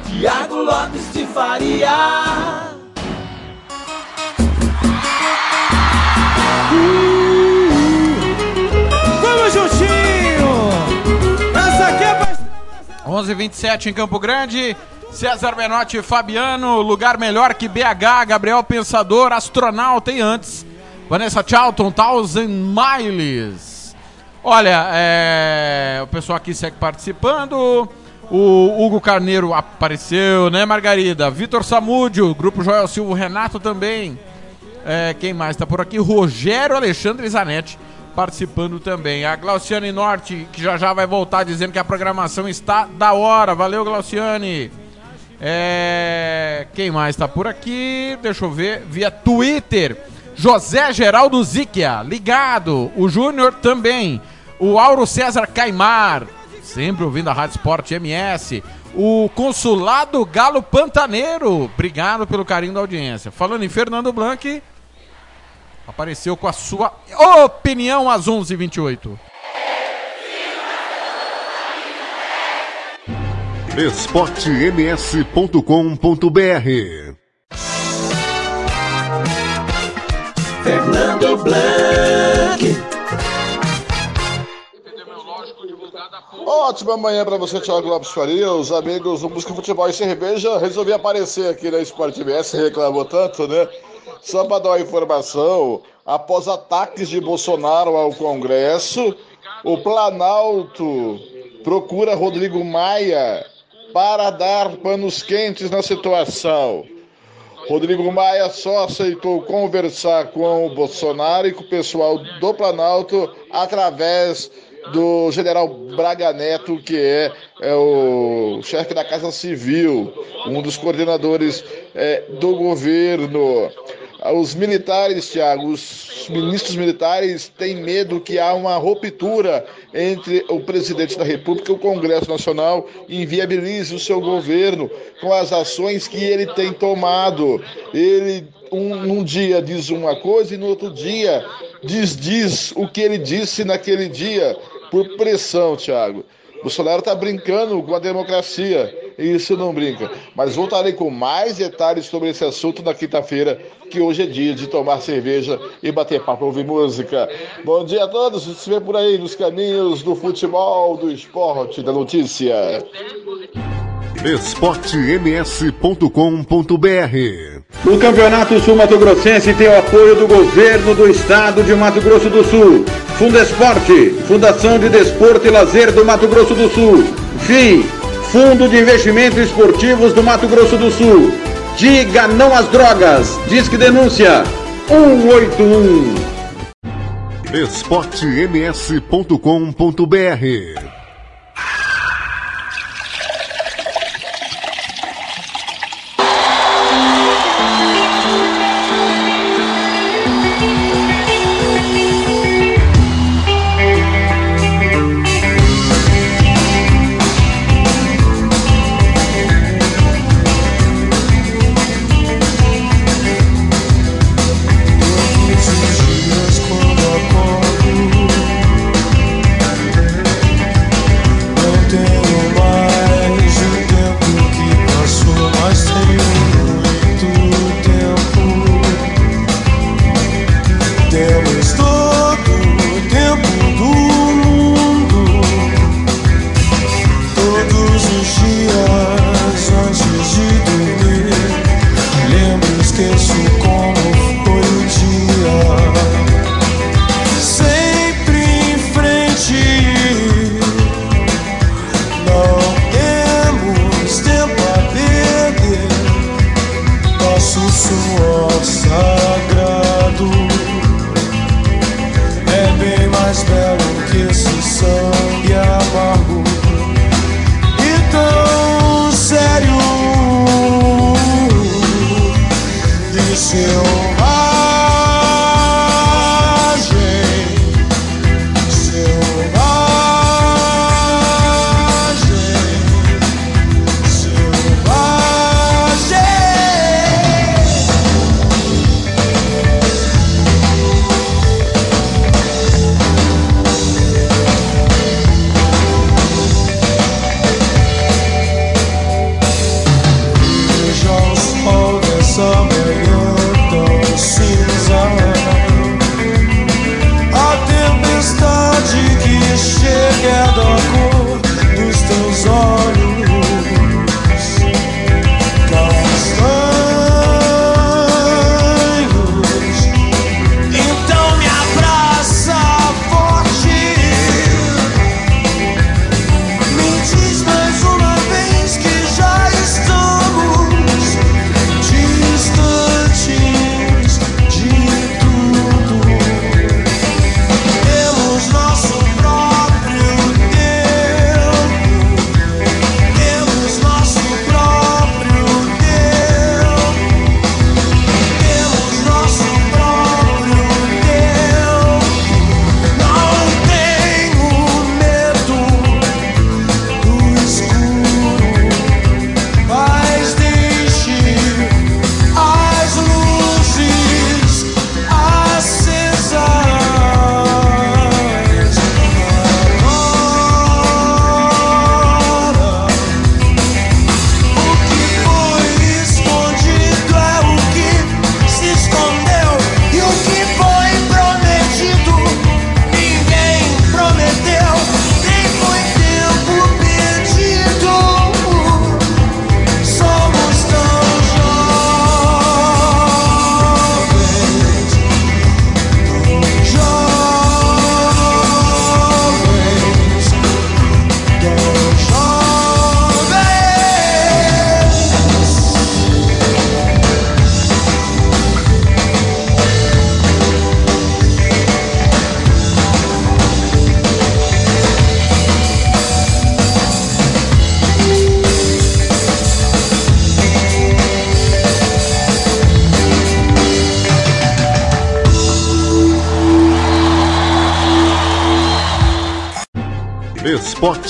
Tiago Lopes de Faria. Vamos juntinho! Essa aqui é pra 11:27 em Campo Grande. César Menotti Fabiano, lugar melhor que BH, Gabriel Pensador, astronauta e antes. Vanessa Charlton, Thousand Miles. Olha, é, o pessoal aqui segue participando. O Hugo Carneiro apareceu, né, Margarida? Vitor Samúdio, Grupo Joel Silva, Renato também. É, quem mais está por aqui? Rogério Alexandre Zanetti participando também. A Glauciane Norte, que já já vai voltar dizendo que a programação está da hora. Valeu, Glauciane. É, quem mais está por aqui? Deixa eu ver. Via Twitter. José Geraldo Ziquia, ligado. O Júnior também. O Auro César Caimar, sempre ouvindo a Rádio Sport MS. O Consulado Galo Pantaneiro, obrigado pelo carinho da audiência. Falando em Fernando Blanc, apareceu com a sua opinião às 11h28. esportems.com.br Fernando Blanc. Ótima manhã para você, Thiago Lopes Faria, os amigos do Música Futebol e Cerveja. Resolvi aparecer aqui na Sport MS, reclamou tanto, né? Só para dar uma informação, após ataques de Bolsonaro ao Congresso, o Planalto procura Rodrigo Maia para dar panos quentes na situação. Rodrigo Maia só aceitou conversar com o Bolsonaro e com o pessoal do Planalto através do general Braga Neto, que é, é o chefe da Casa Civil, um dos coordenadores é, do governo. Os militares, Tiago, os ministros militares têm medo que há uma ruptura entre o presidente da República e o Congresso Nacional e inviabilize o seu governo com as ações que ele tem tomado. Ele um, num dia diz uma coisa e no outro dia desdiz o que ele disse naquele dia por pressão, Tiago. Bolsonaro está brincando com a democracia isso não brinca. Mas voltarei com mais detalhes sobre esse assunto na quinta-feira, que hoje é dia de tomar cerveja e bater papo, ouvir música. Bom dia a todos, se vê por aí nos caminhos do futebol, do esporte, da notícia. esportems.com.br O Campeonato Sul Mato Grossense tem o apoio do governo do estado de Mato Grosso do Sul. Fundo Esporte, Fundação de Desporto e Lazer do Mato Grosso do Sul. FII Fundo de Investimentos Esportivos do Mato Grosso do Sul. Diga não às drogas. Disque denúncia 181. esportems.com.br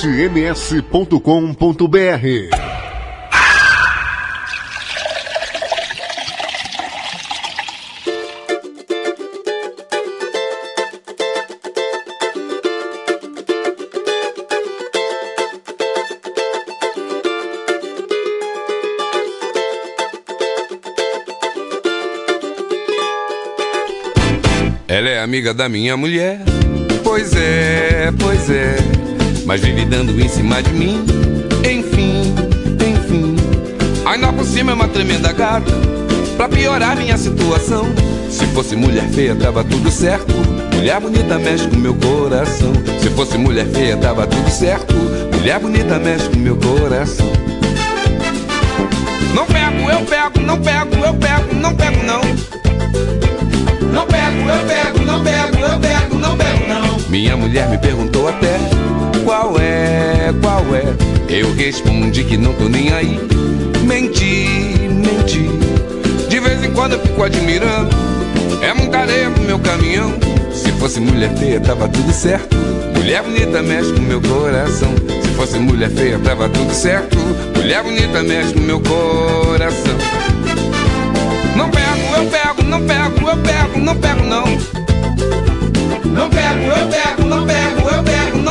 sms.com.br. Ela é amiga da minha mulher. Pois é, pois é mas vive dando em cima de mim. Enfim, enfim, ainda por cima é uma tremenda gata. Pra piorar minha situação, se fosse mulher feia, tava tudo certo. Mulher bonita mexe com meu coração. Se fosse mulher feia, tava tudo certo. Mulher bonita mexe com meu coração. Não pego, eu pego, não pego, eu pego, não pego, não. Não pego, eu pego, não pego, eu pego, não pego, não. Minha mulher me perguntou até qual é, qual é. Eu respondi que não tô nem aí. Menti, menti. De vez em quando eu fico admirando. É muita areia pro meu caminhão. Se fosse mulher feia, tava tudo certo. Mulher bonita mexe com meu coração. Se fosse mulher feia, tava tudo certo. Mulher bonita mexe com meu coração. Não pego, eu pego, não pego, eu pego, não pego não. Não pego, eu pego, não pego,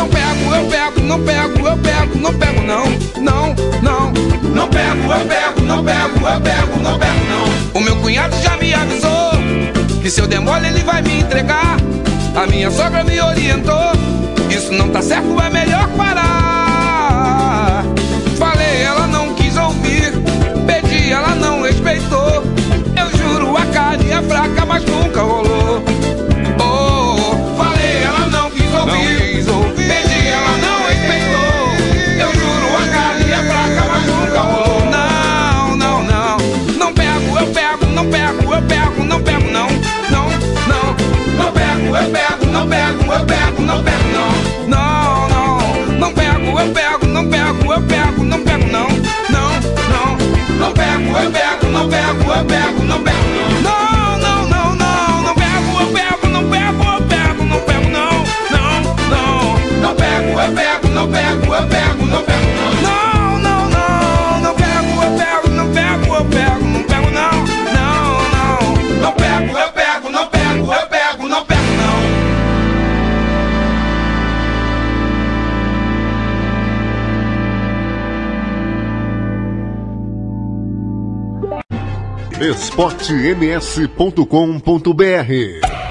Não pego, eu pego, não pego, eu pego, não pego, não. Não, não. Não pego, eu pego, não pego, eu pego, não pego, não. O meu cunhado já me avisou que se eu der mole ele vai me entregar. A minha sogra me orientou. Isso não tá certo, é melhor parar. Falei, ela não quis ouvir. Pedi, ela não respeitou. Eu juro, a carne é fraca, mas nunca rolou. Pego, eu pego, não pego, não. Não, não. Não pego, eu pego, não pego, eu pego, não pego, não. Não, não. Não pego, eu pego, não pego, eu pego, não pego, não, esportems.com.br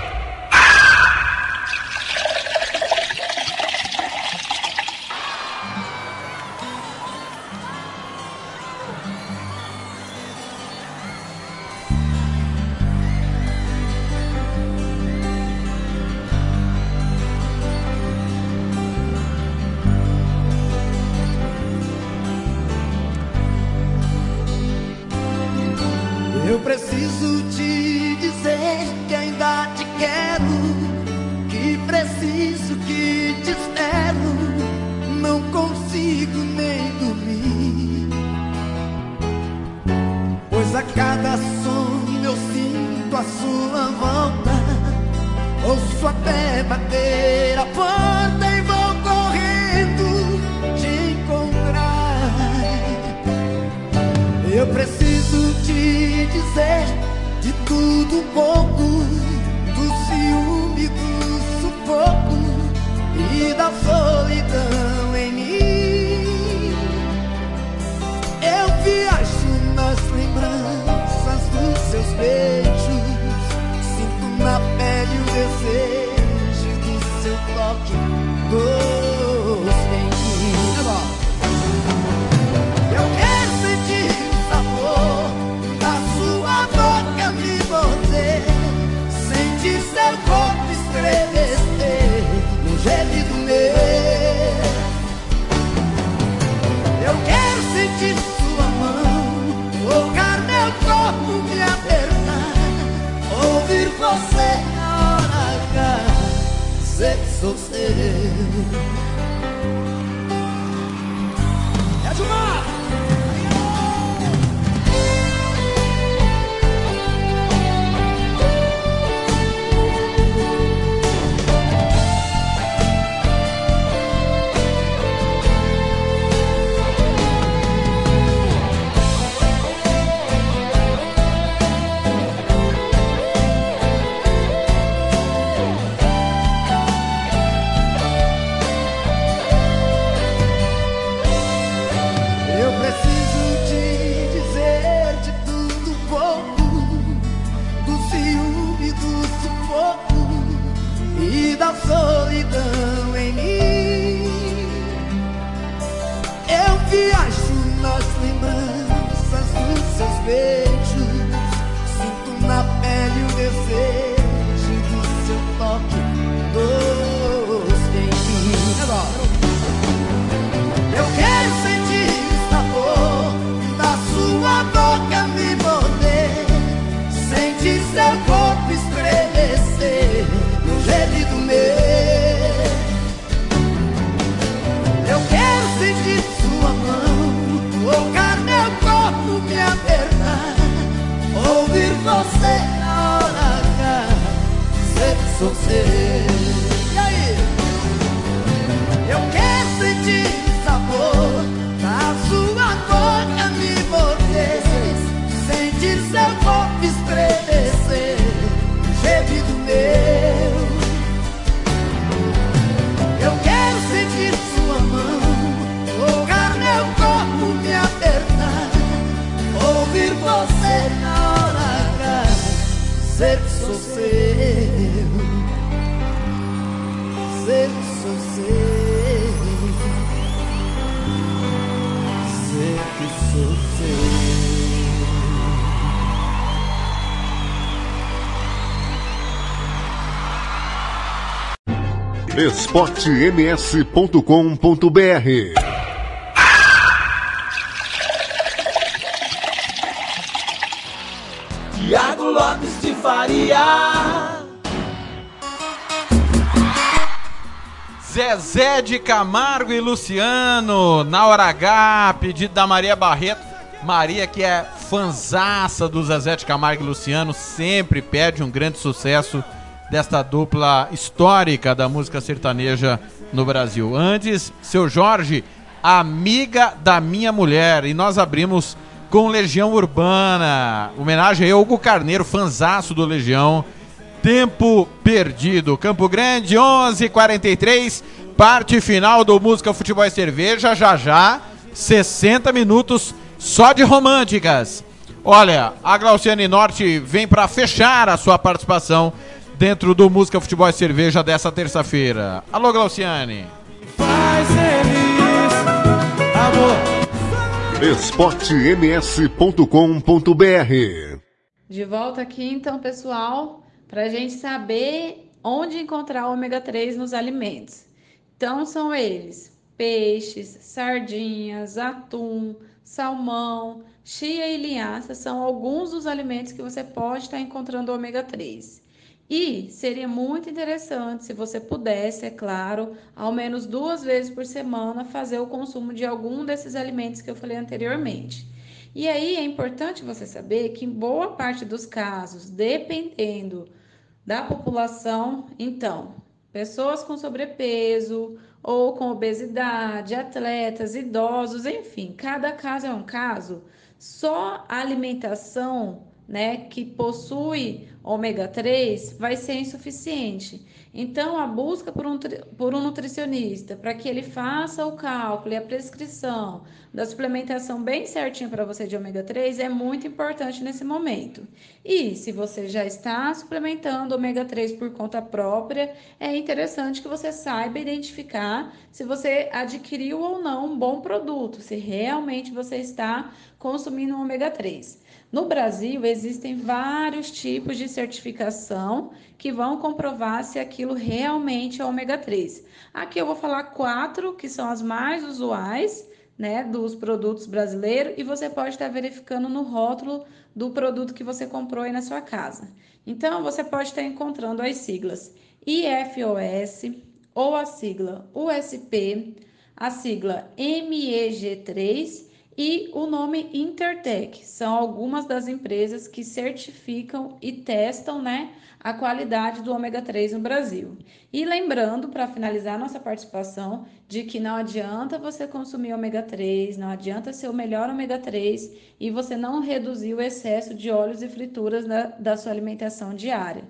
esportems.com.br Tiago Lopes de Faria. Zezé de Camargo e Luciano, na hora H, pedido da Maria Barreto. Maria, que é fanzaça do Zezé de Camargo e Luciano, sempre pede um grande sucesso desta dupla histórica da música sertaneja no Brasil. Antes, seu Jorge, amiga da minha mulher. E nós abrimos com Legião Urbana. Homenagem a Hugo Carneiro, fanzaço do Legião. Tempo perdido. Campo Grande, 11:43. Parte final do Música Futebol e Cerveja. Já já, 60 minutos só de românticas. Olha, a Glauciane Norte vem para fechar a sua participação dentro do Música Futebol e Cerveja dessa terça-feira. Alô, Glauciane. Faz feliz, amor. esportems.com.br De volta aqui então, pessoal, para a gente saber onde encontrar o ômega 3 nos alimentos. Então, são eles: peixes, sardinhas, atum, salmão, chia e linhaça são alguns dos alimentos que você pode estar encontrando ômega 3. E seria muito interessante se você pudesse, é claro, ao menos duas vezes por semana fazer o consumo de algum desses alimentos que eu falei anteriormente. E aí é importante você saber que em boa parte dos casos, dependendo da população, então, pessoas com sobrepeso ou com obesidade, atletas, idosos, enfim, cada caso é um caso. Só a alimentação, né, que possui ômega 3 vai ser insuficiente. Então, a busca por um, por um nutricionista para que ele faça o cálculo e a prescrição da suplementação bem certinho para você de ômega 3 é muito importante nesse momento. E se você já está suplementando ômega 3 por conta própria, é interessante que você saiba identificar se você adquiriu ou não um bom produto, se realmente você está consumindo um ômega 3. No Brasil, existem vários tipos de certificação que vão comprovar se aquilo realmente é ômega 3. Aqui eu vou falar quatro que são as mais usuais, né, dos produtos brasileiros e você pode estar verificando no rótulo do produto que você comprou aí na sua casa. Então, você pode estar encontrando as siglas IFOS ou a sigla USP, a sigla MEG3 e o nome Intertech. São algumas das empresas que certificam e testam, né, a qualidade do ômega 3 no Brasil. E lembrando, para finalizar nossa participação, de que não adianta você consumir ômega 3, não adianta ser o melhor ômega 3 e você não reduzir o excesso de óleos e frituras da, da sua alimentação diária.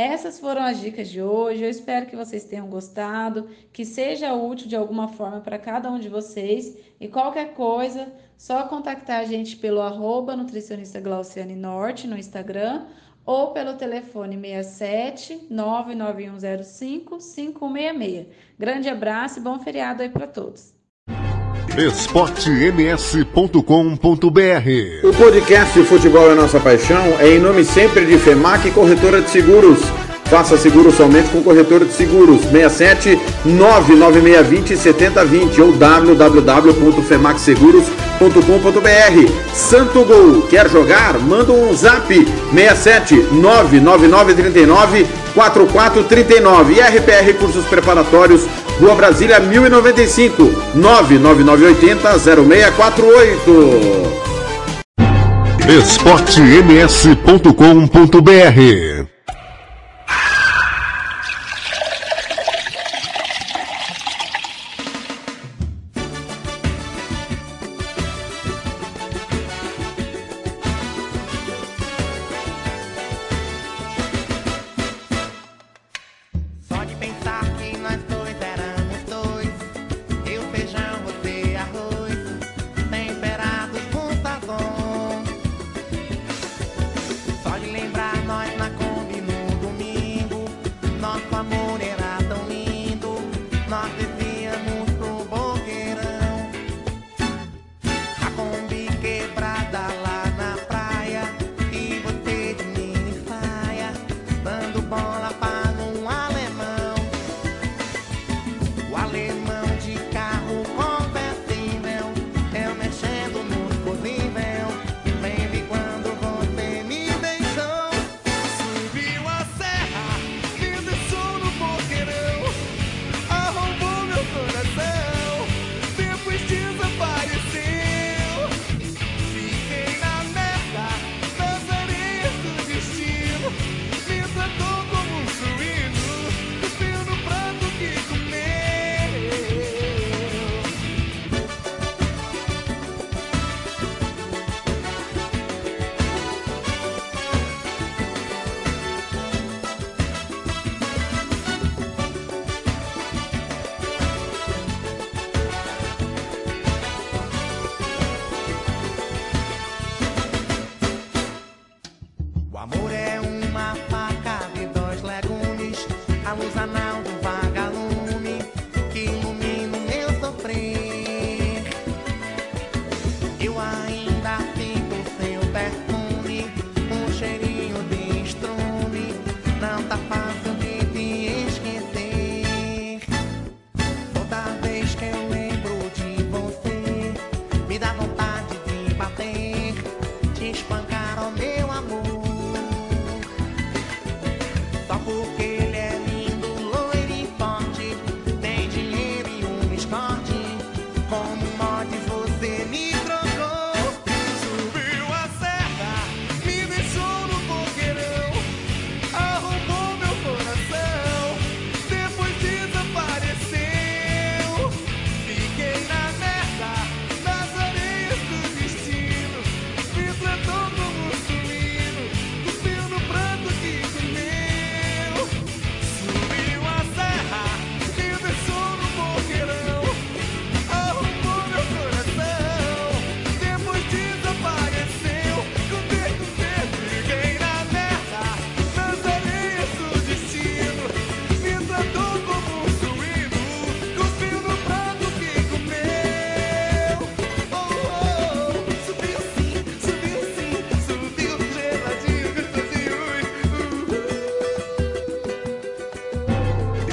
Essas foram as dicas de hoje. Eu espero que vocês tenham gostado, que seja útil de alguma forma para cada um de vocês. E qualquer coisa, só contactar a gente pelo arroba nutricionista Glauciane Norte no Instagram ou pelo telefone 67 99105 5166. Grande abraço e bom feriado aí para todos. esportems.com.br O podcast Futebol é Nossa Paixão é em nome sempre de FEMAC Corretora de Seguros. Faça seguro somente com corretora de seguros 67 99620 7020 ou www.femacseguros.com.br. Santo Gol, quer jogar? Manda um zap 67 99939 4439 e RPR Cursos Preparatórios, Rua Brasília 1095 99980 0648. esportems.com.br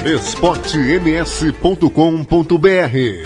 esportems.com.br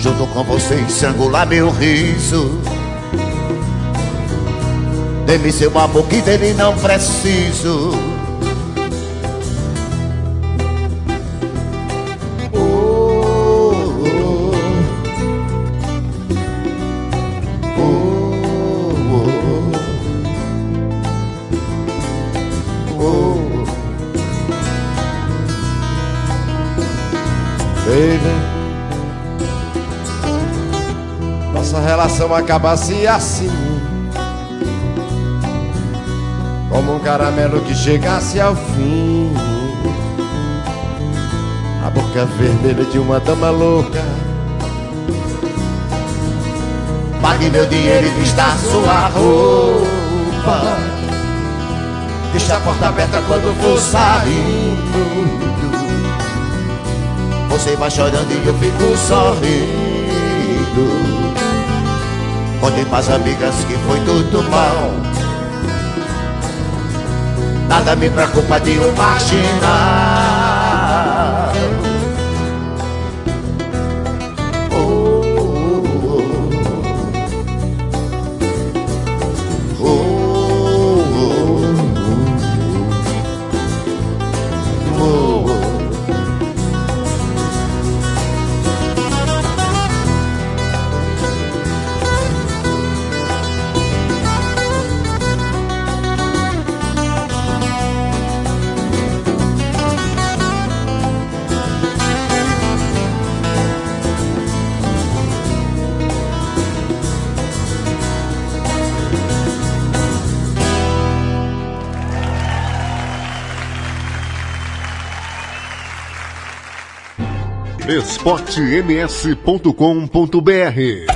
Junto com você estrangular meu riso. Dê-me seu amor que dele não preciso Relação acabasse assim. Como um caramelo que chegasse ao fim. A boca vermelha de uma dama louca. Pague meu dinheiro e vista sua roupa. Deixa a porta aberta quando for saindo. Você vai chorando e eu fico sorrindo Contem pras amigas que foi tudo mal. Nada me preocupa de um marginal esportems.com.br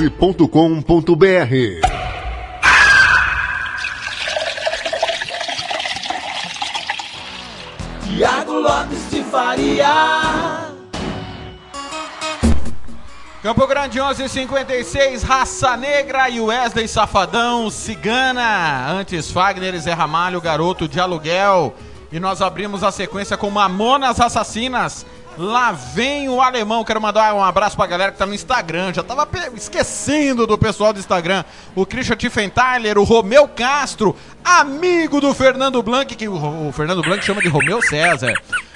esportems.com.br Tiago Lopes de Faria. Campo Grande 1156, Raça Negra e Wesley Safadão, Cigana. Antes Fagner e Zé Ramalho, Garoto de Aluguel. E nós abrimos a sequência com Mamonas Assassinas. Lá vem o alemão. Quero mandar um abraço pra galera que tá no Instagram. Já tava esquecendo do pessoal do Instagram. O Christian Tiffenthaler, o Romeu Castro, amigo do Fernando Blanc, que o, Fernando Blanc chama de Romeu César.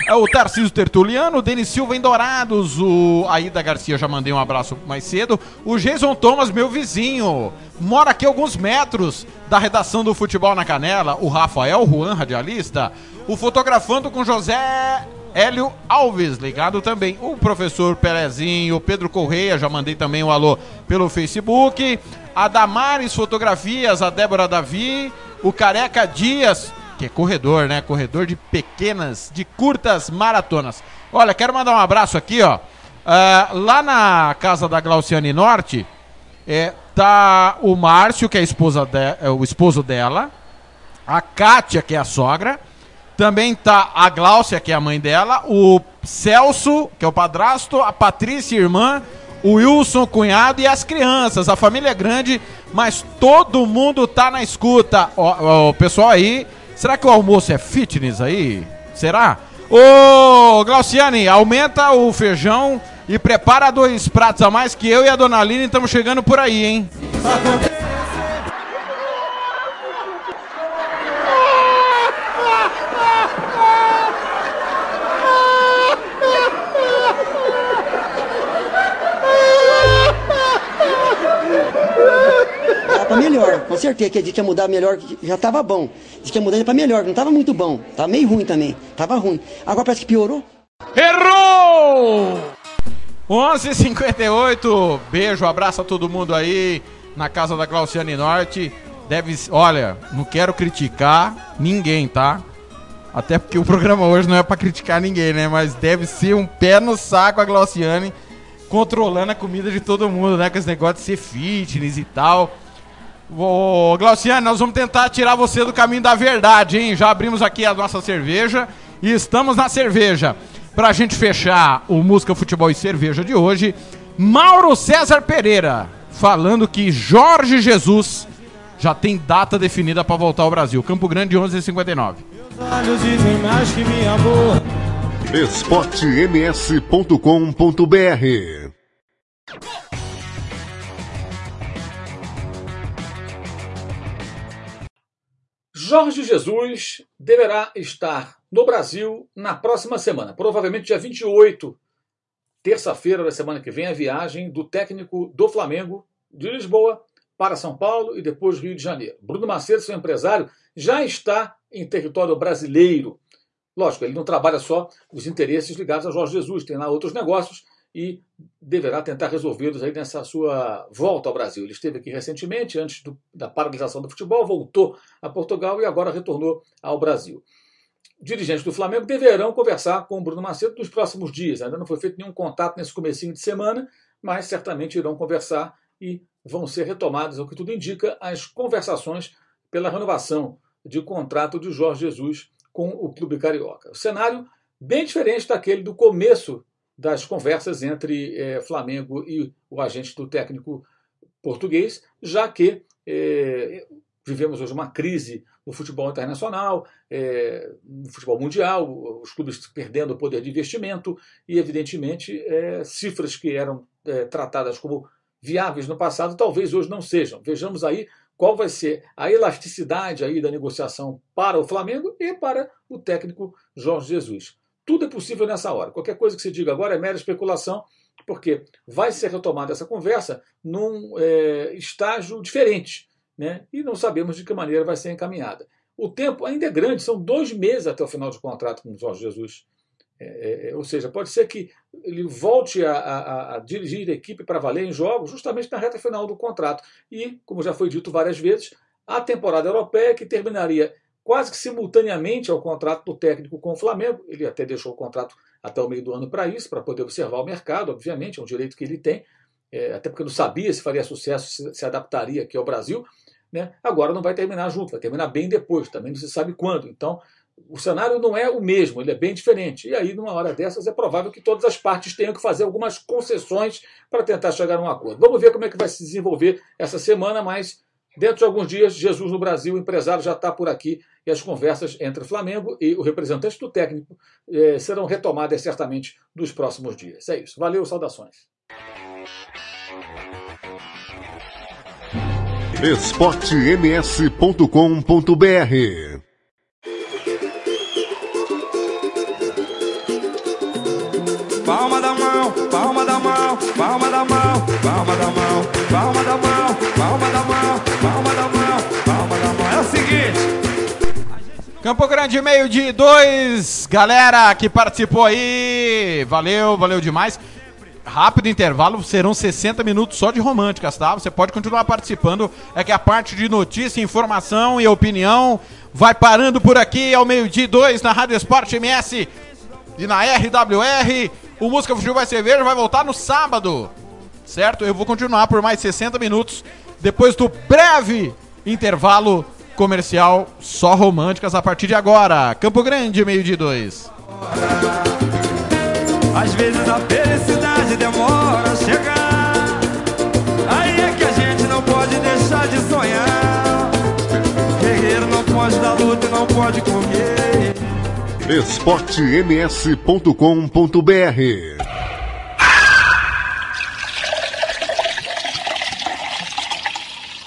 É o Tarcísio Tertuliano, o Denis Silva em Dourados, o Aida Garcia, já mandei um abraço mais cedo. O Jason Thomas, meu vizinho, mora aqui alguns metros da redação do Futebol na Canela. O Rafael Juan, radialista. O Fotografando com José Hélio Alves, ligado também. O professor Pelezinho, o Pedro Correia, já mandei também um alô pelo Facebook. A Damares Fotografias, a Débora Davi, o Careca Dias, que é corredor, né? Corredor de pequenas, de curtas maratonas. Olha, quero mandar um abraço aqui, ó. Ah, lá na casa da Glauciane Norte, é, tá o Márcio, que é, esposa de- é o esposo dela, a Kátia, que é a sogra, também tá a Gláucia, que é a mãe dela, o Celso, que é o padrasto, a Patrícia, irmã, o Wilson, cunhado e as crianças. A família é grande, mas todo mundo tá na escuta. Ó, o pessoal aí, será que o almoço é fitness aí? Será? Ô, Glauciane, aumenta o feijão e prepara dois pratos a mais que eu e a Dona Aline estamos chegando por aí, hein? Melhor, com certeza que a gente ia mudar melhor, já tava bom. Diz que ia mudar pra melhor, não tava muito bom. Tava meio ruim também, tava ruim. Agora parece que piorou. Errou! 11:58. Beijo, abraço a todo mundo aí na casa da Glauciane Norte. Deve, olha, não quero criticar ninguém, tá? Até porque o programa hoje não é pra criticar ninguém, né? Mas deve ser um pé no saco a Glauciane controlando a comida de todo mundo, né? Com esse negócio de ser fitness e tal. Ô, Glauciane, nós vamos tentar tirar você do caminho da verdade, hein? Já abrimos aqui a nossa cerveja e estamos na cerveja. Pra gente fechar o Música, Futebol e Cerveja de hoje, Mauro César Pereira falando que Jorge Jesus já tem data definida pra voltar ao Brasil. Campo Grande 11:59. olhos dizem mais que me amor. esportems.com.br Jorge Jesus deverá estar no Brasil na próxima semana, provavelmente dia 28, terça-feira da semana que vem, a viagem do técnico do Flamengo de Lisboa para São Paulo e depois Rio de Janeiro. Bruno Macedo, seu empresário, já está em território brasileiro. Lógico, ele não trabalha só os interesses ligados a Jorge Jesus, tem lá outros negócios e deverá tentar resolvê-los aí nessa sua volta ao Brasil. Ele esteve aqui recentemente, antes do, da paralisação do futebol, voltou a Portugal e agora retornou ao Brasil. Dirigentes do Flamengo deverão conversar com o Bruno Macedo nos próximos dias. Ainda não foi feito nenhum contato nesse comecinho de semana, mas certamente irão conversar e vão ser retomadas, o que tudo indica, as conversações pela renovação de contrato de Jorge Jesus com o clube carioca. O cenário bem diferente daquele do começo das conversas entre eh, Flamengo e o agente do técnico português, já que eh, vivemos hoje uma crise no futebol internacional, eh, no futebol mundial, os clubes perdendo o poder de investimento e, evidentemente, cifras que eram tratadas como viáveis no passado talvez hoje não sejam. Vejamos aí qual vai ser a elasticidade aí da negociação para o Flamengo e para o técnico Jorge Jesus. Tudo é possível nessa hora. Qualquer coisa que se diga agora é mera especulação, porque vai ser retomada essa conversa num é, estágio diferente, né? e não sabemos de que maneira vai ser encaminhada. O tempo ainda é grande, são dois meses até o final de contrato com o Jorge Jesus. É, é, ou seja, pode ser que ele volte a, a, a dirigir a equipe para valer em jogos justamente na reta final do contrato. E, como já foi dito várias vezes, a temporada europeia que terminaria quase que simultaneamente ao contrato do técnico com o Flamengo. Ele até deixou o contrato até o meio do ano para isso, para poder observar o mercado, obviamente, é um direito que ele tem, é, até porque não sabia se faria sucesso, se, se adaptaria aqui ao Brasil. Né? Agora não vai terminar junto, vai terminar bem depois, também não se sabe quando. Então, o cenário não é o mesmo, ele é bem diferente. E aí, numa hora dessas, é provável que todas as partes tenham que fazer algumas concessões para tentar chegar a um acordo. Vamos ver como é que vai se desenvolver essa semana, mas dentro de alguns dias, Jesus no Brasil, o empresário já está por aqui e as conversas entre o Flamengo e o representante do técnico eh, serão retomadas certamente nos próximos dias. É isso. Valeu, saudações. esportems.com.br mão, palma da mão, palma da mão, palma da mão, palma da mão, palma da mão, palma da mão. É o seguinte. Campo Grande, meio de dois. Galera que participou aí, valeu, valeu demais. Rápido intervalo, serão 60 minutos só de românticas, tá? Você pode continuar participando. É que a parte de notícia, informação e opinião vai parando por aqui ao meio-dia e dois na Rádio Esporte MS e na RWR. O Música Futebol vai Cerveja vai voltar no sábado, certo? Eu vou continuar por mais 60 minutos depois do breve intervalo comercial só românticas a partir de agora. Campo Grande, meio de dois. Às vezes a felicidade demora a chegar. Aí é que a gente não pode deixar de sonhar. Guerreiro não pode dar luta e não pode comer. esportems.com.br